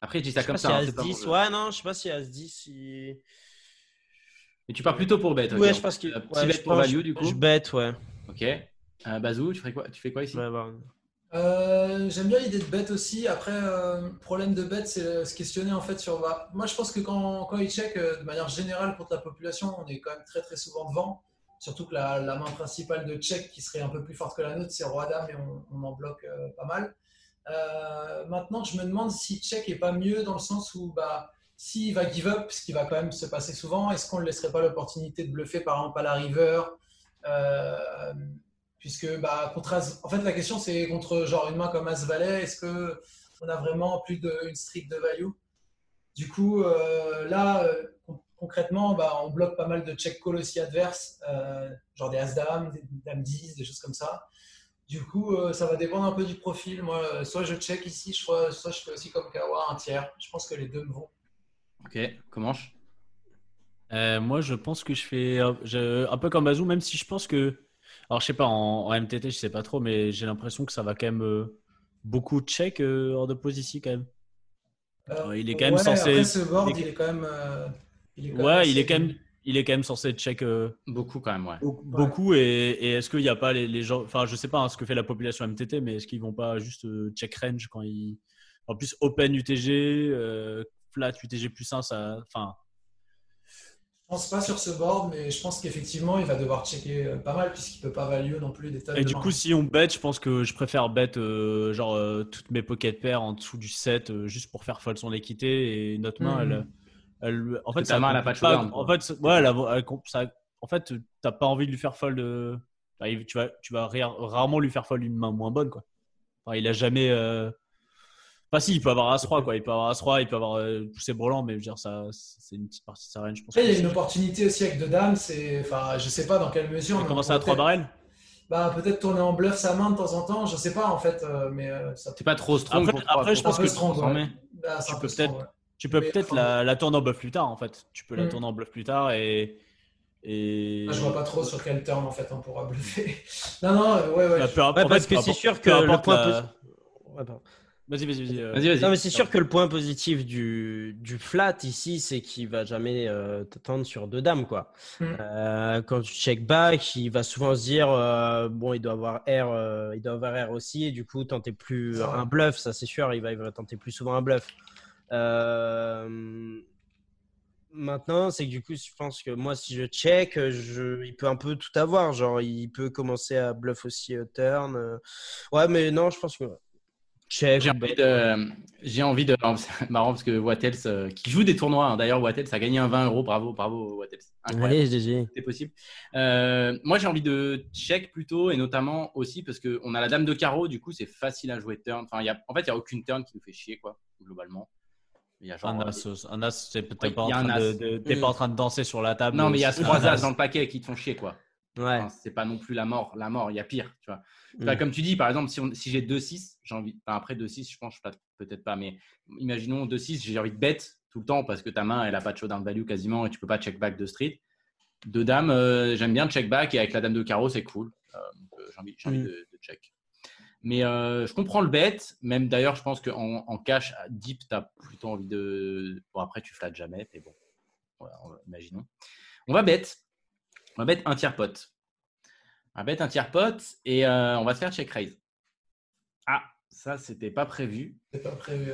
Après, je dis ça
je
comme ça.
si
hein, pas
10,
mon-
ouais, non, je sais pas si As 10, il...
Mais tu pars plutôt pour bet.
Ouais, je pense qu'il. Ouais,
pour value du coup.
Je bet, ouais.
Ok. Bazou, tu, ferais quoi, tu fais quoi ici?
Ouais, bah,
Euh, J'aime bien l'idée de bet aussi. Après, euh, problème de bet, c'est se questionner en fait sur. bah, moi, je pense que quand, il check euh, de manière générale contre la population, on est quand même très très souvent devant. Surtout que la, main principale de check qui serait un peu plus forte que la nôtre, c'est roi-dame et on, en bloque euh, pas mal. Maintenant, je me demande si check est pas mieux dans le sens où bah, s'il va give up, ce qui va quand même se passer souvent, est-ce qu'on ne laisserait pas l'opportunité de bluffer par exemple à la river puisque bah, contre en fait la question c'est contre genre une main comme As Valet, est-ce que on a vraiment plus d'une streak de value? Du coup euh, là euh, con- concrètement bah, on bloque pas mal de check call aussi adverses, euh, genre des As Dame, des Dame 10, des choses comme ça. Du coup ça va dépendre un peu du profil. Moi soit je check ici, je crois, soit je fais aussi comme Kawa un tiers. Je pense que les deux me vont.
Ok, comment je
moi, je pense que je fais un, un peu comme Bazou, même si je pense que. Alors, je sais pas, en, en MTT, je sais pas trop, mais j'ai l'impression que ça va quand même euh, beaucoup check euh, hors de pose ici, quand même.
Euh,
il est quand même
ouais,
censé-
Après ce board,
il est-
il est quand même. euh, il est quand
Ouais,
assez-
il est quand même, il est quand même censé check euh,
Beaucoup quand même, ouais.
beaucoup, et, et est-ce qu'il n'y a pas les, les gens. Enfin, je sais pas hein, ce que fait la population MTT, mais est-ce qu'ils vont pas juste euh, check range quand ils. En plus, open UTG, euh, flat UTG plus 1, ça. Enfin.
Je pense pas sur ce board, mais je pense qu'effectivement, il va devoir checker euh, pas mal puisqu'il peut pas value non plus des tonnes
Et
de
du
mains.
coup, si on bet, je pense que je préfère bet euh, genre euh, toutes mes pocket pairs en dessous du 7 euh, juste pour faire fold son équité et notre main, elle, elle, en fait,
ta main, elle a pas de showdown,
En fait, ouais, elle a- elle comp- ça- en fait, t'as pas envie de lui faire euh, enfin, il- tu vas, tu vas ria- rarement lui faire fold une main moins bonne, quoi. Enfin, il a jamais. Enfin, si, il peut avoir As-3, quoi. Il peut avoir As-3, il peut avoir euh, poussé brelan, mais je veux dire, ça, c'est une petite partie de sa range, je pense.
Après, il y a une opportunité aussi avec deux dames. C'est, enfin, je sais pas dans quelle mesure. On
à
peut
3
peut-être-
barrels
Bah, peut-être tourner en bluff sa main de temps en temps. Je sais pas en fait, euh, mais euh, ça
C'est pas trop strong
Après- après, je pense que-
strong.
transformer.
ouais. Bah,
Tu peux peut-être-
ouais.
Tu peux
Mais,
peut-être
enfin,
la, la tourner en bluff plus tard, en fait. Tu peux la
Mm.
tourner en bluff plus tard et. et...
Ah, je vois pas trop sur quel turn en fait on pourra bluffer. non, non, ouais, ouais.
Bah,
je-
peu- en
Ouais, parce que c'est sûr que le point.
la-. Vas-y, vas-y, vas-y. euh.
Vas-y, vas-y.
Non, mais c'est sûr que le point positif du, du flat ici, c'est qu'il va jamais euh, te tendre sur deux dames, quoi.
Mm.
Euh, quand tu check back, il va souvent se dire euh, bon, il doit avoir R, euh, il doit avoir R aussi, et du coup, tenter plus un bluff, ça c'est sûr, il va, il va tenter plus souvent un bluff. Euh, Maintenant, c'est que du coup, je pense que moi, si je check, je, il peut un peu tout avoir. Genre, il peut commencer à bluff aussi au turn. Ouais, mais non, je pense que check.
J'ai envie de. J'ai envie de. C'est marrant parce que Wattels, euh, qui joue des tournois, hein, d'ailleurs, Wattels a gagné un 20 euros. Bravo, bravo, Wattels.
Allez, GG.
c'est possible. Euh, moi, j'ai envie de check plutôt, et notamment aussi parce qu'on a la dame de carreau, du coup, c'est facile à jouer turn. Enfin, il y a, en fait, il n'y a aucune turn qui nous fait chier, quoi, globalement. Il y a genre,
Un as, euh, un as, c'est- t'es en train de, de-
Mm.
pas en train de danser sur la table.
Non, mais il y a trois as dans le paquet qui te font chier, quoi.
Ouais.
Enfin, c'est pas non plus la mort. La mort, il y a pire. Tu vois. Enfin, comme tu dis, par exemple, si, on- si j'ai 2-6, j'ai envie. enfin, après 2-6, je pense, peut-être pas, mais imaginons 2-6, j'ai envie de bet tout le temps parce que ta main, elle a pas de showdown value quasiment et tu peux pas check back de street. Deux dames, euh, j'aime bien check back et avec la dame de carreau, c'est cool. Euh, euh, j'ai envie,
Mm.
de, de check. Mais euh, je comprends le bet. Même d'ailleurs, je pense qu'en en cash, deep, tu as plutôt envie de. Bon, après, tu flattes jamais, mais bon. Voilà, imaginons. On va bet. On va bet un tiers pot. On va bet un tiers pot et euh, on va se faire check raise. Ah, ça, c'était pas prévu.
C'est pas prévu.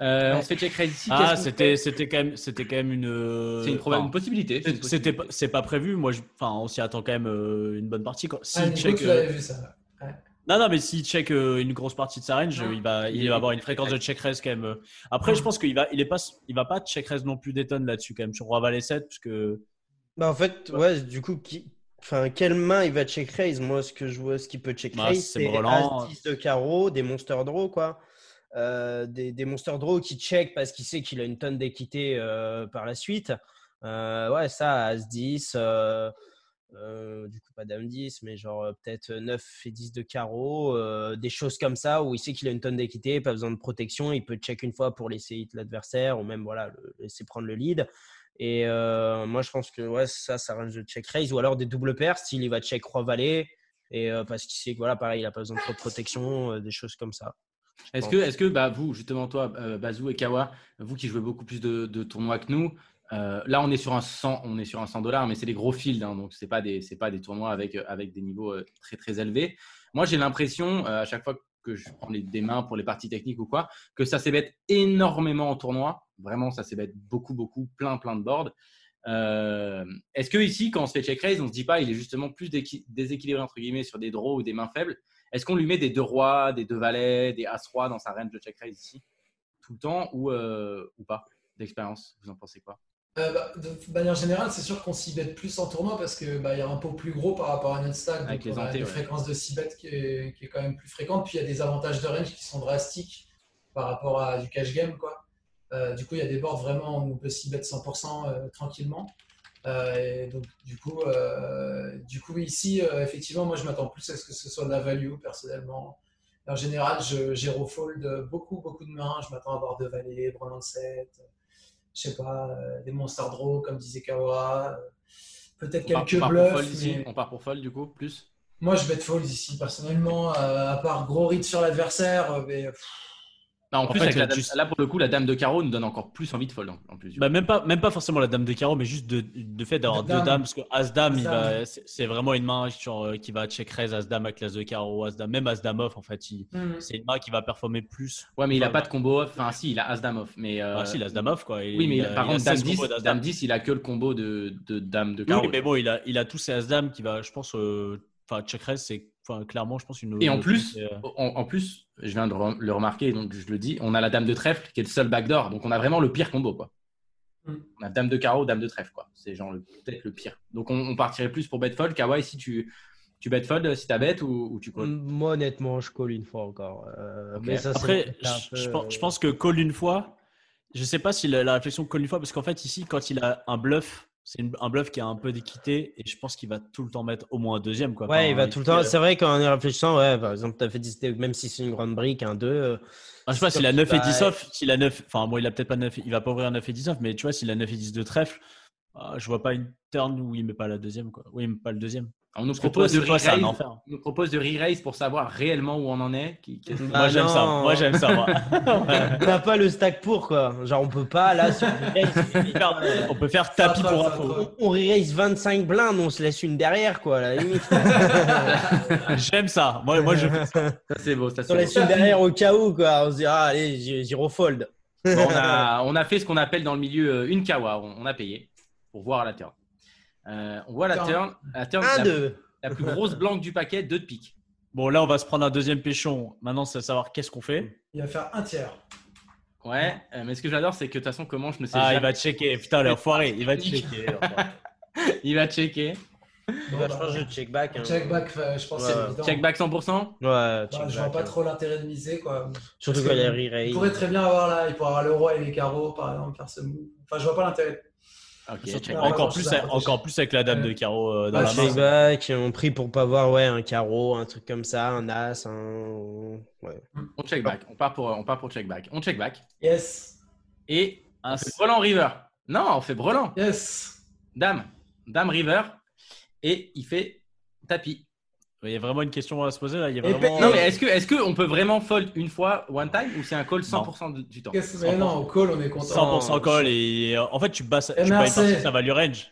Euh, On se fait check raise ici.
Ah, c'était c'était quand même c'était quand même une.
C'est une, proba-
enfin,
une possibilité. c'est une
c'est- C'était pas
possibilité.
c'est pas prévu. Moi, je- enfin, on s'y attend quand même euh, une bonne partie. Quoi.
Ah,
check,
tu
euh,
l'avais vu ça.
Non, non, mais s'il check euh, une grosse partie de sa range,
Non.
il va, il
Il-
va avoir une fréquence de check raise quand même. euh. Après, je pense qu'il va, il est pas, il va pas check raise non plus des tonnes là-dessus quand même sur Roi Valet 7 parce que
Bah, en fait, ouais, du coup, qui... enfin, quelle main il va check raise? Moi, ce que je vois, ce qui peut check
Bah,
raise,
c'est.
As 10 de carreau, des monster draw, quoi. Euh, des, des monster draw qui check parce qu'il sait qu'il a une tonne d'équité euh, par la suite. Euh, ouais, ça, As 10, euh, euh, du coup, pas Dame 10, mais genre peut-être 9 et 10 de carreau, des choses comme ça où il sait qu'il a une tonne d'équité, pas besoin de protection, il peut check une fois pour laisser hit l'adversaire ou même voilà, le- laisser prendre le lead. Et euh, moi, je pense que ouais, ça, ça range de check raise ou alors des doubles paires, style il va check roi valet et euh, parce qu'il sait que voilà, pareil, il a pas besoin de trop de protection, euh, des choses comme ça.
Est-ce que, est-ce que bah, vous, justement, toi, Bazou et Kawa, vous qui jouez beaucoup plus de, de tournois que nous, là, on est sur un 100, on est sur un 100 dollars, mais c'est des gros fields, hein, donc c'est pas des, c'est pas des tournois avec, avec des niveaux très très élevés. Moi, j'ai l'impression à chaque fois que je prends les, des mains pour les parties techniques ou quoi, que ça s'ébête énormément en tournoi. Vraiment, ça s'ébête beaucoup beaucoup, plein plein de boards. Euh, Est-ce que ici, quand on se fait check raise, on se dit pas, il est justement plus déséquilibré entre guillemets sur des draws ou des mains faibles? Est-ce qu'on lui met des deux rois, des deux valets, des as rois dans sa range de check raise ici? Tout le temps ou, euh, ou pas? D'expérience Vous en pensez quoi?
Euh, bah, de manière générale, c'est sûr qu'on s'y bête plus en tournoi parce que bah, y a un pot plus gros par rapport à notre stack.
Avec
donc
les
on a une
ouais.
fréquence de 6 bêtes qui est, qui est quand même plus fréquente. Puis il y a des avantages de range qui sont drastiques par rapport à du cash game. Quoi. Euh, du coup, il y a des boards vraiment où on peut s'y bet 100% euh, tranquillement. Et donc, du coup, du coup ici, effectivement, moi je m'attends plus à ce que ce soit de la value personnellement. En général, je gère au fold beaucoup, beaucoup de mains. Je m'attends à avoir deux valets, Brown 7, je sais pas, euh, des monster draw comme disait Kawa, euh, peut-être
part,
quelques
on part pour
bluffs.
fold ici
mais
On part pour fold du coup Plus?
Moi, je bet fold ici personnellement, euh, à part gros read sur l'adversaire, mais pff,
Non, en,
En
plus,
fait,
avec la
là,
dame-
tu-
là pour le coup, la dame de carreau nous donne encore plus envie de fold en, en plus.
Bah, même pas, même pas forcément la dame de carreau, mais juste de, de fait d'avoir deux
dame.
dames, parce que As dame, il
As-dame.
va, c'est vraiment une main genre, euh, qui va check raise As dame avec l'As de carreau, As dame, même As dame off en fait, il-
hmm.
c'est une main qui va performer plus.
ouais, mais il a
Ouais,
pas de combo off. Enfin, si, il a as dame off. Mais, euh,
Ah, si, l'As dame off quoi.
Oui, mais
il
il
a-
a- par
il a
contre, dame
16
10,
combos d'As
dame 10, il a que le combo de, de dame de
Oui,
carreau.
mais bon, il a, il a tous ses As dame qui va, je pense, euh, enfin check raise, c'est enfin, clairement, je pense une.
Et en plus,
euh,
en, en plus, je viens de re- le remarquer, donc je le dis, on a la dame de trèfle qui est le seul backdoor, donc on a vraiment le pire combo, quoi.
Mm.
On a dame de carreau, dame de trèfle, quoi. C'est genre le- peut-être le pire. Donc on, on partirait plus pour bet fold. Kawaii, si tu tu bet fold, si t'as bet ou, ou tu calls
Moi, honnêtement, je call une fois encore. Euh, mais ça, c'est
Après,
peut-être un
je,
peu,
je pense, je pense que call une fois, je sais pas si la, la réflexion call une fois, parce qu'en fait, ici, quand il a un bluff, c'est un bluff qui a un peu d'équité, et je pense qu'il va tout le temps mettre au moins un deuxième. Quoi.
Ouais, il va tout le temps.
euh,
C'est vrai qu'en y réfléchissant, ouais, par exemple, tu as fait 10, même si c'est une grande brique, un 2. euh,
Ah, je sais pas, s'il a
Comme
9 et
tu
10
vas-
off, s'il a 9, enfin bon, il a peut-être pas 9, il va pas ouvrir 9 et 10 off, mais tu vois, s'il a 9 et 10 de trèfle, ah, je vois pas une turn où il met pas la deuxième, quoi. Oui, il met pas le deuxième.
On nous propose de re-raise. On nous propose de re-raise pour savoir réellement où on en est. Qui-
Bah
moi, j'aime ça. Moi, j'aime ça, moi. Ouais.
T'as pas le stack pour, quoi. Genre, on peut pas, là, sur
On peut faire tapis
Ça
pour info.
on, on raise 25 blindes, on se laisse une derrière, quoi, à la limite.
J'aime ça. Moi, moi, je fais ça.
Ça, c'est beau. Ça,
on laisse
beau.
une derrière au cas où, quoi. On se dit, ah, allez, refold.
Bon, on, a, on a fait ce qu'on appelle dans le milieu euh, une kawa. On, on a payé pour voir la turn. Euh, on voit la
Turn.
La, turn
Un,
la,
deux.
la plus grosse blanque du paquet, deux de pique.
Bon, là, on va se prendre un deuxième péchon. Maintenant, c'est savoir qu'est-ce qu'on fait.
il va faire un tiers.
Ouais, euh, mais ce que j'adore, c'est que de toute façon, comment je ne sais
Ah, il va checker. Putain, l'enfoiré. Il va checker.
Il va checker.
Bon,
je pense que je check back. hein.
check back, euh, je pense
Ouais.
c'est évident.
Check back 100%.
Ouais,
Bah,
check
je vois
back,
pas trop l'intérêt de miser. Quoi.
Surtout quand il.
Il pourrait très bien avoir là, il pourrait avoir le roi et les carreaux, par exemple, faire ce move. Enfin, je vois pas l'intérêt.
Encore, plus,
ça,
encore plus avec la dame de carreau euh, dans
Ouais,
la main.
Check back, on prie pour pas voir ouais, un carreau, un truc comme ça, un as, un. Ouais.
On check back. On part pour, on part pour check back. On check back.
Yes.
Et
Un
brelan river. Non, on fait brelan.
Yes.
Dame. Dame river. Et il fait tapis.
Il y a vraiment une question à se poser là. Il y a vraiment...
Non, mais est-ce que, est-ce que on peut vraiment fold une fois, one time, ou c'est un call 100% du- du temps?
Qu'est-ce- Mais non, au call, on est content.
100% call et euh, en fait tu bats, tu bats une partie de sa value range.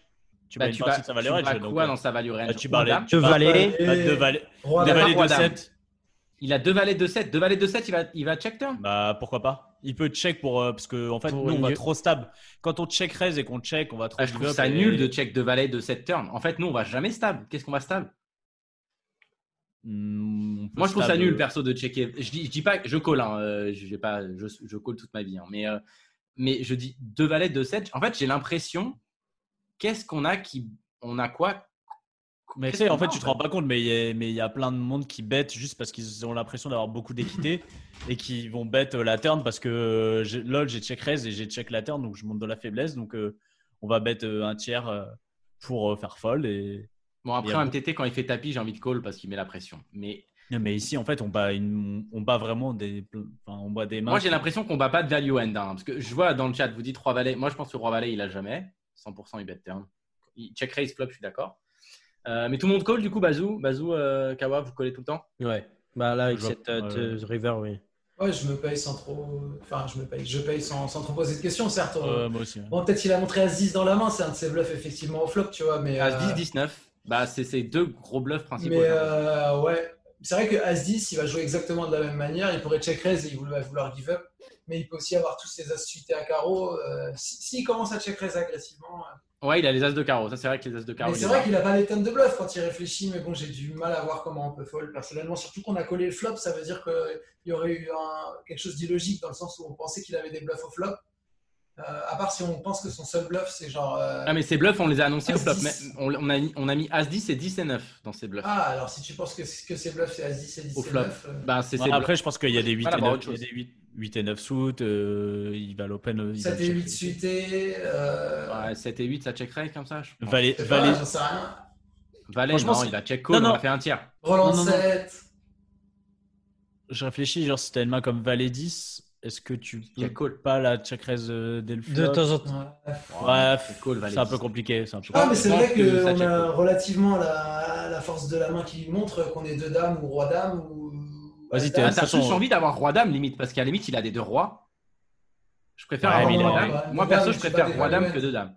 Tu
Bah,
bats une
tu
partie
bats,
de sa value
tu
range.
bats
donc,
quoi
euh,
dans sa value range?
bah, tu bats
Deux valets.
bah, deux valets, deux valets
roi
de
dame.
7.
Il a deux valets de 7. Deux valets de 7, il va, il va check turn?
Bah pourquoi pas Il peut check pour euh, parce que en fait
Pour
nous on va trop stable. Quand on check raise et qu'on check, on va trop
Ah, Je trouve ça
et-
nul de check deux valets de 7 turn. En fait, nous, on va jamais stable. Qu'est-ce qu'on va stable?
Peut
Moi, je trouve ça nul,
euh,
perso, de checker. Je dis, je dis pas, je colle, hein, euh, je, vais pas, je, je colle toute ma vie, hein, mais, euh, mais je dis deux valets de 7. En fait, j'ai l'impression, qu'est-ce qu'on a qui. On a quoi
Mais tu sais, en fait, tu te rends pas compte, mais il y, a- y plein de monde qui bête juste parce qu'ils ont l'impression d'avoir beaucoup d'équité et qui vont bet euh, la turn parce que lol, j'ai check raise et j'ai check la turn, donc je monte de la faiblesse. Donc on va bet euh, un tiers pour faire fold. Et...
Bon, après, un MTT, quand il fait tapis, j'ai envie de call parce qu'il met la pression. Mais
Non, Mais ici, en fait, on bat, une... on bat vraiment des, enfin, on bat des mains.
moi, j'ai l'impression qu'on bat pas de value end. hein, parce que je vois dans le chat, vous dites roi valet. Moi, je pense que roi valet, il a jamais. 100% il bet turn. Il check raise flop, je suis d'accord. Euh, mais tout le monde call, du coup, Bazou, Bazou, euh, Kawa, vous collez tout le temps?
Ouais. Bah là, avec
Je vois-
cette euh, river, oui.
Ouais, je me paye sans trop. Enfin, je me paye. Je paye sans, sans trop poser de questions, certes.
Euh, moi aussi. ouais.
Bon, peut-être qu'il a montré As-10 dans la main, c'est un de ses bluffs effectivement au flop, tu vois. Mais,
As
euh,
10, 19. Bah, c'est ces deux gros bluffs principaux.
mais euh, ouais, c'est vrai que As-10, il va jouer exactement de la même manière. Il pourrait check raise et il va vouloir give up. Mais il peut aussi avoir tous ses as suités à carreau. Euh, S'il si, s'il commence à check raise agressivement. euh,
Ouais, il a les as de carreau. Ça, c'est vrai que les as de carreau.
C'est vrai qu'il a pas les tonnes de bluff quand il réfléchit, mais bon, j'ai du mal à voir comment on peut fold personnellement. Surtout qu'on a collé le flop, ça veut dire qu'il y aurait eu un- quelque chose d'illogique dans le sens où on pensait qu'il avait des bluffs au flop. Euh, à part si on pense que son seul bluff, c'est genre. euh,
Ah, mais ces bluffs, on les a annoncés au flop.
10.
Mais on, on a, mis- on a mis As 10 et 10 et 9 dans ces bluffs.
Ah, alors si tu penses que, que ces bluffs, c'est As-10 et 10
Au
et
flop.
9. euh,
Bah, c'est
Ouais, après, je pense qu'il y a des 8
Voilà,
et
bah,
9,
autre
il y a des 8, 8 et 9 suit. euh, il va l'open. euh, il va
7
le
et
check.
8 suités. Euh,
Ouais, 7 et 8, ça checkerait comme ça je pense.
Valet,
pas,
valet,
j'en sais rien.
Valet, non, il va check call,
Non, non.
on a fait un tiers.
Roland
Non, non, non.
7.
je réfléchis, genre si t'as une main comme valet 10, est-ce que tu peux
call.
pas la check raise euh, dès le
De
flop
temps en temps.
Valet
c'est un
10.
peu compliqué. c'est un peu
Ah, mais c'est vrai
que ça
qu'on a relativement la, la force de la main qui montre qu'on est deux dames ou roi dame ou.
Vas-y,
Ah,
dame.
t'as
façon-
plus envie d'avoir roi-dame limite, parce qu'à la limite, il a des deux rois. Je préfère
Ouais,
avoir
ouais,
Moi, perso, je préfère roi-dame
values.
que deux dames.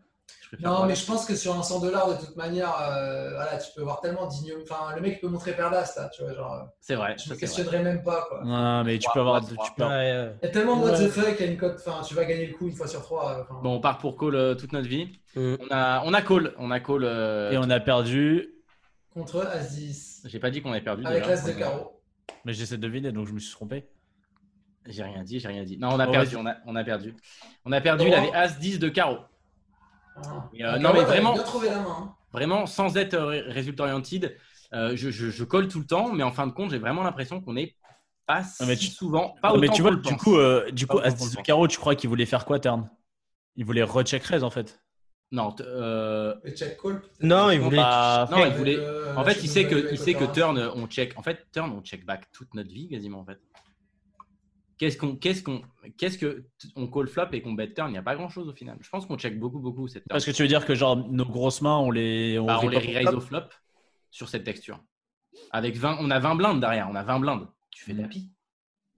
Préfère
Non, mais je pense que sur un 100 dollars, de toute manière, euh, voilà, tu peux voir tellement d'igno- Enfin, le mec peut montrer paire d'as, là, tu vois. Genre, euh,
C'est vrai.
je
ça,
me
vrai.
questionnerais même pas, quoi.
Non, mais tu peux avoir. tu peux-
Ouais.
Il y a tellement de what the fuck, y a une cote. Enfin, tu vas gagner le coup une fois sur trois. euh, enfin.
Bon, on part pour call euh, toute notre vie.
Mm.
On a, on a call. On a call. euh,
Et on a perdu.
Contre As-10.
J'ai pas dit qu'on avait perdu.
Avec l'As de carreau.
Mais j'essaie de deviner, donc je me suis trompé.
J'ai rien dit, j'ai rien dit. Non, on a
Oh,
perdu, on a, on a perdu. On a perdu, il avait As 10 de carreau.
Ah.
Euh,
Ah,
non, mais vraiment-
la main. hein.
Vraiment, sans être euh, ré- résultat oriented, euh, je, je, je colle tout le temps, mais en fin de compte, j'ai vraiment l'impression qu'on est pas si
Ah, mais tu-
souvent, pas
Non,
autant
mais tu vois, du
pense.
coup, euh, du coup, à
qu'on le
10
pense.
carreau, tu crois qu'il voulait faire quoi, turn Il voulait recheck raise en fait.
Non, euh,
check call.
Non, il voulait.
bah,
non, il voulait.
euh,
En fait, il sait que, il
avec
sait que turn, on check. En fait, turn, on check back toute notre vie quasiment en fait. Qu'est-ce qu'on, qu'est-ce qu'on, qu'est-ce que on call flop et qu'on bet turn Il n'y a pas grand chose au final. Je pense qu'on check beaucoup, beaucoup cette turn.
Parce que tu veux dire que genre nos grosses mains, on les. On,
Bah, on les
au
raise
flop
au flop sur cette texture. Avec 20, on a 20 blindes derrière, on a 20 blindes. Tu fais
Mm.
tapis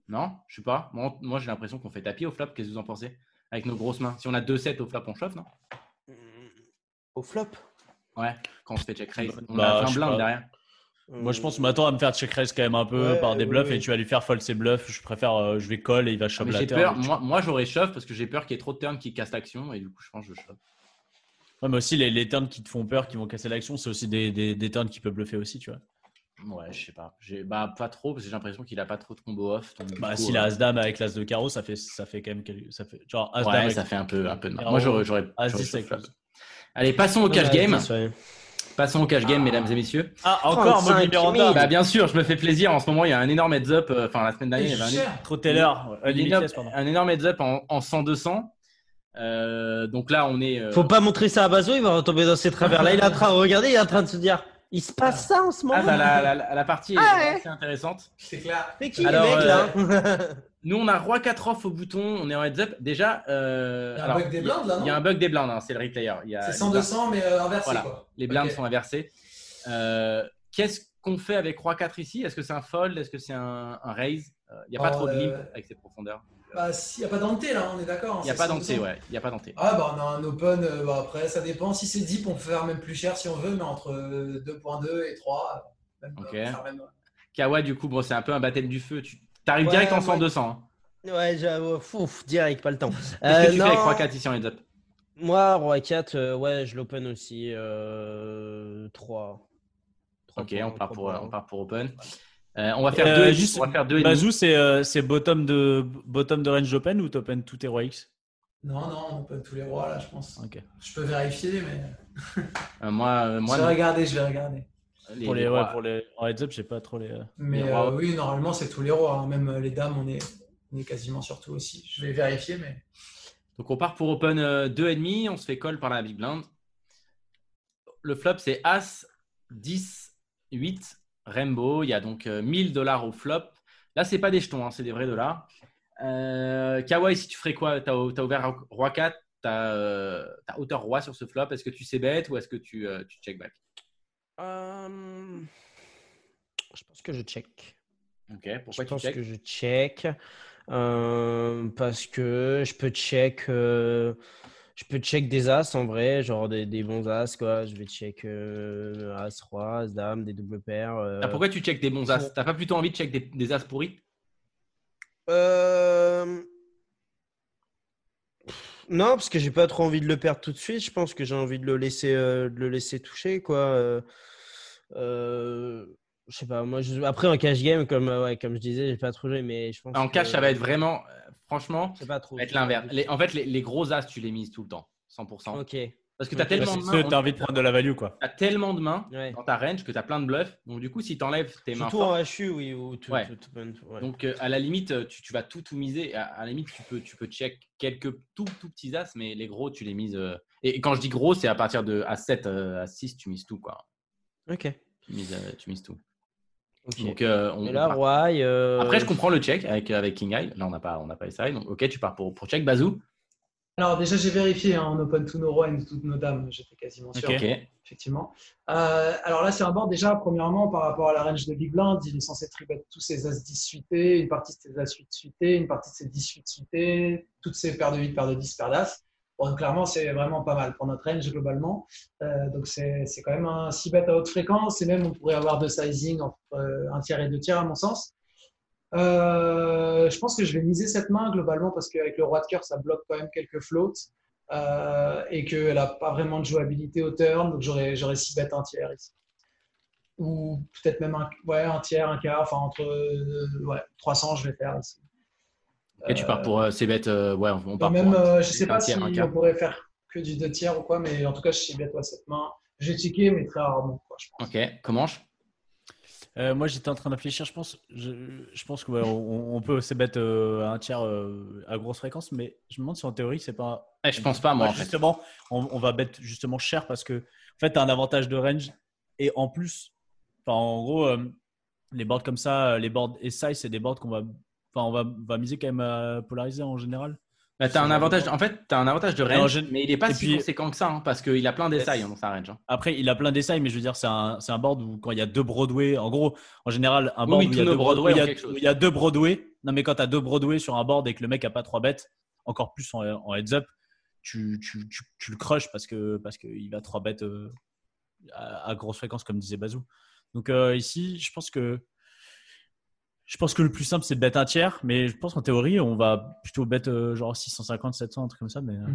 Non, je sais pas. Moi, moi, j'ai l'impression qu'on fait tapis au flop. Qu'est-ce que vous en pensez Avec nos grosses mains? Si on a 2-7 au flop, on chauffe, non?
Au flop?
Ouais, quand on se fait check raise. On
Bah,
a
je
20
sais
blindes
pas.
derrière.
Moi, je pense que m'attends à me faire check raise quand même un peu
Ouais,
par des bluffs
ouais.
et tu vas lui faire fold ses bluffs. Je préfère, euh, je vais call et il va shove la
j'ai
turn.
peur,
Tu-
moi, moi j'aurais shove parce que j'ai peur qu'il y ait trop de turns qui cassent l'action et du coup je pense que je shove.
Ouais, mais aussi les, les turns qui te font peur, qui vont casser l'action, c'est aussi des, des, des turns qui peuvent bluffer aussi, tu vois.
Ouais, je sais pas. Bah, pas trop parce que j'ai l'impression qu'il a pas trop de combo off. donc
Bah,
coup,
s'il a
euh,
as dame avec l'as de carreau, ça fait, ça fait quand même quelque- ça fait genre as dame
Ouais,
avec
ça fait un peu, un peu de Moi j'aurais. j'aurais
as
j'aurais
10
shove
avec
flop.
l'as.
Allez, passons au cash
Ouais,
game. Passons au cash game, mesdames et messieurs.
Ah, encore
35
Mogli
000.
Miranda.
Bah, bien sûr, je me fais plaisir. En ce moment, il y a un énorme heads up. euh, Enfin, la semaine dernière, il y avait un.
Trop
un énorme, un énorme heads up en, en 100-200. Euh, donc là, on est. euh,
Faut pas montrer ça à Bazo, il va retomber dans ses travers. Là, il est en train de regarder, il est en train de se dire il se passe ça en ce moment.
Ah, bah, la, la- la- partie est
Ah ouais.
assez intéressante.
C'est clair.
C'est qui
Alors,
les mecs là
Nous, on a roi 4 off au bouton, on est en heads up. Déjà, euh,
Il y a un
alors,
bug des blindes, là,
Il y a un bug des blindes, hein, c'est le replayer. Il y
C'est 100-200, mais euh, inversé,
Voilà.
quoi.
Les blindes sont inversées. Euh, Qu'est-ce qu'on fait avec roi 4 ici? Est-ce que c'est un fold? Est-ce que c'est un, un raise? Il n'y a pas
Oh,
trop de limp avec ces profondeurs.
Bah, s'il n'y a pas d'anté, là, on est d'accord. hein,
Il n'y a pas
100-200.
d'anté, ouais. Il n'y a pas d'anté.
Ah, bah, on a un open, bah, après, ça dépend. Si c'est deep, on peut faire même plus cher si on veut, mais entre euh, 2.2 et 3, euh, même,
Ok.
on peut faire même.
Kawa, du coup, bon, c'est un peu un baptême du feu. Tu arrives
Ouais,
direct en
ouais.
100-200. hein.
Ouais, j'avoue, fouf, direct, pas le temps.
Qu'est-ce
Euh,
que tu fais avec
non.
roi 4 ici en heads up
Moi, Roi 4, euh, ouais, je l'open aussi. Euh, 3.
Ok, on part, pour, on part pour open. Euh, on va faire
Euh,
deux,
juste,
on va faire deux et demi.
Bazou, c'est euh, c'est bottom de, bottom de range open ou t'open tous tes rois X?
Non, non, on open tous les rois, là, je pense.
Ok.
Je peux vérifier, mais.
Euh, moi, euh, moi,
je vais regarder, je vais regarder.
Les-
Pour les,
les
ouais,
rois-
pour les heads up, j'ai pas trop les. euh,
Mais
Les rois.
euh, oui, normalement, c'est tous les rois. hein. Même euh, les dames, on est, on est quasiment sur tout aussi. Je vais vérifier, mais.
Donc on part pour open euh, 2,5, on se fait call par la big blind. Le flop c'est As, 10, 8, Rainbow. Il y a donc euh, 1000 dollars au flop. Là, c'est pas des jetons, hein, c'est des vrais dollars. Euh, Kawaii, si tu ferais quoi? Tu as, ouvert Roi 4, tu as, hauteur Roi sur ce flop. Est-ce que tu sais bet ou est-ce que tu, euh, tu check back?
Euh, je pense que je check.
Ok, pourquoi
je
tu
pense
check?
que je check. euh, parce que je peux check. euh, je peux check des as en vrai, genre des, des bons as quoi. Je vais check euh, as, roi, as, dame, des doubles paires.
Ah, Pourquoi tu check des bons as? T'as pas plutôt envie de check des, des as pourris?
Euh, Non, parce que j'ai pas trop envie de le perdre tout de suite. Je pense que j'ai envie de le laisser, euh, de le laisser toucher, quoi. Euh, euh, Je sais pas. Moi, je- après en cash game, comme ouais, comme je disais, j'ai pas trop joué, mais je pense.
En cash, ça va être vraiment, franchement,
pas trop.
ça va être l'inverse. En fait, les, les gros as, tu les mises tout le temps, 100%.
Ok.
Parce que tu as tellement de mains.
ceux, t'as envie de prendre de la value quoi.
T'as tellement de mains
Ouais.
dans ta range que tu as plein de bluffs. Donc, du coup, si tu enlèves tes mains
Surtout en
fortes,
HU, oui. Ou tout,
Ouais.
tout- tout- ouais.
donc euh, à la limite, euh, tu, tu vas tout, tout miser. À, à la limite, tu peux, tu peux check quelques tout, tout petits as, mais les gros, tu les mises. euh, Et quand je dis gros, c'est à partir de A7, à 6, tu mises tout. Quoi.
Ok.
Tu mises, tu mises tout.
Ok.
Donc, euh, on,
Et là, euh,
Après, je comprends le check avec, avec King Eye. Là, on n'a pas, on n'a pas SI. Donc, ok, tu pars pour, pour check. Bazou.
Alors, déjà, j'ai vérifié hein, en open tous nos rois et toutes nos dames. J'étais quasiment sûr.
Ok.
Ok.
effectivement. Euh, alors là, c'est un board déjà, premièrement, par rapport à la range de Big Blind, il est censé tribet tous ses As 10 suités, une partie de ses As 8 suités, une partie de ses 10 8 suités, toutes ses paires de 8, paires de 10, paires d'As. Bon, donc, clairement, c'est vraiment pas mal pour notre range globalement. Euh, donc, c'est c'est quand même un 6 bet à haute fréquence et même on pourrait avoir deux sizing entre euh, un tiers et deux tiers, à mon sens. Euh, je pense que je vais miser cette main globalement parce qu'avec le roi de cœur, ça bloque quand même quelques floats euh, et qu'elle n'a pas vraiment de jouabilité au turn. Donc j'aurais, j'aurais 6 bêtes un tiers ici. Ou peut-être même un, ouais, un tiers, un quart, enfin entre euh, ouais, 300, je vais faire ici.
Ok, tu pars pour euh, ces bêtes. ouais, on, on
Et
part
même,
pour.
euh, je sais
un
pas
tiers,
si
un
on pourrait faire que du 2 tiers ou quoi, mais en tout cas, je sais bien toi cette main. J'ai checké, mais très rarement. Quoi, je pense.
Ok, comment je
Euh, moi, j'étais en train de réfléchir. Je pense, je, je pense qu'on on, on peut aussi mettre euh, un tiers euh, à grosse fréquence, mais je me demande si en théorie, c'est pas.
Eh, Je pense pas, moi,
Ouais,
en fait.
justement, on, on va bet justement cher parce que en fait, tu as un avantage de range et en plus, en gros, euh, les boards comme ça, les boards SI, c'est des boards qu'on va, enfin, on va, va miser quand même à polariser en général.
Bah, t'as un avantage, en fait, tu as un avantage de range, mais il est pas
et
si
puis-
conséquent que ça, hein, parce qu'il a plein d'essais hein, dans sa range. hein.
Après, il a plein d'essais, mais je veux dire, c'est un, un board où quand il y a deux Broadway, en gros, en général, un board
oui,
où, il y a deux Broadway,
Broadway
où il y a-
quelque chose.
où il y a deux Broadway. Non, mais quand tu as deux Broadway sur un board et que le mec a pas trois bêtes, encore plus en, en heads up, tu, tu, tu, tu le crushes parce que parce qu'il va trois bêtes euh, à, à grosse fréquence, comme disait Bazou. Donc euh, ici, je pense que je pense que le plus simple c'est de bet un tiers, mais je pense qu'en théorie, on va plutôt bet euh, genre 650, 700, un truc comme ça. Mais euh,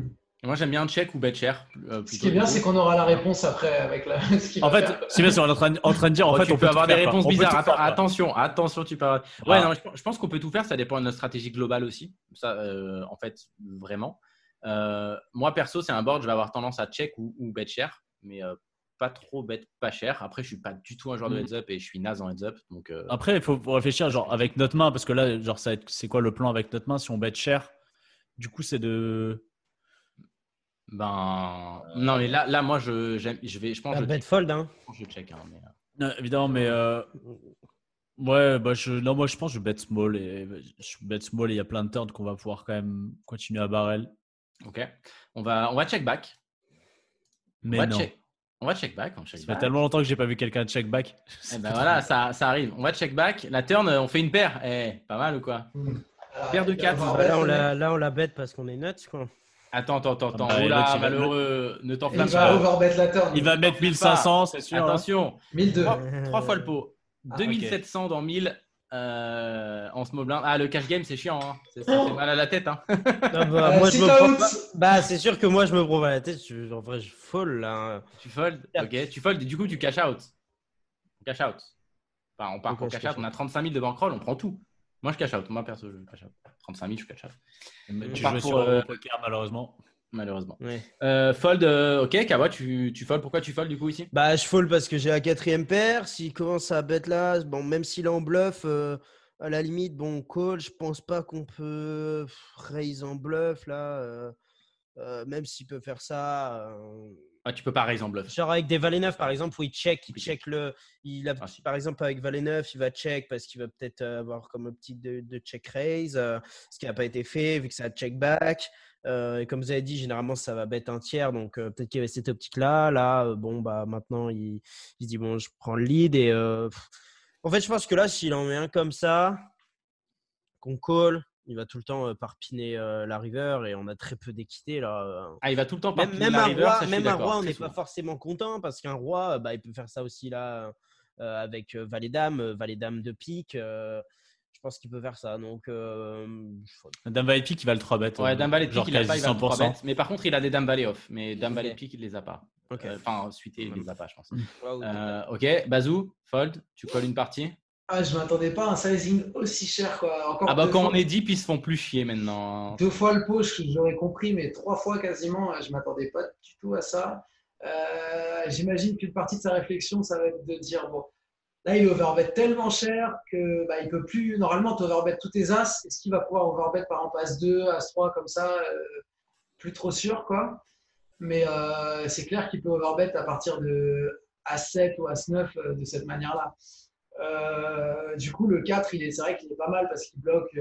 Moi, j'aime bien check ou bet cher. euh,
Ce qui est bien, c'est qu'on aura la réponse après avec la. ce qu'il
en
va
fait,
faire.
c'est bien, en train, de- en train de dire, en
Oh,
fait,
tu
on
peux
peut
avoir des
faire,
réponses
On
bizarres.
faire,
attention, attention, tu peux. avoir- Ouais,
Ah.
non, je, pense- je pense qu'on peut tout faire. Ça dépend de notre stratégie globale aussi. Ça, euh, en fait, vraiment. Euh, moi, perso, c'est un board. Je vais avoir tendance à check ou, ou bet cher, mais euh, pas trop bet pas cher. Après, je suis pas du tout un joueur de
Mhm.
heads up et je suis naze en heads up. Donc, euh,
Après, il faut réfléchir, genre avec notre main, parce que là, genre, ça c'est quoi le plan avec notre main si on bet cher? Du coup, c'est de.
Ben, non, mais là, là moi, je, j'aime- je vais, je pense,
La
que je,
bet fold, hein.
je check. hein, mais, euh,
Non, évidemment, mais euh, ouais, bah je, non, moi je pense que je bet small et je bet small et il y a plein de turns qu'on va pouvoir quand même continuer à barrel.
Ok. On va, on va check back.
Mais
on va
non,
check. On va check back. On check
ça fait tellement longtemps que j'ai pas vu quelqu'un check back.
Eh ben voilà, ça, ça arrive. On va check back. La turn, on fait une paire. Eh, pas mal ou quoi?
Alors,
Paire de
il va
quatre.
avoir
Bah, là, on la, là, on la bet parce qu'on est nuts, quoi.
Attends, attends, attends, attends.
il va-
malheureux, ne
Il
t'enflamme
va
pas.
overbet la turn.
Il va mettre 1500, c'est sûr.
Attention,
1002.
trois, trois fois le pot.
Ah,
2700 dans 1000 euh, en small blind. Ah, le cash game, c'est chiant. Hein. C'est- Ça fait mal à la tête. Hein.
Non, bah,
Euh,
moi, je me prends pas- Bah, c'est sûr que moi, je me prends pas la tête. Je- En vrai, je fold, là.
Tu fold Ok, tu fold et du coup, tu cash out. Cash out. Enfin, on part pour cash
cash
out. On a 35 000 de bankroll, on prend tout. Moi, je cash out. Moi, perso, je cash out. 35 000, je cash out.
Mais Tu joues
pour,
sur
euh,
le poker malheureusement.
Malheureusement.
Ouais.
Euh, fold, euh, ok, Kawa, tu, tu fold. Pourquoi tu fold du coup ici?
Bah, je fold parce que j'ai la quatrième paire. S'il commence à bet là, bon, même s'il est en bluff, euh, à la limite, bon, call, je pense pas qu'on peut raise en bluff là. euh, euh, même s'il peut faire ça. euh,
ah, Tu peux pas raise en bluff.
Genre avec des valets neufs, par exemple, où il check, il check le. Il a,
Ah, si.
Par exemple, avec valet neuf, il va check parce qu'il va peut-être avoir comme un petit de, de check raise, euh, ce qui n'a pas été fait vu que ça a check back. Euh, et comme vous avez dit, généralement, ça va bet un tiers, donc euh, peut-être qu'il y avait cette optique-là. Là, euh, bon, bah maintenant, il, il se dit, bon, je prends le lead. Et en fait, je pense que là, s'il en met un comme ça, qu'on call, il va tout le temps parpiner la river et on a très peu d'équité là. euh.
Ah, il va tout le temps par
Même, même un
river,
roi,
ça,
même un roi, on n'est pas forcément content parce qu'un roi, bah, il peut faire ça aussi là avec euh, valet dame, euh, valet dame de pique. Euh, pense qu'il peut faire ça. Donc, euh.
Dame Valet Pique, il va le 3 bet.
Ouais, Dame
Genre
pique, il a pas, il va le 3
100%.
bet. Mais par contre, il a des Dame Valet off. Mais Dame
Ok.
pique, il les a pas.
Ok.
Euh, Enfin, suité, il les a pas, je pense.
Ou-
Euh, ok, Bazou, fold, tu colles une partie?
Ah, je m'attendais pas à un sizing aussi cher. Quoi. Encore
Ah bah quand
fois-
on est deep, ils se font plus chier maintenant.
Deux fois le je- j'aurais compris, mais trois fois quasiment, je m'attendais pas du tout à ça. Euh, J'imagine qu'une partie de sa réflexion, ça va être de dire bon, là il overbet tellement cher que bah, il peut plus. Normalement, tu overbet tous tes as. Est-ce qu'il va pouvoir overbet par exemple as 2, as 3 comme ça euh, Plus trop sûr quoi? Mais euh, c'est clair qu'il peut overbet à partir de as 7 ou as 9 euh, de cette manière-là. Du coup, le 4, il est, c'est vrai qu'il est pas mal parce qu'il bloque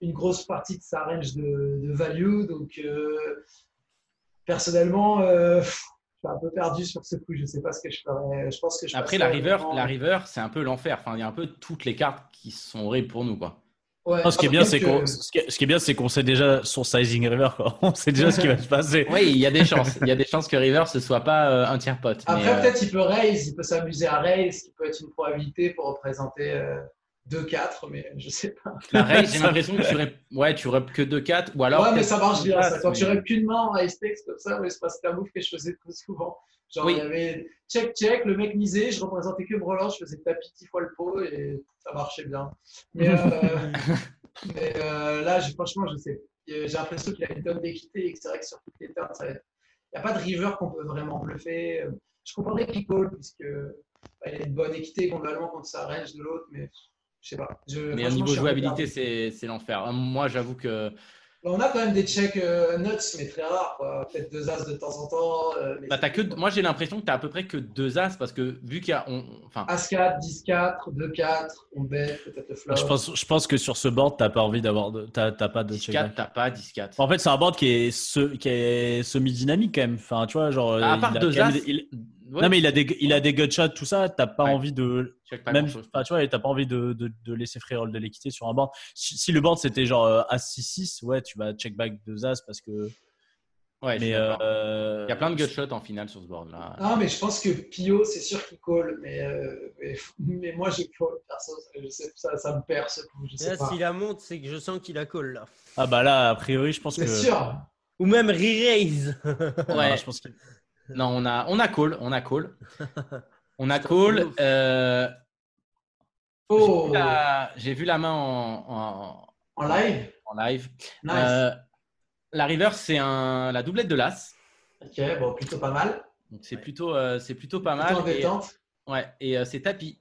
une grosse partie de sa range de, de value. Donc, personnellement, suis un peu perdu sur ce coup. Je sais pas ce que je ferais. Je pense que je
Après la river,
vraiment-
la river, c'est un peu l'enfer. Enfin, il y a un peu toutes les cartes qui sont horribles pour nous, quoi.
Ouais,
Non, ce qui est bien, c'est
que-
qu'on, ce qui est- ce qui est bien, c'est qu'on sait déjà son sizing river, quoi. On sait déjà ce qui va se passer.
Oui, il y a des chances. Il y a des chances que river ce soit pas euh, un tiers pote.
Après,
euh,
peut-être il peut raise, il peut s'amuser à raise, qui peut être une probabilité pour représenter euh, 2-4, mais je sais pas.
raise, j'ai l'impression que tu aurais, ouais, tu aurais que 2-4 ou alors.
ouais, mais ça marche bien. Ça. Quand
mais-
tu aurais qu'une main en high stakes comme ça, ouais, c'est un move que je faisais plus souvent. Genre,
Oui.
il y avait check, check, le mec misait, je représentais que brelan, je faisais tapis 10 fois le pot et ça marchait bien. Mais, euh, mais, euh, là, franchement, je sais. J'ai l'impression qu'il a une tonne d'équité et que c'est vrai que sur toutes les turns, ça va être- il n'y a pas de river qu'on peut vraiment bluffer. Je comprendrais qu'il call, puisque bah, il a une bonne équité globalement contre sa range de l'autre, mais je sais pas. Je-
Mais au niveau jouabilité, c'est c'est l'enfer. Euh, Moi, j'avoue que.
Bah, On a quand même des checks euh, nuts, mais très rares. quoi. Peut-être deux as de temps en temps. euh, mais
Bah, t'as que, moi, j'ai l'impression que tu as à peu près que deux as parce que vu qu'il y a. on- Enfin,
As 4, 10 4, 2 4, on bet, peut-être le flop.
Je pense, je pense que sur ce board, t'as pas envie d'avoir de, t'as, t'as pas de check
10-4,
back.
t'as pas 10-4.
En fait, c'est un board qui est, ce, qui est semi-dynamique quand même. Enfin, tu vois, genre.
Bah, à
il
part
a
deux as.
il-
Ouais,
non, mais il a des, il a des gutshots, tout ça. T'as pas
Ouais.
envie de,
pas
même, tu vois, t'as pas envie de, de, de laisser free roll de l'équité sur un board. Si, si le board c'était genre euh, As 6-6, ouais, tu vas check back deux As parce que.
Ouais, je
mais euh,
Il y a plein de gutshots en finale sur ce board-là.
Non, mais je pense que Pio, c'est sûr qu'il call. Mais, euh, mais, mais moi, j'ai call. Perso, je sais, ça, ça me perd ce coup. Je sais
Là,
pas.
s'il la monte, c'est que je sens qu'il a call là.
Ah bah là, a priori, je pense que.
C'est sûr.
Ou même re-raise.
Ouais.
je pense que.
Non, on a, on a call. On a call. On a call. euh,
Oh,
j'ai vu la- J'ai vu la main en, en-
en live?
en live.
Nice.
Euh, la river, c'est un, la doublette de l'as.
Ok, bon, plutôt pas mal.
Donc c'est plutôt, euh, c'est plutôt pas
Plutôt
mal. Et, ouais, et euh, c'est tapis.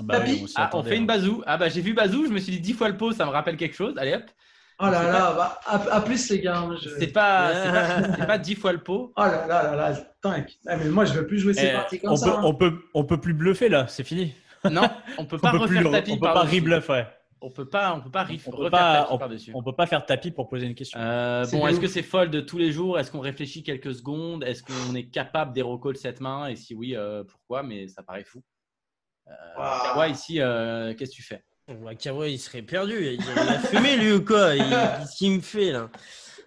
Bah,
Tapis?
oui,
Ah, on fait une bazou. Ah bah j'ai vu bazou, je me suis dit 10 fois le pot, ça me rappelle quelque chose. Allez hop.
Oh là là, bah, à, à plus les gars. hein, je-
C'est pas, c'est pas, pas 10 fois le pot.
Oh là là là là, putain, ah, mais moi je veux plus jouer ces
Eh,
parties comme
on,
ça.
peut,
hein.
on, peut, on peut plus bluffer là, c'est fini.
Non, on peut pas
on peut plus,
refaire
on
tapis
peut pas
par-dessus.
rebluff, ouais.
On peut pas, on peut pas riff-
On peut
refaire
pas-
tapis
on-. On peut pas faire tapis pour poser une question.
Euh, bon, est-ce que c'est fold de tous les jours? Est-ce qu'on réfléchit quelques secondes? Est-ce qu'on est capable d'hero call cette main? Et si oui, euh, pourquoi? Mais ça paraît fou. Euh. Kawa, ici, euh, qu'est-ce que tu fais?
Kawa, il serait perdu. Il a fumé, lui, ou quoi? Il- Qu'est-ce qu'il me fait, là?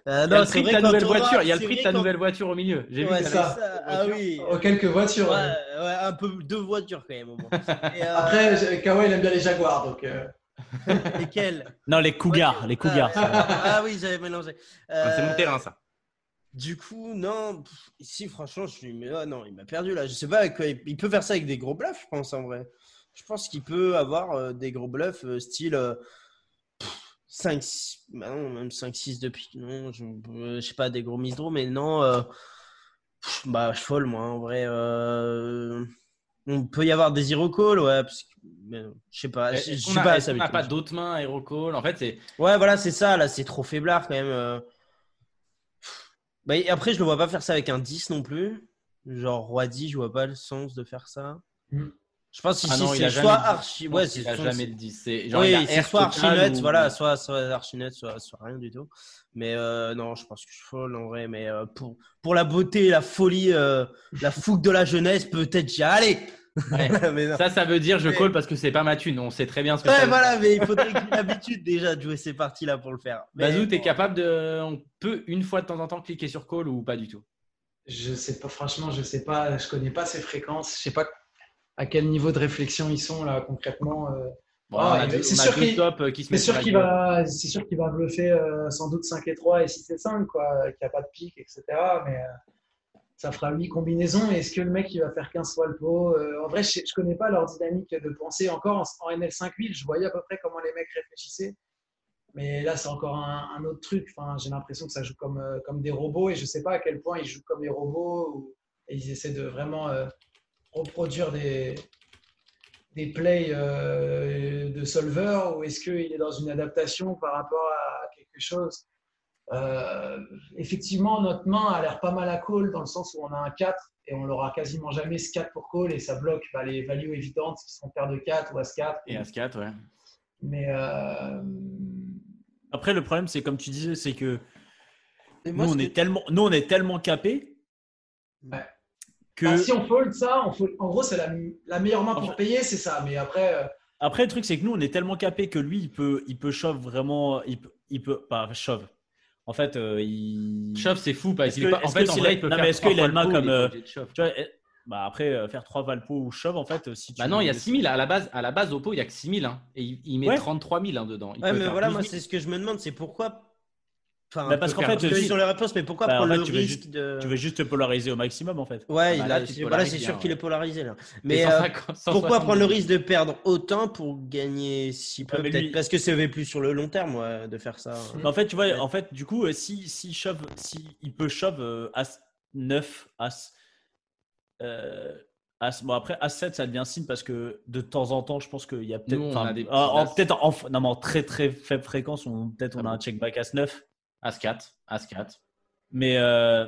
Euh,
Il y a
non,
le
c'est
prix de
vrai
ta nouvelle voiture. Il y a le prix de ta
quand-
nouvelle voiture au milieu. J'ai vu
Ouais, c'est
t'avais-
ça. Ah oui.
Oh, quelques voitures.
Ouais,
ouais.
ouais, un peu deux voitures quand même au moins. Et, euh,
Après, Kawa il aime bien les Jaguars, donc. euh,
lesquelles
Non, les cougars, les cougars.
Ah,
ça.
ah oui, j'avais mélangé.
C'est mon terrain, ça.
Du coup, non, pff, si franchement, je suis, mais ah, non, il m'a perdu là. Je sais pas, avec quoi il il peut faire ça avec des gros bluffs, je pense en vrai. Je pense qu'il peut avoir euh, des gros bluffs euh, style euh, pff, 5, 6, bah non, même 5, 6 de pique. Non, je, euh, je sais pas, des gros mises draw, mais non, euh, pff, bah, je folle moi en vrai. euh, on peut y avoir des hero call, ouais, parce que, mais je sais pas, je, je pas
qu'on n'a pas d'autres mains hero call En fait, c'est
Ouais, voilà, c'est ça, là, c'est trop faiblard quand même. euh. Bah, et après, je le vois pas faire ça avec un 10 non plus. Genre, roi 10, je vois pas le sens de faire ça.
Mm.
Je pense ici,
Ah
c'est
a
soit
jamais dit.
archi.
Je
Ouais, c'est
jamais le dit. C'est genre il a
Oui, c'est
air
soit archinet,
ou-
voilà, soit, soit archinet, soit, soit rien du tout. Mais euh, non, je pense que je folle en vrai. Mais euh, pour, pour la beauté, la folie, euh, la fougue de la jeunesse, peut-être j'y allez.
Ouais.
mais.
Ça, ça veut dire je
Mais-
call parce que c'est pas ma thune. On sait très bien ce que ça
Ouais,
veut
voilà, mais il faudrait que l'habitude déjà de jouer ces parties-là pour le faire. Mais
Bazou, t'es capable de. On peut une fois de temps en temps cliquer sur call ou pas du tout?
Je sais pas, franchement, je sais pas, je connais pas ces fréquences. Je sais pas à quel niveau de réflexion ils sont là concrètement. euh.
Bon,
Ah, c'est sûr qu'il-
euh, gueule.
va, c'est sûr qu'il va bluffer euh, sans doute 5 et 3 et 6 et 5, quoi, qu'il n'y a pas de pique, etc. Mais euh, ça fera 8 combinaisons. Est-ce que le mec il va faire 15 fois le pot Euh, En vrai, je ne connais pas leur dynamique de pensée. Encore en, en NL5-8, je voyais à peu près comment les mecs réfléchissaient. Mais là, c'est encore un, un autre truc. Enfin, J'ai l'impression que ça joue comme, comme des robots et je ne sais pas à quel point ils jouent comme des robots ou, et ils essaient de vraiment reproduire des, des plays euh, de solver ou est-ce qu'il est dans une adaptation par rapport à quelque chose? Euh, Effectivement, notre main a l'air pas mal à call dans le sens où on a un 4 et on l'aura quasiment jamais ce 4 pour call et ça bloque bah, les values évidentes qui sont paire de 4 ou As-4.
Et As-4, ouais.
Mais euh,
Après, le problème, c'est comme tu disais, c'est que
moi,
nous, on est tellement, nous, on est tellement capés
Ouais.
Que.
bah, si on fold ça, on fold- en gros, c'est la, la meilleure main pour
Enfin-
payer, c'est ça. Mais après, euh,
Après, le truc, c'est que nous, on est tellement capés que lui, il peut, il peut shove vraiment. Il peut, il peut pas shove. En fait, euh, il.
Shove, c'est fou parce qu'il est
que-
pas. En fait, en vrai, il peut
non,
faire
mais est-ce qu'il a une main comme, euh. Tu vois, eh, bah après, euh, faire 3 valpo ou shove, en fait, si tu.
Bah non, il y a 6000 à la base. À la base, au pot, il y a que 6000 hein, et il, il met
Ouais.
33 000 hein, dedans. Il
Ouais,
peut
mais voilà,
12
moi,
000.
c'est ce que je me demande, c'est pourquoi. Enfin,
Bah, parce qu'en fait, si-
sur les réponses, mais pourquoi
Bah, en
prendre
fait,
le
tu veux
risque
juste-
de.
tu veux juste te polariser au maximum, en fait.
Ouais,
Ah bah là,
c'est- voilà, c'est sûr qu'il est polarisé là.
Mais
euh,
150,
pourquoi
170.
prendre le risque de perdre autant pour gagner si peu
Ouais, lui-
parce que va plus sur le long terme ouais, de faire ça.
Mais en fait, tu vois,
Ouais.
en fait, du coup, euh, si, si shove, si il peut shove euh, As 9, As. euh, As, bon, après, As 7, ça devient signe parce que de temps en temps, je pense qu'il y a peut-être. Ah, en-. Peut-être en, non, mais en très très faible fréquence, on, peut-être on
Ah
a un
bon.
check back As 9.
As-4. As-4.
Mais. euh,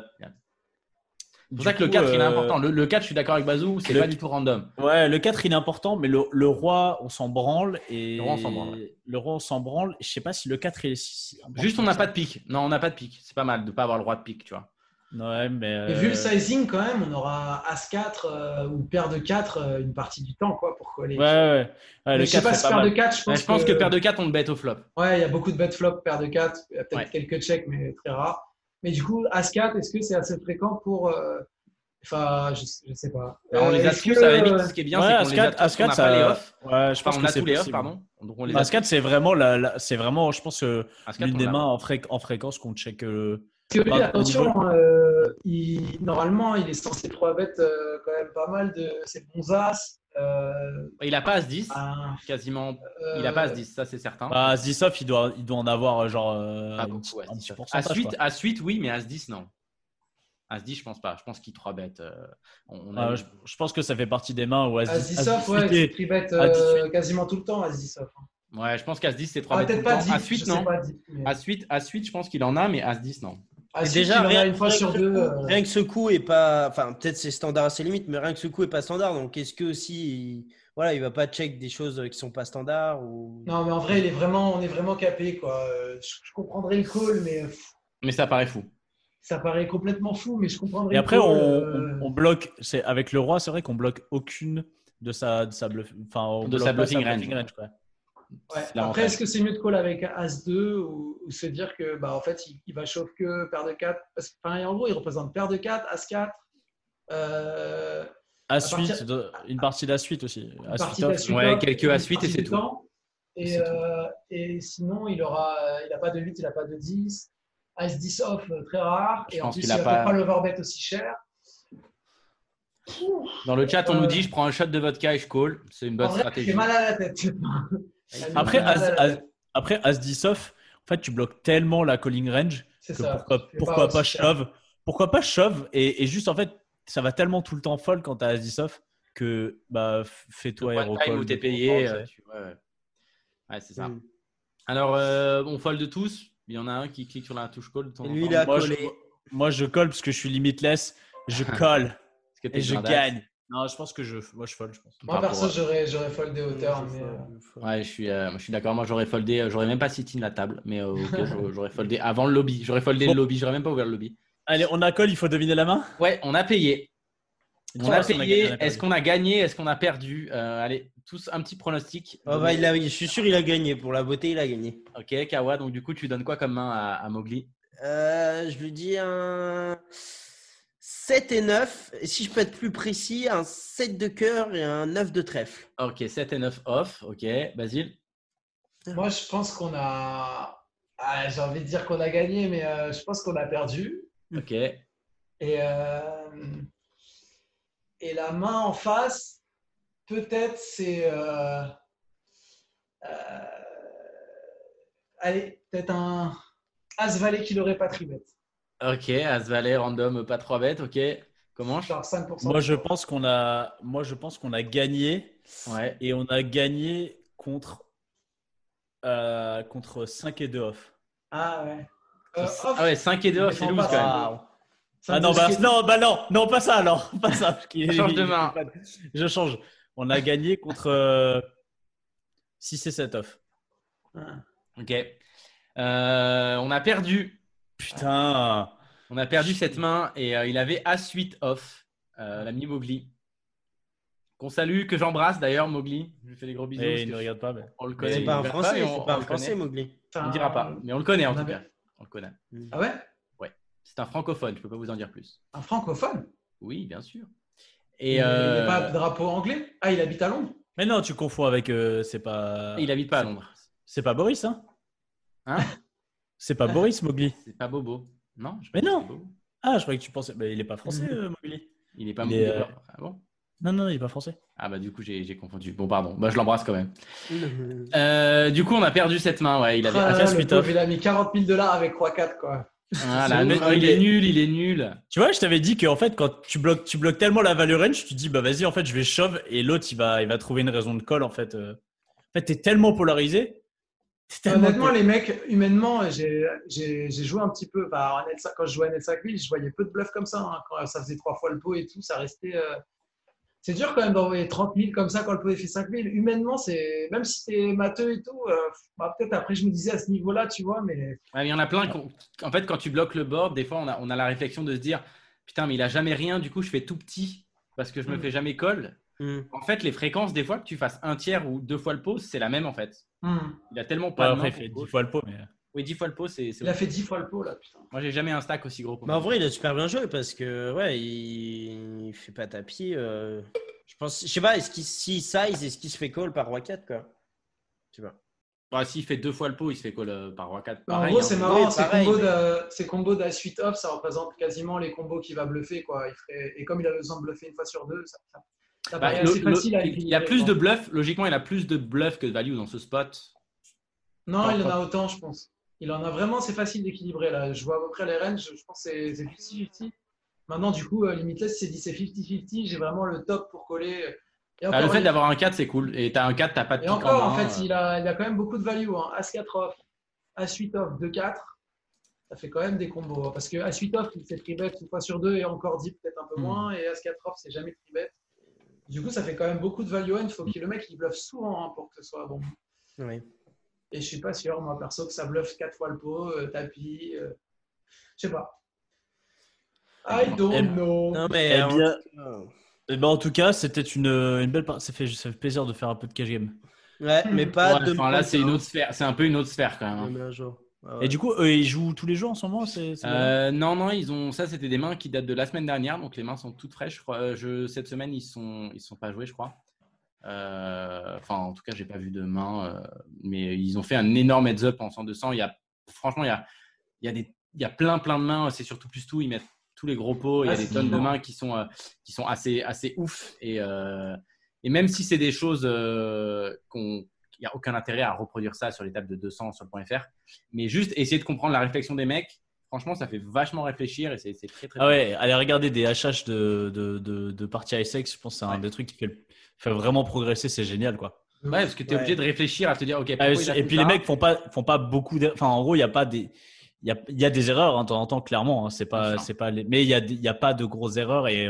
C'est pour ça que le
coup,
4, il est
euh,
important. Le, le 4, je suis d'accord avec Bazou, c'est
le-
pas du tout random.
Ouais, le 4, il est important, mais le, le roi, on s'en branle. Et
Le roi, on s'en branle, ouais.
Le roi, on s'en branle. Je sais pas si le 4 est. si-
Juste, on n'a pas de pique. Non, on n'a pas de pique. C'est pas mal de pas avoir le droit de pique, tu vois.
Ouais, mais.
Et vu
euh,
le sizing, quand même, on aura As-4 euh, ou paire de 4 euh, une partie du temps, quoi, pour coller.
Ouais, ouais. ouais.
Mais
le
je sais
4,
pas si paire de
mal.
4, je pense,
Ouais, je pense que paire de 4, on le bet au flop.
Ouais, il y a beaucoup de bet flop, paire de 4. Il y a peut-être
Ouais.
quelques checks, mais très rares. Mais du coup, As-4, est-ce que c'est assez fréquent pour. euh, Enfin, je, je sais pas.
Alors, on les a
Euh, est-ce
tous
que,
à la limite.
euh,
Ce qui est bien,
Ouais,
c'est qu'on les a
As-4,
tous. On
As-4,
n'a
ça-
pas les off.
Ouais, je pense
Enfin, on
que
a
c'est
tous les off, pardon. Donc, on les a
As-4, c'est vraiment, la, la- c'est vraiment, je pense, euh,
As-4,
l'une des mains en, fré- en fréquence qu'on check. euh, Bah, au
attention, euh, il- normalement, il est censé 3 bet euh, quand même pas mal de ses bons as. Euh,
Il a pas As-10,
ah,
quasiment.
euh,
Il a pas As-10, ça c'est certain.
Bah, As-10 il doit, il doit en avoir euh, genre euh,
Pas
un
beaucoup,
petit-
As-10.
un petit pourcentage.
As-8,
quoi.
As-8, oui, mais As-10, non. As-10, je pense pas. Je pense qu'il 3 bet. euh, on, on a
Ouais,
eu-
je, je pense que ça fait partie des mains où As-10
As-10 off,
As-10
ouais,
est-
c'est 3 bet
As-10
euh, quasiment tout le temps, As-10 off.
Ouais, je pense qu'As 10, c'est 3
Ah,
bêtes
peut-être pas
temps.
10.
As 8,
je sais
non
pas, 10, mais-
As 8, As 8, je pense qu'il en a, mais As 10, non.
Ah, si,
déjà, rien,
une fois
rien
sur
que
deux.
ce coup,
euh,
rien que ce coup est pas. Enfin, peut-être c'est standard à ses limites, mais rien que ce coup est pas standard. Donc, est-ce que aussi. Il... Voilà, il va pas check des choses qui sont pas standards ou...
Non, mais en vrai, il est vraiment, on est vraiment capé. Quoi. Euh, Je, je comprendrais le call, mais
Mais ça paraît fou.
ça paraît complètement fou. Mais je comprendrais
Et
le
après,
call,
on,
euh,
on- on bloque. C'est avec le roi, c'est vrai qu'on bloque aucune de sa de sa bluff, enfin, on
De
bloque
sa
pas
bluffing range.
quoi.
Ouais.
L'avantage.
Après, est-ce que c'est mieux de call avec As-2 ou, ou se dire que bah, en fait, il, il va chauffe que paire de 4 Parce que, enfin, en gros, il représente paire de 4, As-4. Euh,
À
À
suite,
partir-
de- une partie de la suite aussi.
une partie
suite off.
d'As-8
Ouais,
off,
quelques
une
As-8 et c'est tout.
temps. Et,
C'est tout.
euh, et sinon, il aura, il n'a pas de 8, il n'a pas de 10. As-10 off, euh, très rare.
Je
et en plus, il
a
n'a
pas-
pas l'overbet aussi cher.
Dans le chat, on
Euh,
nous dit je prends un shot de vodka et je call. C'est une bonne
En vrai,
stratégie.
j'ai mal à la tête.
Après, As,
tête.
après As 10 off, en fait, tu bloques tellement la calling range que
ça.
pourquoi, pas,
cher.
shove? Pourquoi pas shove? Et, et juste en fait, ça va tellement tout le temps folle quand t'as As 10 off que bah fais-toi
point time où t'es payé.
temps
euh, tu- ouais, ouais. Ouais, c'est ça.
Mm.
Alors, euh, on fold de tous. Il y en a un qui clique sur la touche call de temps
Et
en
lui,
temps.
il a
Moi, je-
collé.
Moi, je colle parce que je suis limitless. Je colle et je gagne. Non, je pense que je, moi, je fold, je pense.
Moi, perso, j'aurais, j'aurais foldé hauteur. Mais, euh,
Ouais, je suis, euh, je suis d'accord. Moi, j'aurais foldé. J'aurais même pas city la table, mais euh, ok, j'aurais- j'aurais foldé avant le lobby. J'aurais foldé
Bon.
le lobby. J'aurais même pas ouvert le lobby.
Allez, on a call, il faut deviner la main.
Ouais, on a payé. On a payé. Est-ce qu'on a gagné? Est-ce qu'on a perdu? Euh, Allez, tous un petit pronostic.
Oh, bah, il a- je suis sûr il a gagné. Pour la beauté, il a gagné.
Ok, Kawa. Donc, du coup, tu donnes quoi comme main à, à Mowgli?
Euh, je lui dis un 7 et 9. Et si je peux être plus précis, un 7 de cœur et un 9 de trèfle.
Ok, 7 et 9 off. Ok, Basile?
Moi, je pense qu'on a. Ah, j'ai envie de dire qu'on a gagné, mais euh, je pense qu'on a perdu.
Ok.
Et, euh, et la main en face, peut-être c'est. euh, euh, allez, peut-être un As-Valet qui l'aurait pas tribet.
Ok, As-Valet, random, pas 3 bêtes. Ok. Comment
Genre 5%.
Moi, je pense qu'on a, moi, je pense qu'on a gagné
Ouais.
et on a gagné contre, euh, contre 5 et 2 off.
Ah ouais. Euh, off,
Ah ouais, 5 et 2 off, c'est loose quand même.
Ah non, bah, non, bah non, non, pas ça alors, pas ça. parce qu'il-
Change de main.
Je change. On a gagné contre euh, 6 et 7 off.
Ok. Euh, on a perdu.
Putain.
On a perdu cette main et euh, il avait As-8 off, euh, l'ami Mowgli. Qu'on salue, que j'embrasse d'ailleurs, Mowgli. Je lui fais des gros bisous.
Et il ne regarde pas. mais-
On le connaît.
C'est pas un français,
mais on-
pas un
le
français,
connaît.
Mowgli.
Enfin,
On ne dira pas, mais on le connaît en tout
avait-
cas. On le connaît.
Ah ouais?
C'est un francophone, je peux pas vous en dire plus.
Un francophone?
Oui, bien sûr.
Et
euh,
Il n'est pas drapeau anglais? Ah, il habite à Londres?
Mais non, tu confonds avec. euh, c'est pas.
il habite pas à Londres.
C'est pas Boris, hein?
Hein?
C'est pas Boris, Mowgli.
C'est pas Bobo. Non je
Mais non. Ah, je croyais que tu pensais. Mais il est pas français, euh, Mowgli.
Il est pas
Il
Mowgli.
euh,
Ah bon?
Non, non, il est pas français.
Ah bah du coup j'ai j'ai confondu. Bon pardon, bah je l'embrasse quand même. Euh, du coup on a perdu cette main, ouais. Il avait
Ah
As
le pauvre, il a mis 40 000 dollars avec Roi-4, quoi.
Voilà,
C'est
oh, il est nul, il est nul.
Tu vois, je t'avais dit qu'en fait, quand tu bloques, tu bloques tellement la value range, tu te dis, bah vas-y, en fait, je vais shove et l'autre, il va, il va trouver une raison de call, en fait. euh. En fait, t'es tellement polarisé.
Honnêtement, les mecs, humainement, j'ai joué un petit peu. Enfin, en L5 quand je jouais à N5 je voyais peu de bluffs comme ça. hein. Quand ça faisait trois fois le pot et tout, ça restait. euh, C'est dur quand même d'envoyer 30 000 comme ça quand le pot est fait 5 000. Humainement, c'est même si t'es matheux et tout, euh, bah, peut-être après je me disais à ce niveau-là, tu vois, mais
Ouais, mais il y en a plein. En fait, quand tu bloques le board, des fois, on a, on a la réflexion de se dire Putain, mais il a jamais rien, du coup, je fais tout petit parce que je me
Mm.
fais jamais call.
Hmm.
En fait, les fréquences, des fois, que tu fasses un tiers ou deux fois le pot, c'est la même en fait.
hmm.
Il a tellement
Ouais,
pas
après, il
pour
fait. 10 fois le pot, mais.
Oui, 10 fois le pot, c'est.
il a fait 10 fois le pot là, putain.
Moi, j'ai jamais un stack aussi gros. pour
en vrai, il a super bien joué parce que, ouais, il, il fait pas tapis. euh, Je pense, je sais pas, est-ce qu'il s'il size, est-ce qu'il se fait call par roi 4 quoi? Sais pas.
Bah, S'il fait deux fois le pot, il se fait call euh, par roi 4.
Bah, en gros,
hein.
c'est marrant,
Oui,
ces combos
mais-
de, d'As 8 off, ça représente quasiment les combos qu'il va bluffer. Quoi. Il ferait... Et comme il a besoin de bluffer une fois sur deux, ça, ça,
Bah, le- le-
à
il a plus de bluff. Logiquement, il a plus de bluff que de value dans ce spot.
Non, il en a autant, je pense. Il en a vraiment, c'est facile d'équilibrer. là. Je vois à peu près les ranges, je pense que c'est c'est 50-50. Maintenant, du coup, euh, Limitless, c'est dit c'est 50-50. J'ai vraiment le top pour coller.
Bah, le fait
il-
d'avoir un 4, c'est cool. Et t'as un 4, t'as pas de
Et encore, en fait,
euh.
il a, il a quand même beaucoup de value. Hein. As-4 off, As-8 off, 2-4. Ça fait quand même des combos. hein. Parce que As-8 off, c'est tribet une fois sur deux et encore dit peut-être un peu
Hmm.
moins. Et As-4 off, c'est jamais tribet. Du coup, ça fait quand même beaucoup de value. Il faut que le mec il bluffe souvent hein, pour que ce soit bon.
Oui.
Et je suis pas sûr, moi perso, que ça bluffe 4 fois le pot, euh, tapis. euh, Je sais pas. I don't
Eh-
know.
Non, mais.
Eh bien, eh ben, en tout cas, c'était une, une belle partie. Ça fait, ça fait plaisir de faire un peu de cash game.
Ouais, mais pas
Ouais,
de.
enfin, là, c'est une autre sphère. C'est un peu une autre sphère quand même.
hein. Ah ouais.
Et du coup, eux, ils jouent tous les jours en ce moment
Euh, non, non, ils ont ça. C'était des mains qui datent de la semaine dernière, donc les mains sont toutes fraîches. Je crois. Euh, Je, cette semaine, ils sont, ils sont pas joués, je crois. Euh, Enfin, en tout cas, j'ai pas vu de main, euh, mais ils ont fait un énorme heads up en 100 200. Il y a, franchement, il y a, il y a des, il y a plein, plein de mains. C'est surtout plus tout. Ils mettent tous les gros pots. Il y a
Ah,
des tonnes de mains qui sont, qui sont assez, assez ouf. Et, euh, et même si c'est des choses euh, qu'on n'y a aucun intérêt à reproduire ça sur les tables de 200 sur le point .fr. Mais juste essayer de comprendre la réflexion des mecs, franchement, ça fait vachement réfléchir et c'est très, très
Ah ouais, allez regarder des HH de, de, de, de parties ISX. Je pense que c'est un
Ouais.
des trucs qui fait, fait vraiment progresser. C'est génial, quoi.
Ouais, parce que tu es
Ouais.
obligé de réfléchir à te dire, OK,
Ah,
il a
et puis les mecs font pas, font pas beaucoup d'erreurs. Enfin, en gros, il n'y a pas des. Il y a, il y a des erreurs hein, de temps en temps, clairement. hein. C'est pas, c'est pas les- Mais il y a, il y a pas de grosses erreurs. Et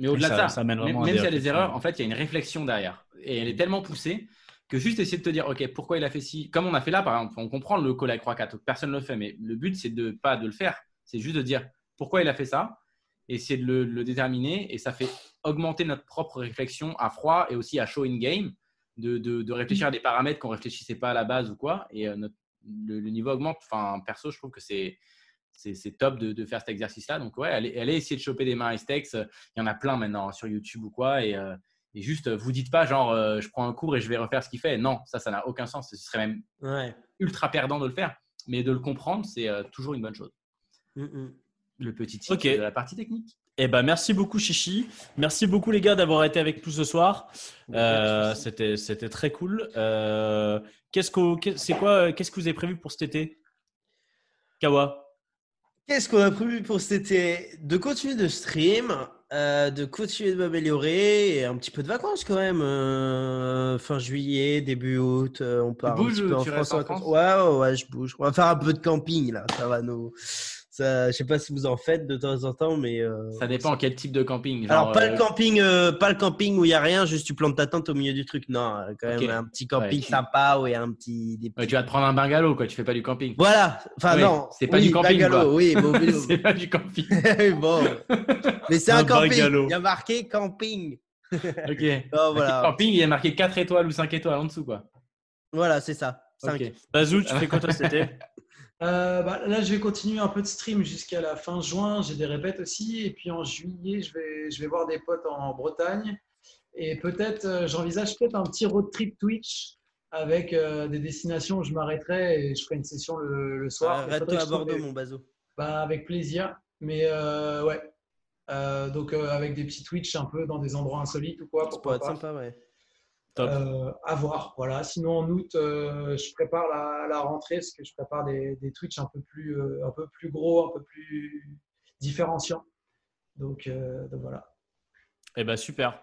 Mais au-delà
ça-
de ça,
ça mène
même,
vraiment à
même s'il y a des erreurs, en fait, il y a une réflexion derrière. Et elle est tellement poussée que juste essayer de te dire, OK, pourquoi il a fait ci? Comme on a fait là, par exemple, on comprend le call avec Roi 4, personne ne le fait, mais le but, c'est de pas de le faire. C'est juste de dire pourquoi il a fait ça, essayer de le, déterminer, et ça fait augmenter notre propre réflexion à froid et aussi à show in game, de, de- réfléchir à des paramètres qu'on réfléchissait pas à la base ou quoi, et euh, le, niveau augmente. Enfin, perso, je trouve que c'est c'est top de, faire cet exercice-là. Donc, ouais, allez, essayer de choper des mains Istex. Il y en a plein maintenant sur YouTube ou quoi. Et, euh, et juste, vous dites pas genre, euh, je prends un cours et je vais refaire ce qu'il fait. Non, ça, ça n'a aucun sens. Ce serait même
Ouais.
ultra perdant de le faire. Mais de le comprendre, c'est euh, toujours une bonne chose.
Mm, mm.
Le petit titre
Ok.
de la partie technique.
Eh ben, merci beaucoup, Chichi. Merci beaucoup, les gars, d'avoir été avec nous ce soir. Euh, c'était, c'était très cool. Euh, qu'est-ce que, quoi, qu'est-ce que vous avez prévu pour cet été? Kawa?
Qu'est-ce qu'on a prévu pour cet été? De continuer de stream, euh, de continuer de m'améliorer et un petit peu de vacances quand même. euh, fin juillet, début août, euh, on part un
bouges
petit
ou
peu en
tu
France.
en. France?
Ouais, ouais, ouais, je bouge. On va faire un peu de camping là, ça va nous. Ça, je sais pas si vous en faites de temps en temps, mais. euh,
Ça dépend quel type de camping. Genre,
Alors pas
euh,
le camping, euh, pas le camping où il y a rien, juste tu plantes ta tente au milieu du truc. Non, euh, quand même un petit camping
Ouais.
sympa où il y a un petit. Des
ouais,
petits-
tu vas te prendre un bungalow, quoi. Tu fais pas du camping.
Voilà. Enfin
Oui,
non.
c'est pas
oui,
du camping,
bungalow. Oui,
c'est pas du camping.
bon. Mais c'est un,
Un
camping.
bungalow.
Il y a marqué camping.
Ok.
Voilà.
Camping, il y a marqué 4 étoiles ou 5 étoiles en dessous, quoi.
Voilà, c'est ça. Cinq.
Ok.
Bazou, tu fais quoi toi cet été?
Euh, bah, là, je vais continuer un peu de stream jusqu'à la fin juin. J'ai des répètes aussi. Et puis en juillet, je vais, je vais voir des potes en Bretagne. Et peut-être, euh, j'envisage peut-être un petit road trip Twitch avec euh, des destinations où je m'arrêterai et je ferai une session le, le soir.
Arrête-toi à
trouve
Bordeaux, mon bazo.
Bah, avec plaisir. Mais ouais. Donc avec des petits Twitch un peu dans des endroits insolites ou quoi.
Ça
Pourquoi
pourrait être sympa, ouais.
Euh, à voir. Voilà. Sinon, en août, euh, je prépare la, la rentrée parce que je prépare des, des Twitch un peu, plus, euh, un peu plus gros, un peu plus différenciants. Donc, euh, donc voilà.
Eh ben super.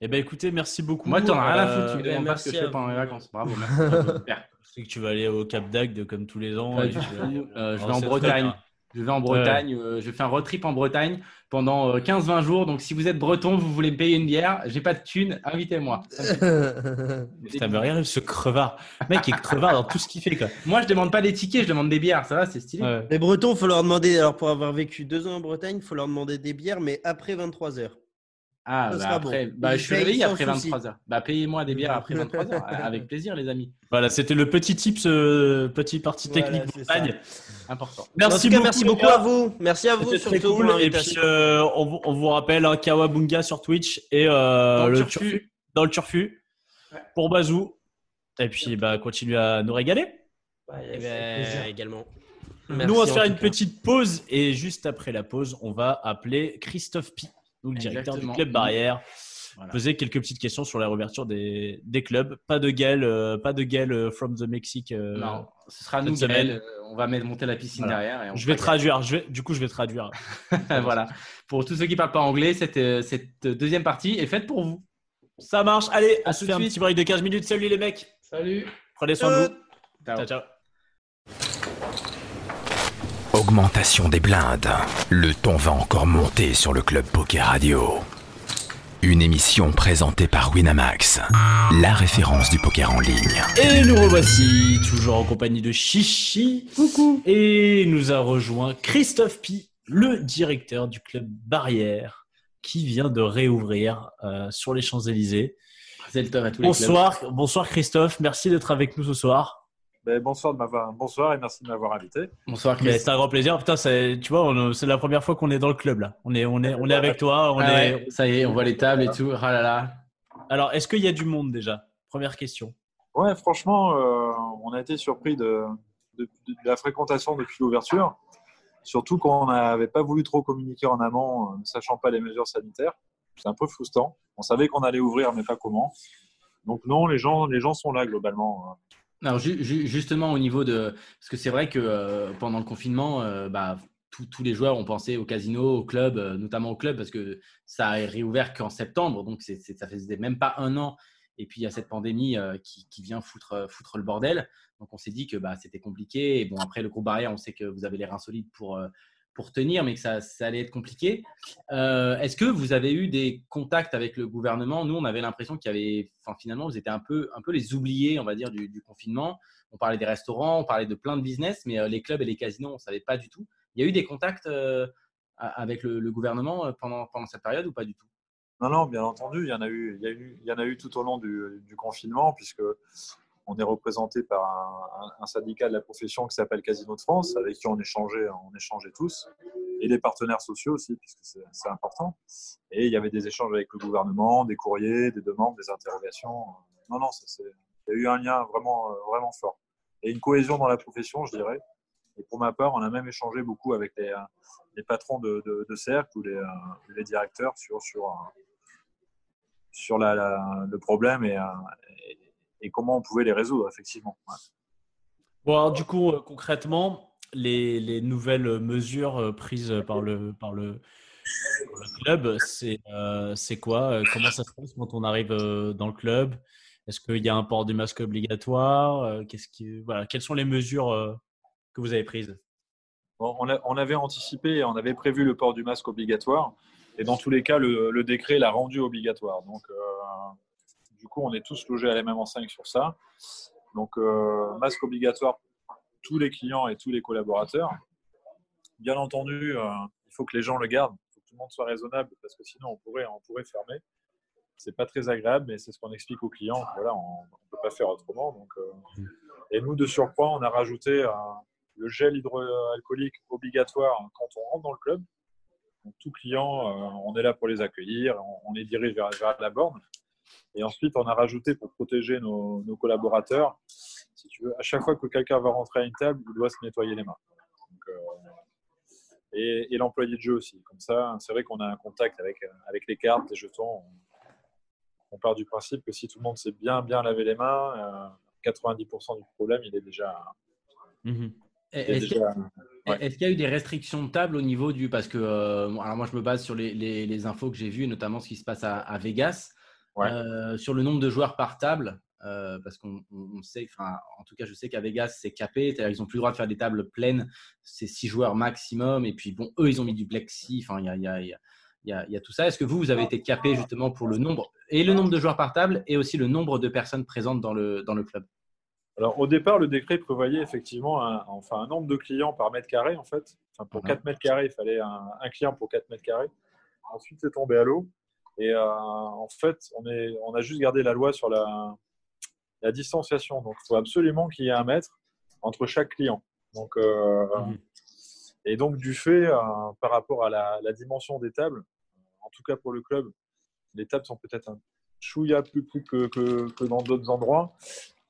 Eh ben écoutez, merci beaucoup.
Moi, t'en as rien à
Euh,
foutre. Tu me
ben,
demandes pas ce que
merci
je fais pendant mes vacances. Bravo, merci.
Je sais que tu vas aller au Cap d'Agde comme tous les ans. Et tu vas.
Euh, je
Oh,
vais en
c'est très
Bretagne. Je vais en Bretagne. euh, je fais un road trip en Bretagne pendant euh, 15-20 jours. Donc, si vous êtes breton, vous voulez me payer une bière, j'ai pas de thune, invitez-moi.
Putain, mais regarde ce crevard. Le mec est crevard dans tout ce qu'il fait. Quoi.
Moi, je demande pas des tickets, je demande des bières. Ça va, c'est stylé.
Ouais.
Les Bretons, faut leur demander, alors pour avoir vécu deux ans en Bretagne, il faut leur demander des bières, mais après 23 heures.
Ah,
Ça
bah après,
bon.
bah, je suis réveillé après
souci.
23h. Bah, payez-moi des bières après 23h. avec plaisir, les amis.
Voilà, c'était le petit tips, euh, petit
Voilà,
technique
c'est
Bretagne.
Important.
Merci
cas,
beaucoup.
merci à vous. Merci à vous surtout
cool.
pour
Et puis, euh, on, vous- on vous rappelle hein, Kawabunga sur Twitch et euh,
Dans le
le
Turfu.
Turfu dans le Turfu
Ouais.
pour Bazou. Et puis, bah, continuez à nous régaler.
Bah, plaisir.
également.
nous, on va se faire une
cas.
petite pause et juste après la pause, on va appeler Christophe Pi, nous, le directeur
Exactement.
du club Barrière.
Voilà.
Poser quelques petites questions sur la réouverture des, des clubs. Pas de Gaël, euh, pas de Gaël euh, from the Mexique. euh,
non, ce sera nous,
semaine.
Gaël. Euh, On va monter la piscine
Voilà.
derrière. Et on
Je vais traduire. Je vais, du coup, je vais traduire.
Voilà. Pour tous ceux qui parlent pas anglais, cette, euh, cette deuxième partie est faite pour vous.
Ça marche. Allez,
À
on
tout
se
de
fait un
suite.
petit break de 15 minutes. Salut les mecs.
Salut.
Prenez soin de vous.
Ciao.
Ciao, ciao.
Augmentation des blindes. Le ton va encore monter sur le Club Poker Radio. Une émission présentée par Winamax, la référence du poker en ligne.
Et nous revoici, toujours en compagnie de Chichi. Coucou. Et nous a rejoint Christophe Pi, le directeur du club Barrière, qui vient de réouvrir euh, sur les Champs-Élysées. Bonsoir, bonsoir Christophe, merci d'être avec nous ce soir.
Ben, bonsoir, de m'avoir... bonsoir et merci de m'avoir invité.
Bonsoir Chris.
C'est un grand plaisir. Putain, c'est- tu vois, on- c'est la première fois qu'on est dans le club là. On est, on est, on est avec toi. On
Ah
est...
ouais, ça y est, on voit les tables et tout. Ah là là.
Alors, est-ce qu'il y a du monde déjà? Première question.
Ouais, franchement, euh, on a été surpris de, de- de la fréquentation depuis l'ouverture, surtout quand on n'avait pas voulu trop communiquer en amont, euh, ne sachant pas les mesures sanitaires. C'est un peu frustrant. On savait qu'on allait ouvrir, mais pas comment. Donc non, les gens, les gens sont là globalement.
Alors ju- ju- justement au niveau de, parce que c'est vrai que euh, pendant le confinement, euh, bah, tous- les joueurs ont pensé au casino, au club, euh, notamment au club parce que ça a réouvert qu'en septembre, donc c'est, c'est- ça faisait même pas un an. Et puis il y a cette pandémie qui, qui vient foutre, foutre le bordel. Donc on s'est dit que bah, c'était compliqué. Et bon après le groupe barrière, on sait que vous avez les reins solides pour pour tenir, mais que ça, allait être compliqué. Euh, Est-ce que vous avez eu des contacts avec le gouvernement? Nous, on avait l'impression qu'il y avait, finalement, vous étiez un peu, les oubliés, on va dire, du, confinement. On parlait des restaurants, on parlait de plein de business, mais euh, les clubs et les casinos, on ne savait pas du tout. Il y a eu des contacts euh, avec le, gouvernement pendant, cette période ou pas du tout?
Non, non, bien entendu, il y en a eu, il y en a eu tout au long du, du confinement, puisque on est représenté par un, syndicat de la profession qui s'appelle Casino de France, avec qui on échangeait, on échangeait tous, et les partenaires sociaux aussi, puisque c'est important. Et il y avait des échanges avec le gouvernement, des courriers, des demandes, des interrogations. Non, non, il y a eu un lien vraiment, euh, vraiment fort. Et une cohésion dans la profession, je dirais. Et pour ma part, on a même échangé beaucoup avec les, euh, patrons de, de, cercle ou les, euh, directeurs sur, sur, sur le problème et, et comment on pouvait les résoudre, effectivement. Ouais.
Bon, alors, du coup, euh, concrètement, les, les nouvelles mesures euh, prises par le, par le, par le club, c'est euh, quoi Euh, Comment ça se passe quand on arrive dans le club? Est-ce qu'il y a un port du masque obligatoire? Qu'est-ce qui, voilà, Quelles sont les mesures que vous avez prises?
Bon, on, a- on avait anticipé, on avait prévu le port du masque obligatoire. Et dans tous les cas, le, le décret l'a rendu obligatoire. Donc, euh, du coup, on est tous logés à la même enseigne sur ça. Donc, euh, masque obligatoire pour tous les clients et tous les collaborateurs. Bien entendu, euh, il faut que les gens le gardent. Il faut que tout le monde soit raisonnable parce que sinon, on pourrait, on pourrait fermer. C'est pas très agréable, mais c'est ce qu'on explique aux clients. Voilà, on ne peut pas faire autrement. Donc, euh, et nous, de surcroît, on a rajouté le gel hydroalcoolique obligatoire quand on rentre dans le club. Donc, tout client, on est là pour les accueillir, on, on les dirige vers, vers la borne. Et ensuite, on a rajouté pour protéger nos, nos collaborateurs, si tu veux, à chaque fois que quelqu'un va rentrer à une table, il doit se nettoyer les mains. Donc, euh, et et l'employé de jeu aussi. Comme ça, c'est vrai qu'on a un contact avec, euh, avec les cartes, les jetons. On, on part du principe que si tout le monde s'est bien, bien lavé les mains, euh, 90% du problème, il est déjà. est
Est-ce qu'il y a-
Ouais.
Y eu des restrictions de table au niveau du. Parce que euh, alors moi, je me base sur les, les- les infos que j'ai vues, notamment ce qui se passe à, à Vegas,
Ouais.
Euh, sur le nombre de joueurs par table. euh, parce qu'on on- on sait, en tout cas, je sais qu'à Vegas, c'est capé. c'est-à-dire Ils n'ont plus le droit de faire des tables pleines. C'est six joueurs maximum. Et puis, bon, eux, ils ont mis du plexi. Enfin, il y a, y y y tout ça. Est-ce que vous, vous avez été capé justement pour le nombre et le nombre de joueurs par table et aussi le nombre de personnes présentes dans le, dans le club?
Alors, au départ, le décret prévoyait effectivement un, enfin, un nombre de clients par mètre carré, en fait. Enfin, pour
Mhm.
4 mètres carrés, il fallait un, un client pour 4 mètres carrés. Ensuite, c'est tombé à l'eau. Et euh, en fait, on, est, on a juste gardé la loi sur la, la distanciation. Donc, il faut absolument qu'il y ait un mètre entre chaque client. Donc, euh,
Mhm.
Et donc, du fait, euh, par rapport à la, la dimension des tables, en tout cas pour le club, les tables sont peut-être un chouïa plus plus que, que, que dans d'autres endroits.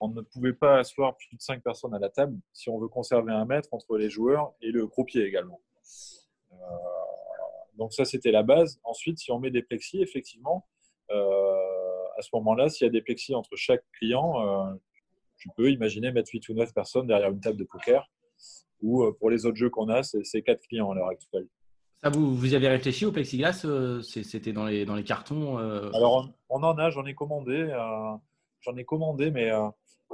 On ne pouvait pas asseoir plus de 5 personnes à la table si on veut conserver un mètre entre les joueurs et le croupier également. Euh, donc ça, c'était la base. Ensuite, si on met des plexis, effectivement, euh, à ce moment-là, s'il y a des plexis entre chaque client, euh, tu peux imaginer mettre 8 ou 9 personnes derrière une table de poker. Ou euh, pour les autres jeux qu'on a, c'est c'est 4 clients à l'heure actuelle.
Ça, vous, vous y avez réfléchi au plexiglas C'était dans les, dans les cartons
Alors, on, on en a, j'en ai commandé. j'en ai commandé, mais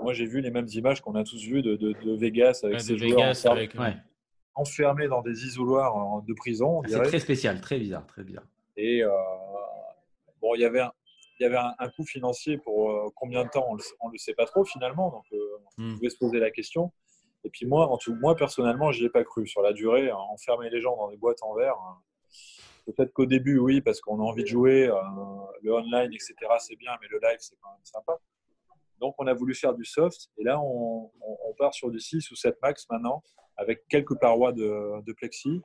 moi, j'ai vu les mêmes images qu'on a tous vues de, de- de Vegas avec
Ouais, de
joueurs
Vegas avec.
Ouais.
Enfermés dans des isoloirs euh, de prison, on
C'est très spécial, très bizarre, très bizarre.
Et euh, bon, il y avait un, il y avait un, un coût financier pour euh, combien de temps On ne le, sait pas trop finalement, donc euh,
Hmm.
on pouvait se poser la question. Et puis moi, en tout, moi personnellement, j'y ai pas cru. Sur la durée, euh, enfermer les gens dans des boîtes en verre, euh, peut-être qu'au début, oui, parce qu'on a envie de jouer, euh, le online, etc., c'est bien, mais le live, c'est quand même sympa. Donc on a voulu faire du soft, et là, on, on- on part sur du 6 ou 7 max maintenant, avec quelques parois de, de plexi.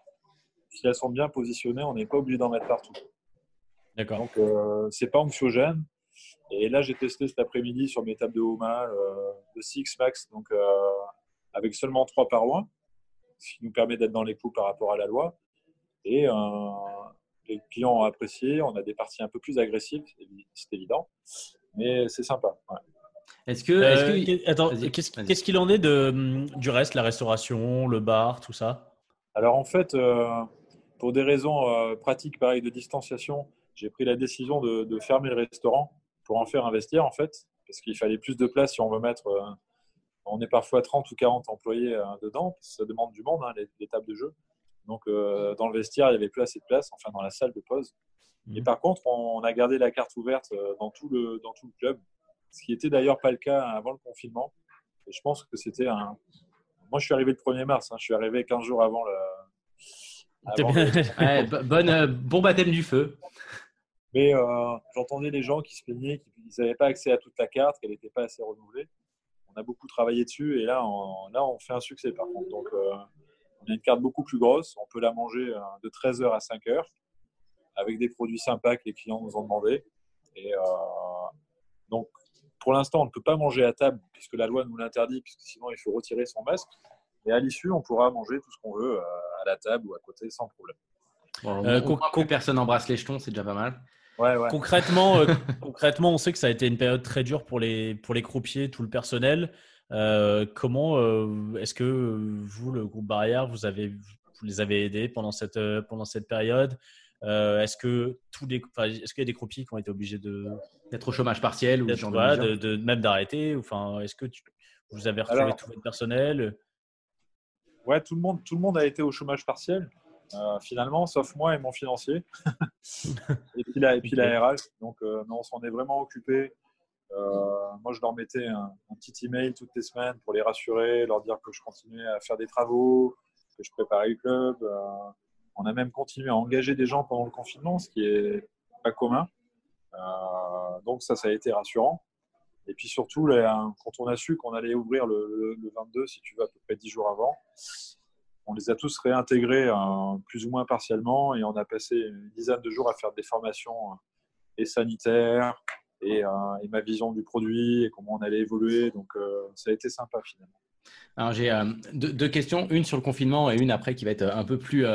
Si elles sont bien positionnées, on n'est pas obligé d'en mettre partout.
D'accord.
Donc, euh, c'est pas anxiogène. Et là, j'ai testé cet après-midi sur mes tables de Homa euh, de 6 max, donc euh, avec seulement trois parois, ce qui nous permet d'être dans les clous par rapport à la loi. Et euh, les clients ont apprécié. On a des parties un peu plus agressives, c'est évident, mais c'est sympa. ouais.
Est-ce que.
Euh,
que-
attends, qu'est-ce qu'il en est de, hum, du reste, la restauration, le bar, tout ça?
Alors en fait, euh, pour des raisons euh, pratiques, pareil, de distanciation, j'ai pris la décision de, de fermer le restaurant pour en faire un vestiaire en fait, parce qu'il fallait plus de place si on veut mettre. euh, on est parfois 30 ou 40 employés euh, dedans, ça demande du monde, hein, les, les tables de jeu. Donc euh, dans le vestiaire, il y avait plus assez de place, enfin dans la salle de pause. Et
Mhm.
par contre, on, on a gardé la carte ouverte dans tout le, dans tout le club, ce qui était d'ailleurs pas le cas avant le confinement. Et je pense que c'était un. Moi, je suis arrivé le 1er mars, hein, je suis arrivé 15 jours avant le.
T'es
avant
bien-
le-
Ouais, bo- bonne, euh, bon baptême du feu.
Mais euh, j'entendais les gens qui se plaignaient qu'ils n'avaient pas accès à toute la carte, qu'elle n'était pas assez renouvelée. On a beaucoup travaillé dessus et là, on, là, on fait un succès par contre. Donc, euh, on a une carte beaucoup plus grosse. On peut la manger de 13h à 5h avec des produits sympas que les clients nous ont demandé. Et euh, donc, pour l'instant, on ne peut pas manger à table puisque la loi nous l'interdit, puisque sinon, il faut retirer son masque. Et à l'issue, on pourra manger tout ce qu'on veut euh, à la table ou à côté sans problème.
Bon,
Euh,
plus personne n'embrasse les jetons, c'est déjà pas mal.
Ouais, ouais.
Concrètement, euh, concrètement, on sait que ça a été une période très dure pour les, pour les croupiers, tout le personnel. Euh, comment euh, est-ce que vous, le groupe Barrière, vous, avez, vous les avez aidés pendant cette, euh, pendant cette période? Euh, Est-ce que tous les, enfin, est-ce qu'il y a des croupiers qui ont été obligés de,
D'être au chômage partiel ou de
voilà,
mesures.
de, de- même d'arrêter Enfin, est-ce que tu- vous avez retrouvé
Alors-
tout votre personnel?
Ouais, tout le monde, tout le monde a été au chômage partiel, euh, finalement, sauf moi et mon financier. et puis la, et puis la RH. Donc, euh, non, on s'en est vraiment occupé. Euh, moi, je leur mettais un, un petit email toutes les semaines pour les rassurer, leur dire que je continuais à faire des travaux, que je préparais le club. On a même continué à engager des gens pendant le confinement, ce qui est pas commun. Euh, donc, ça, ça a été rassurant. Et puis surtout, quand on a su qu'on allait ouvrir le, le- le 22, si tu veux, à peu près 10 jours avant, on les a tous réintégrés euh, plus ou moins partiellement et on a passé une dizaine de jours à faire des formations euh, et sanitaires et, ma vision du produit et comment on allait évoluer. Donc ça a été sympa finalement.
Alors j'ai deux questions, une sur le confinement et une après qui va être un peu plus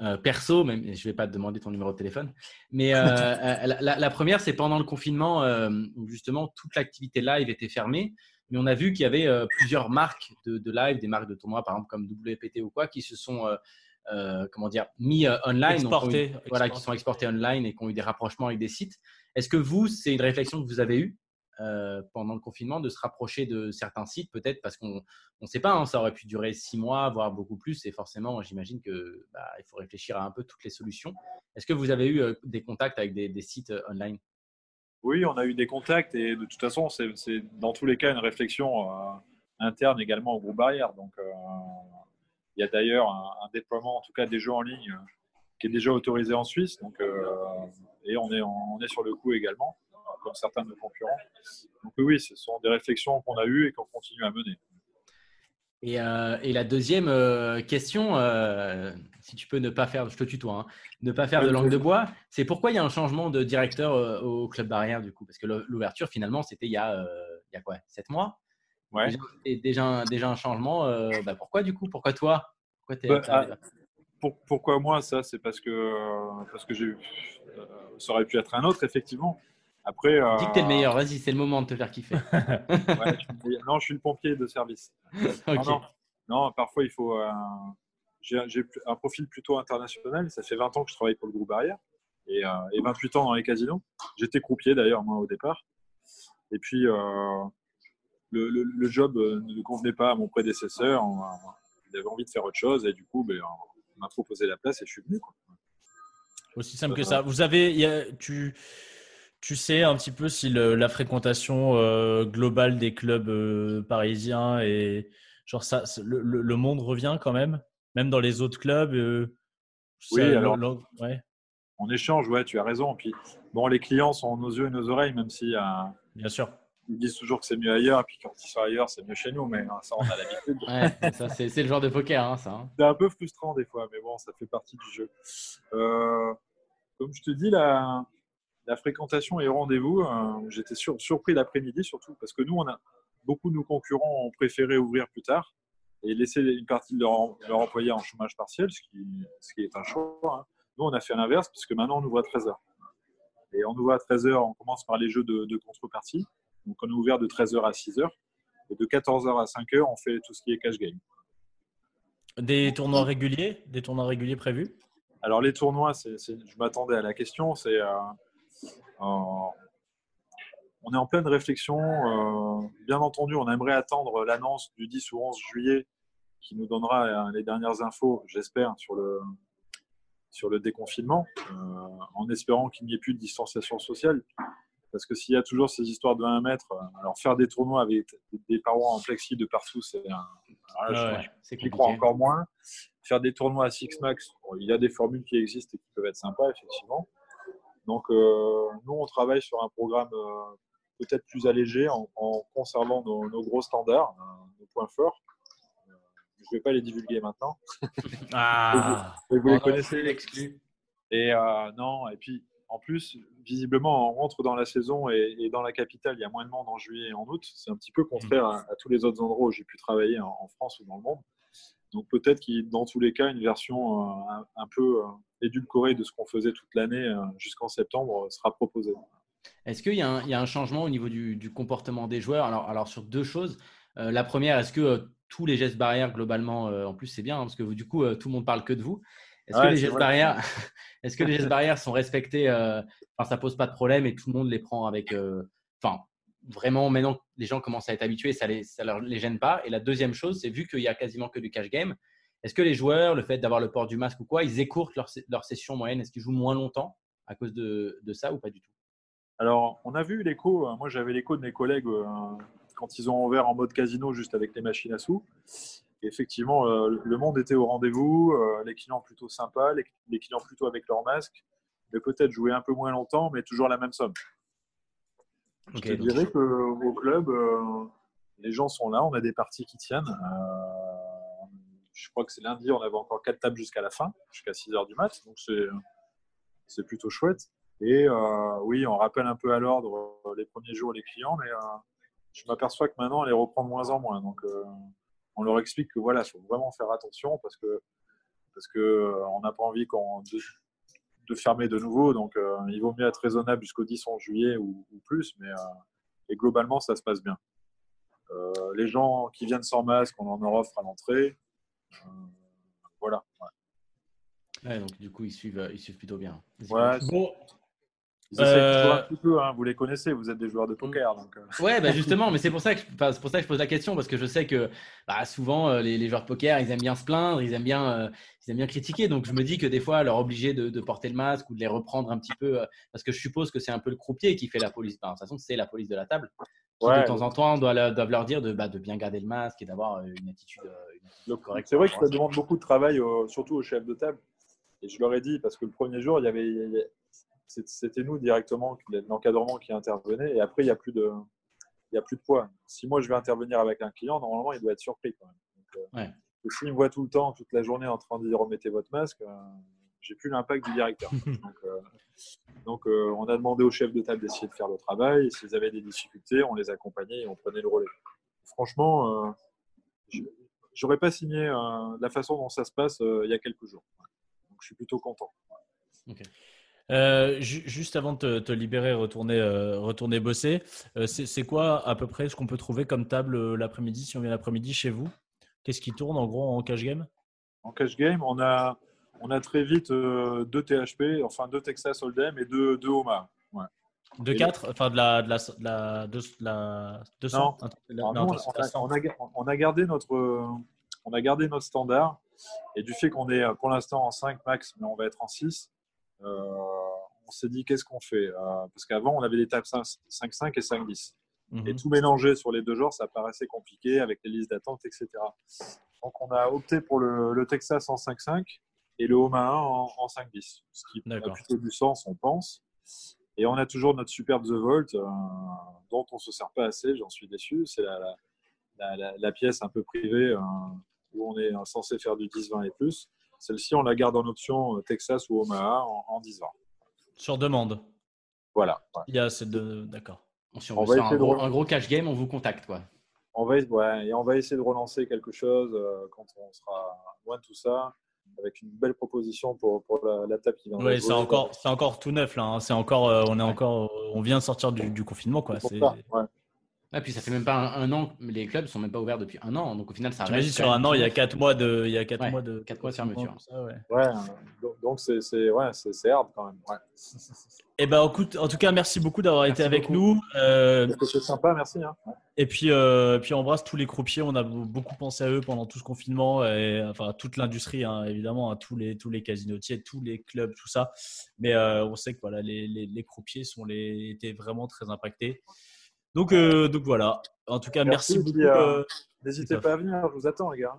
euh, perso, même je ne vais pas te demander ton numéro de téléphone. Mais euh, euh, la, la- la première, c'est pendant le confinement, où justement toute l'activité live était fermée, mais on a vu qu'il y avait plusieurs marques de, de live, des marques de tournois, par exemple comme WPT ou quoi, qui se sont comment dire, mis online, ont eu-
Exportés,
voilà, qui sont exportés online et qui ont eu des rapprochements avec des sites. Est-ce que vous, c'est une réflexion que vous avez eue? Euh, pendant le confinement de se rapprocher de certains sites, peut-être parce qu'on on ne sait pas, hein, ça aurait pu durer six mois, voire beaucoup plus. Et forcément, j'imagine que bah, il faut réfléchir à un peu toutes les solutions. Est-ce que vous avez eu euh, des contacts avec des, sites euh, online?
Oui, on a eu des contacts et de toute façon, c'est dans tous les cas une réflexion interne également au groupe Barrière. Donc il y a d'ailleurs un, un déploiement, en tout cas des jeux en ligne, qui est déjà autorisé en Suisse. Donc, et on est, on est sur le coup également, comme certains de nos concurrents. Donc oui, ce sont des réflexions qu'on a eues et qu'on continue à mener.
et, euh, et la deuxième euh, question, euh, si tu peux ne pas faire, je te tutoie, hein, ne pas faire de langue de bois, c'est pourquoi il y a un changement de directeur au club barrière du coup? Parce que l'ouverture finalement, c'était il y a, il y a quoi, sept mois?
Ouais.
Déjà, et déjà, un- déjà un changement. bah, pourquoi du coup? Pourquoi toi? Pourquoi
Bah, Pour- pourquoi moi ça? C'est parce que, parce que j'ai ça aurait pu être un autre, effectivement. Après, euh,
Dis que t'es le meilleur, vas-y, c'est le moment de te faire kiffer.
ouais, je suis- non, je suis le pompier de service. Non, non. Non, parfois il faut. euh, j'ai un profil plutôt international. Ça fait 20 ans que je travaille pour le groupe Barrière et, euh, et 28 ans dans les casinos. J'étais croupier d'ailleurs, moi, au départ. Et puis, euh, le, le- le job euh, ne convenait pas à mon prédécesseur. On il avait envie de faire autre chose et du coup, ben, on m'a proposé la place et je suis venu. quoi.
Aussi simple que ça. Vous avez, il y a- tu, tu sais un petit peu si le- la fréquentation euh, globale des clubs euh, parisiens et genre ça, le, monde revient quand même, même dans les autres clubs. euh,
Oui,
ça-
alors-
le- ouais,
On échange, ouais, tu as raison. Puis, bon, les clients sont nos yeux et nos oreilles, même si euh,
bien sûr.
ils disent toujours que c'est mieux ailleurs, et puis quand ils sont ailleurs, c'est mieux chez nous, mais hein, ça, on a l'habitude.
Ouais, ça, c'est c'est le genre de poker, hein, ça. hein.
C'est un peu frustrant des fois, mais bon, ça fait partie du jeu. Euh, comme je te dis, la, la fréquentation et rendez-vous, euh, j'étais sur- surpris l'après-midi surtout, parce que nous, on a beaucoup de nos concurrents ont préféré ouvrir plus tard et laisser une partie de leur, leur employés en chômage partiel, ce qui, ce qui est un choix. hein. Nous, on a fait l'inverse, puisque maintenant, on ouvre à 13h. Et on ouvre à 13h, on commence par les jeux de, de contrepartie. Donc, on est ouvert de 13h à 6h. Et de 14h à 5h, on fait tout ce qui est cash game.
Des tournois réguliers, des tournois réguliers prévus?
Alors les tournois, je m'attendais à la question. C'est, euh, on est en pleine réflexion. euh, bien entendu, on aimerait attendre l'annonce du 10 ou 11 juillet qui nous donnera euh, les dernières infos, j'espère, sur le, sur le déconfinement, euh, en espérant qu'il n'y ait plus de distanciation sociale. Parce que s'il y a toujours ces histoires de 1 mètre, euh, alors faire des tournois avec des parois en plexi de partout, c'est un, J'y crois encore moins. Faire des tournois à Six Max, bon, il y a des formules qui existent et qui peuvent être sympas, effectivement. Donc, euh, nous, on travaille sur un programme euh, peut-être plus allégé en, en conservant nos, nos gros standards, euh, nos points forts. Je ne vais pas les divulguer maintenant.
Ah,
Mais vous les connaissez. Et euh, non, et puis en plus, visiblement, on rentre dans la saison et, et dans la capitale, il y a moins de monde en juillet et en août. C'est un petit peu contraire à, à tous les autres endroits où j'ai pu travailler en, en France ou dans le monde. Donc peut-être qu'il, dans tous les cas, une version euh, un, un peu euh, édulcorée de ce qu'on faisait toute l'année euh, jusqu'en septembre euh, sera proposée.
Est-ce qu'il y, a un- il y a un changement au niveau du, du comportement des joueurs? Alors, alors, sur deux choses. Euh, la première, est-ce que euh, tous les gestes barrières, globalement, euh, en plus, c'est bien, hein, parce que du coup, euh, tout le monde parle que de vous. Est-ce
Ouais,
que, les gestes barrières, est-ce que les gestes barrières sont respectés euh, Enfin, ça pose pas de problème et tout le monde les prend avec. euh, Enfin, vraiment, maintenant, les gens commencent à être habitués, ça les, ça leur les gêne pas. Et la deuxième chose, c'est vu qu'il y a quasiment que du cash game, est-ce que les joueurs, le fait d'avoir le port du masque ou quoi, ils écourtent leur, leur session moyenne? Est-ce qu'ils jouent moins longtemps à cause de, de ça ou pas du tout?
Alors, on a vu l'écho. euh, Moi, j'avais l'écho de mes collègues euh, quand ils ont ouvert en mode casino juste avec les machines à sous. Effectivement, euh, le monde était au rendez-vous. euh, les clients plutôt sympas, les, les clients plutôt avec leur masque. Mais peut-être jouer un peu moins longtemps, mais toujours la même somme. Je te
donc-
dirais qu'au club, euh, les gens sont là. On a des parties qui tiennent. Euh, je crois que c'est lundi, on avait encore quatre tables jusqu'à la fin, jusqu'à 6 heures du mat. Donc, c'est plutôt chouette. Et euh, oui, on rappelle un peu à l'ordre les premiers jours les clients, mais euh, je m'aperçois que maintenant, on les reprend de moins en moins. Donc, on leur explique que voilà, il faut vraiment faire attention parce que parce que on n'a pas envie qu'on de, fermer de nouveau. Donc, euh, il vaut mieux être raisonnable jusqu'au 10 11 juillet ou, ou plus, mais euh, et globalement, ça se passe bien. Euh, les gens qui viennent sans masque, on en leur offre à l'entrée. Euh, voilà. ouais.
Ouais, donc du coup, ils suivent, ils suivent plutôt bien.
Ouais,
bon,
Ils
Euh,
un petit peu, hein, vous les connaissez, vous êtes des joueurs de poker. Donc, euh,
Ouais, bah justement, mais c'est pour ça que je, enfin, pour ça que je pose la question parce que je sais que bah, souvent euh, les, les joueurs de poker, ils aiment bien se plaindre, ils aiment bien, euh, ils aiment bien critiquer. Donc je me dis que des fois, leur obliger de, de porter le masque ou de les reprendre un petit peu, euh, parce que je suppose que c'est un peu le croupier qui fait la police. Enfin, de toute façon, c'est la police de la table. Qui,
Ouais.
de temps en temps, doit leur, doivent leur dire de, bah, de bien garder le masque et d'avoir euh, une attitude, euh, une attitude
donc,
correcte.
c'est vrai que ça demande beaucoup de travail, surtout aux chefs de table. Et je leur ai dit, parce que le premier jour, il y avait, c'était nous directement, l'encadrement qui intervenait. Et après, il n'y a, plus de- il y a plus de poids. Si moi, je vais intervenir avec un client, normalement, il doit être surpris. Quand même. Donc, euh,
Ouais.
et S'il me voit tout le temps, toute la journée, en train de dire remettez votre masque, euh, j'ai plus l'impact du directeur. donc, euh, donc, euh, on a demandé aux chefs de table d'essayer de faire le travail. S'ils avaient des difficultés, on les accompagnait et on prenait le relais. Franchement, je j'aurais pas signé la façon dont ça se passe il y a quelques jours. Donc, je suis plutôt content.
Euh, ju- juste avant de te, te libérer, retourner, euh, retourner bosser, euh, c'est quoi à peu près ce qu'on peut trouver comme table l'après-midi si on vient l'après-midi chez vous? Qu'est-ce qui tourne en gros en cash game?
En cash game, on a, on a très vite deux THP, enfin deux Texas Hold'em et deux, deux Omaha. Ouais.
De 4, enfin de la, de la, de la, de la 200
Non. Nous, on, a,
la
on a- on a gardé notre, on a gardé notre standard et du fait qu'on est pour l'instant en 5 max, mais on va être en 6, euh, on s'est dit qu'est-ce qu'on fait Euh, Parce qu'avant, on avait des tables 5-5 et 5-10.
Mhm.
Et tout mélanger sur les deux genres, ça paraissait compliqué avec les listes d'attente, etc. Donc, on a opté pour le, le Texas en 5-5 et le Omaha en, en 5-10, ce qui a plutôt du sens, on pense. Et on a toujours notre superbe The Vault, euh, dont on ne se sert pas assez, j'en suis déçu. C'est la, la- la- la- la pièce un peu privée euh, où on est censé faire du 10-20 et plus. Celle-ci, on la garde en option euh, Texas ou Omaha en, en 10-20.
Sur demande.
Voilà. ouais.
Il y a ces deux. D'accord.
Si on
On va
un
de
gros,
re-
un gros cash game, on vous contacte. Quoi.
On va, ouais, et on va essayer de relancer quelque chose euh, quand on sera loin de tout ça, avec une belle proposition pour, pour la, la table qui viendra.
Oui, c'est encore, c'est encore tout neuf là. hein. C'est encore, euh, on est encore, on vient de sortir du, du confinement quoi.
C'est ouais.
Ah, puis ça fait même pas un, un an, les clubs sont même pas ouverts depuis un an. Donc au final, ça reste.
sur un an, il y a. 4 mois de, il y a quatre
Ouais,
mois de,
quatre mois de fermeture.
ça, ouais.
Ouais, donc- c'est c'est- ouais, c'est- c'est hard quand même. Ouais.
Eh ben, écoute, en tout cas, merci beaucoup d'avoir été avec
beaucoup.
nous. Euh,
C'est sympa, merci. Hein.
Et puis, euh, puis on embrasse tous les croupiers. On a beaucoup pensé à eux pendant tout ce confinement, et, enfin toute l'industrie, hein, évidemment, hein, tous les tous les casinotiers, tous les clubs, tout ça. Mais euh, on sait que voilà, les, les, les croupiers sont les étaient vraiment très impactés. Donc donc, donc voilà. En tout cas, merci,
Merci,
beaucoup.
euh,
euh,
N'hésitez pas à venir, je vous attends, les gars.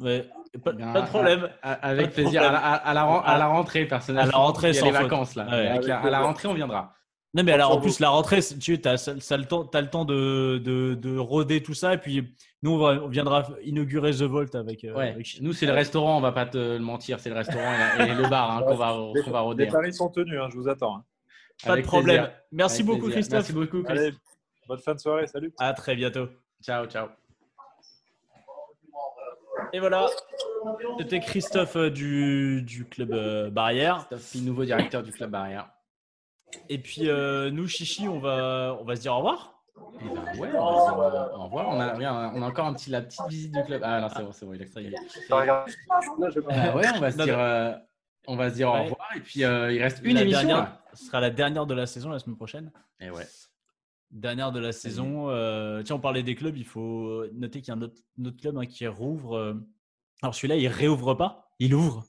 ouais. pas,
Bien,
pas de problème.
À- Avec
de
plaisir.
problème.
À la, à la ren- à la rentrée, personnellement.
À la rentrée,
Il y a
sans
les
faute.
vacances là.
Ouais.
Avec
Avec
la- à la rentrée, on viendra.
Non, mais alors en plus, la rentrée, tu as, ça, ça le temps, as le temps de, de, de roder tout ça. Et puis, nous, on, va- on viendra inaugurer The Vault avec. euh,
Ouais.
avec.
Nous, c'est le restaurant, on va pas te le mentir, c'est le restaurant et, le bar hein, qu'on va, qu'on va roder.
les
hein.
paris sont tenus, hein, je vous attends. hein.
Pas
Avec
de problème.
plaisir.
Merci
Avec
beaucoup,
plaisir.
Christophe.
Merci beaucoup, Chris.
Allez, bonne fin de soirée, salut.
À très bientôt.
Ciao, ciao.
Et voilà, c'était Christophe euh, du, du club euh, Barrière.
Puis nouveau directeur du club barrière.
Et puis euh, nous, Chichi, on va, on va se dire au revoir.
Eh ben ouais, on va se dire, au revoir. On a, regarde, on a encore un petit, la petite visite du club. Ah non, c'est bon, c'est bon, il a
est.
Euh, ouais, on va se dire, euh, on va se dire au revoir. Et puis euh, il reste une
La
émission.
dernière-. Ce sera la dernière de la saison la semaine prochaine.
Et ouais.
Dernière de la saison. euh, tiens, on parlait des clubs. Il faut noter qu'il y a un autre, un autre club hein, qui rouvre. euh, alors celui-là, il réouvre pas, il ouvre.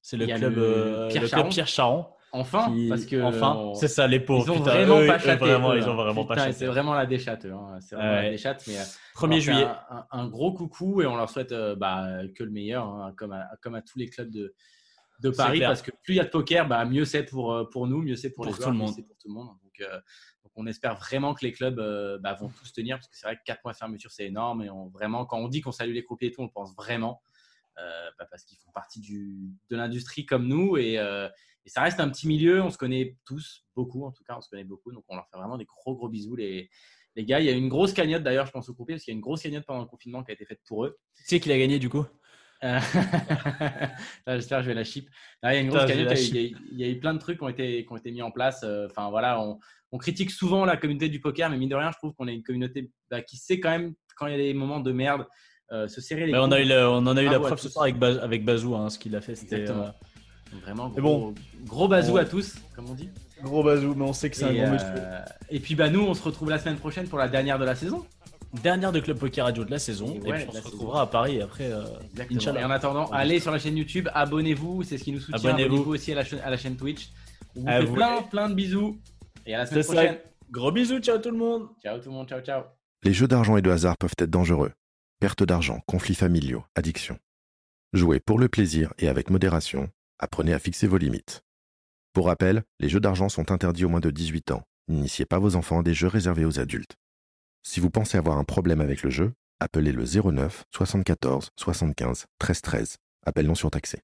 C'est le club
le
euh,
Pierre
le club
Charon.
Pierre Charon.
Enfin,
qui-
parce que
enfin,
on-
c'est ça, les pauvres.
Ils ont
putain,
vraiment
eux,
pas
eux,
chaté.
vraiment,
eux,
ils ont vraiment pas
Putain,
chaté.
C'est vraiment la déchatte. hein. C'est vraiment
Ouais.
la déchatte. Mais, euh,
1er
on leur fait
juillet.
Un, un- un gros coucou et on leur souhaite euh, bah, que le meilleur, hein, comme, à, comme à tous les clubs de, Paris, parce que plus il y a de poker, bah, mieux c'est pour, euh, pour nous, mieux c'est pour,
Pour
les
tout le monde.
c'est pour tout le monde. Donc, euh, donc on espère vraiment que les clubs euh, bah, vont tous tenir, parce que c'est vrai que 4 mois de fermeture, c'est énorme. Et on, vraiment, quand on dit qu'on salue les croupiers et tout, on le pense vraiment. euh, bah, parce qu'ils font partie du, de l'industrie comme nous et, euh, et ça reste un petit milieu. On se connaît tous, beaucoup en tout cas, on se connaît beaucoup. Donc on leur fait vraiment des gros gros bisous les, les gars. Il y a une grosse cagnotte d'ailleurs, je pense aux croupiers, parce qu'il y a une grosse cagnotte pendant le confinement qui a été faite pour eux.
Tu sais qu'il a gagné du coup?
J'espère que je vais la chip. Là, il y a une grosse
Putain, j'ai
cagnotte,
la
il y, a, il y a- il y a eu plein de trucs qui ont été, qui ont été mis en place. Enfin voilà, on, on critique souvent la communauté du poker, mais mine de rien, je trouve qu'on est une communauté bah, qui sait quand même, quand il y a des moments de merde, euh, se serrer les
Mais on,
coudes.
a eu le- on en a eu la
Bravo à
preuve ce soir avec, Baz- avec Bazou, hein, ce qu'il a fait. C'était euh,
Vraiment,
Mais
gros,
bon.
gros basou
On-
à tous, comme on dit.
gros Bazou, mais on sait que c'est un grand
euh,
monsieur.
et puis bah, nous, on se retrouve la semaine prochaine pour la dernière de la saison.
Dernière de Club Poker Radio de la saison.
Et
Et,
ouais,
puis on
la
se
saison.
retrouvera à Paris après. euh.
Et en attendant, allez sur la chaîne YouTube, abonnez-vous, c'est ce qui nous soutient.
Abonnez-vous.
Aussi à la, chaîne- à la chaîne Twitch. On vous fait plein, plein de bisous. Et à la semaine
ça.
prochaine.
Gros bisous, ciao tout le monde.
Ciao tout le monde, ciao, ciao.
Les jeux d'argent et de hasard peuvent être dangereux. Perte d'argent, conflits familiaux, addiction. Jouez pour le plaisir et avec modération. Apprenez à fixer vos limites. Pour rappel, les jeux d'argent sont interdits aux moins de 18 ans. N'initiez pas vos enfants à des jeux réservés aux adultes. Si vous pensez avoir un problème avec le jeu, appelez le 09 74 75 13 13. Appel non surtaxé.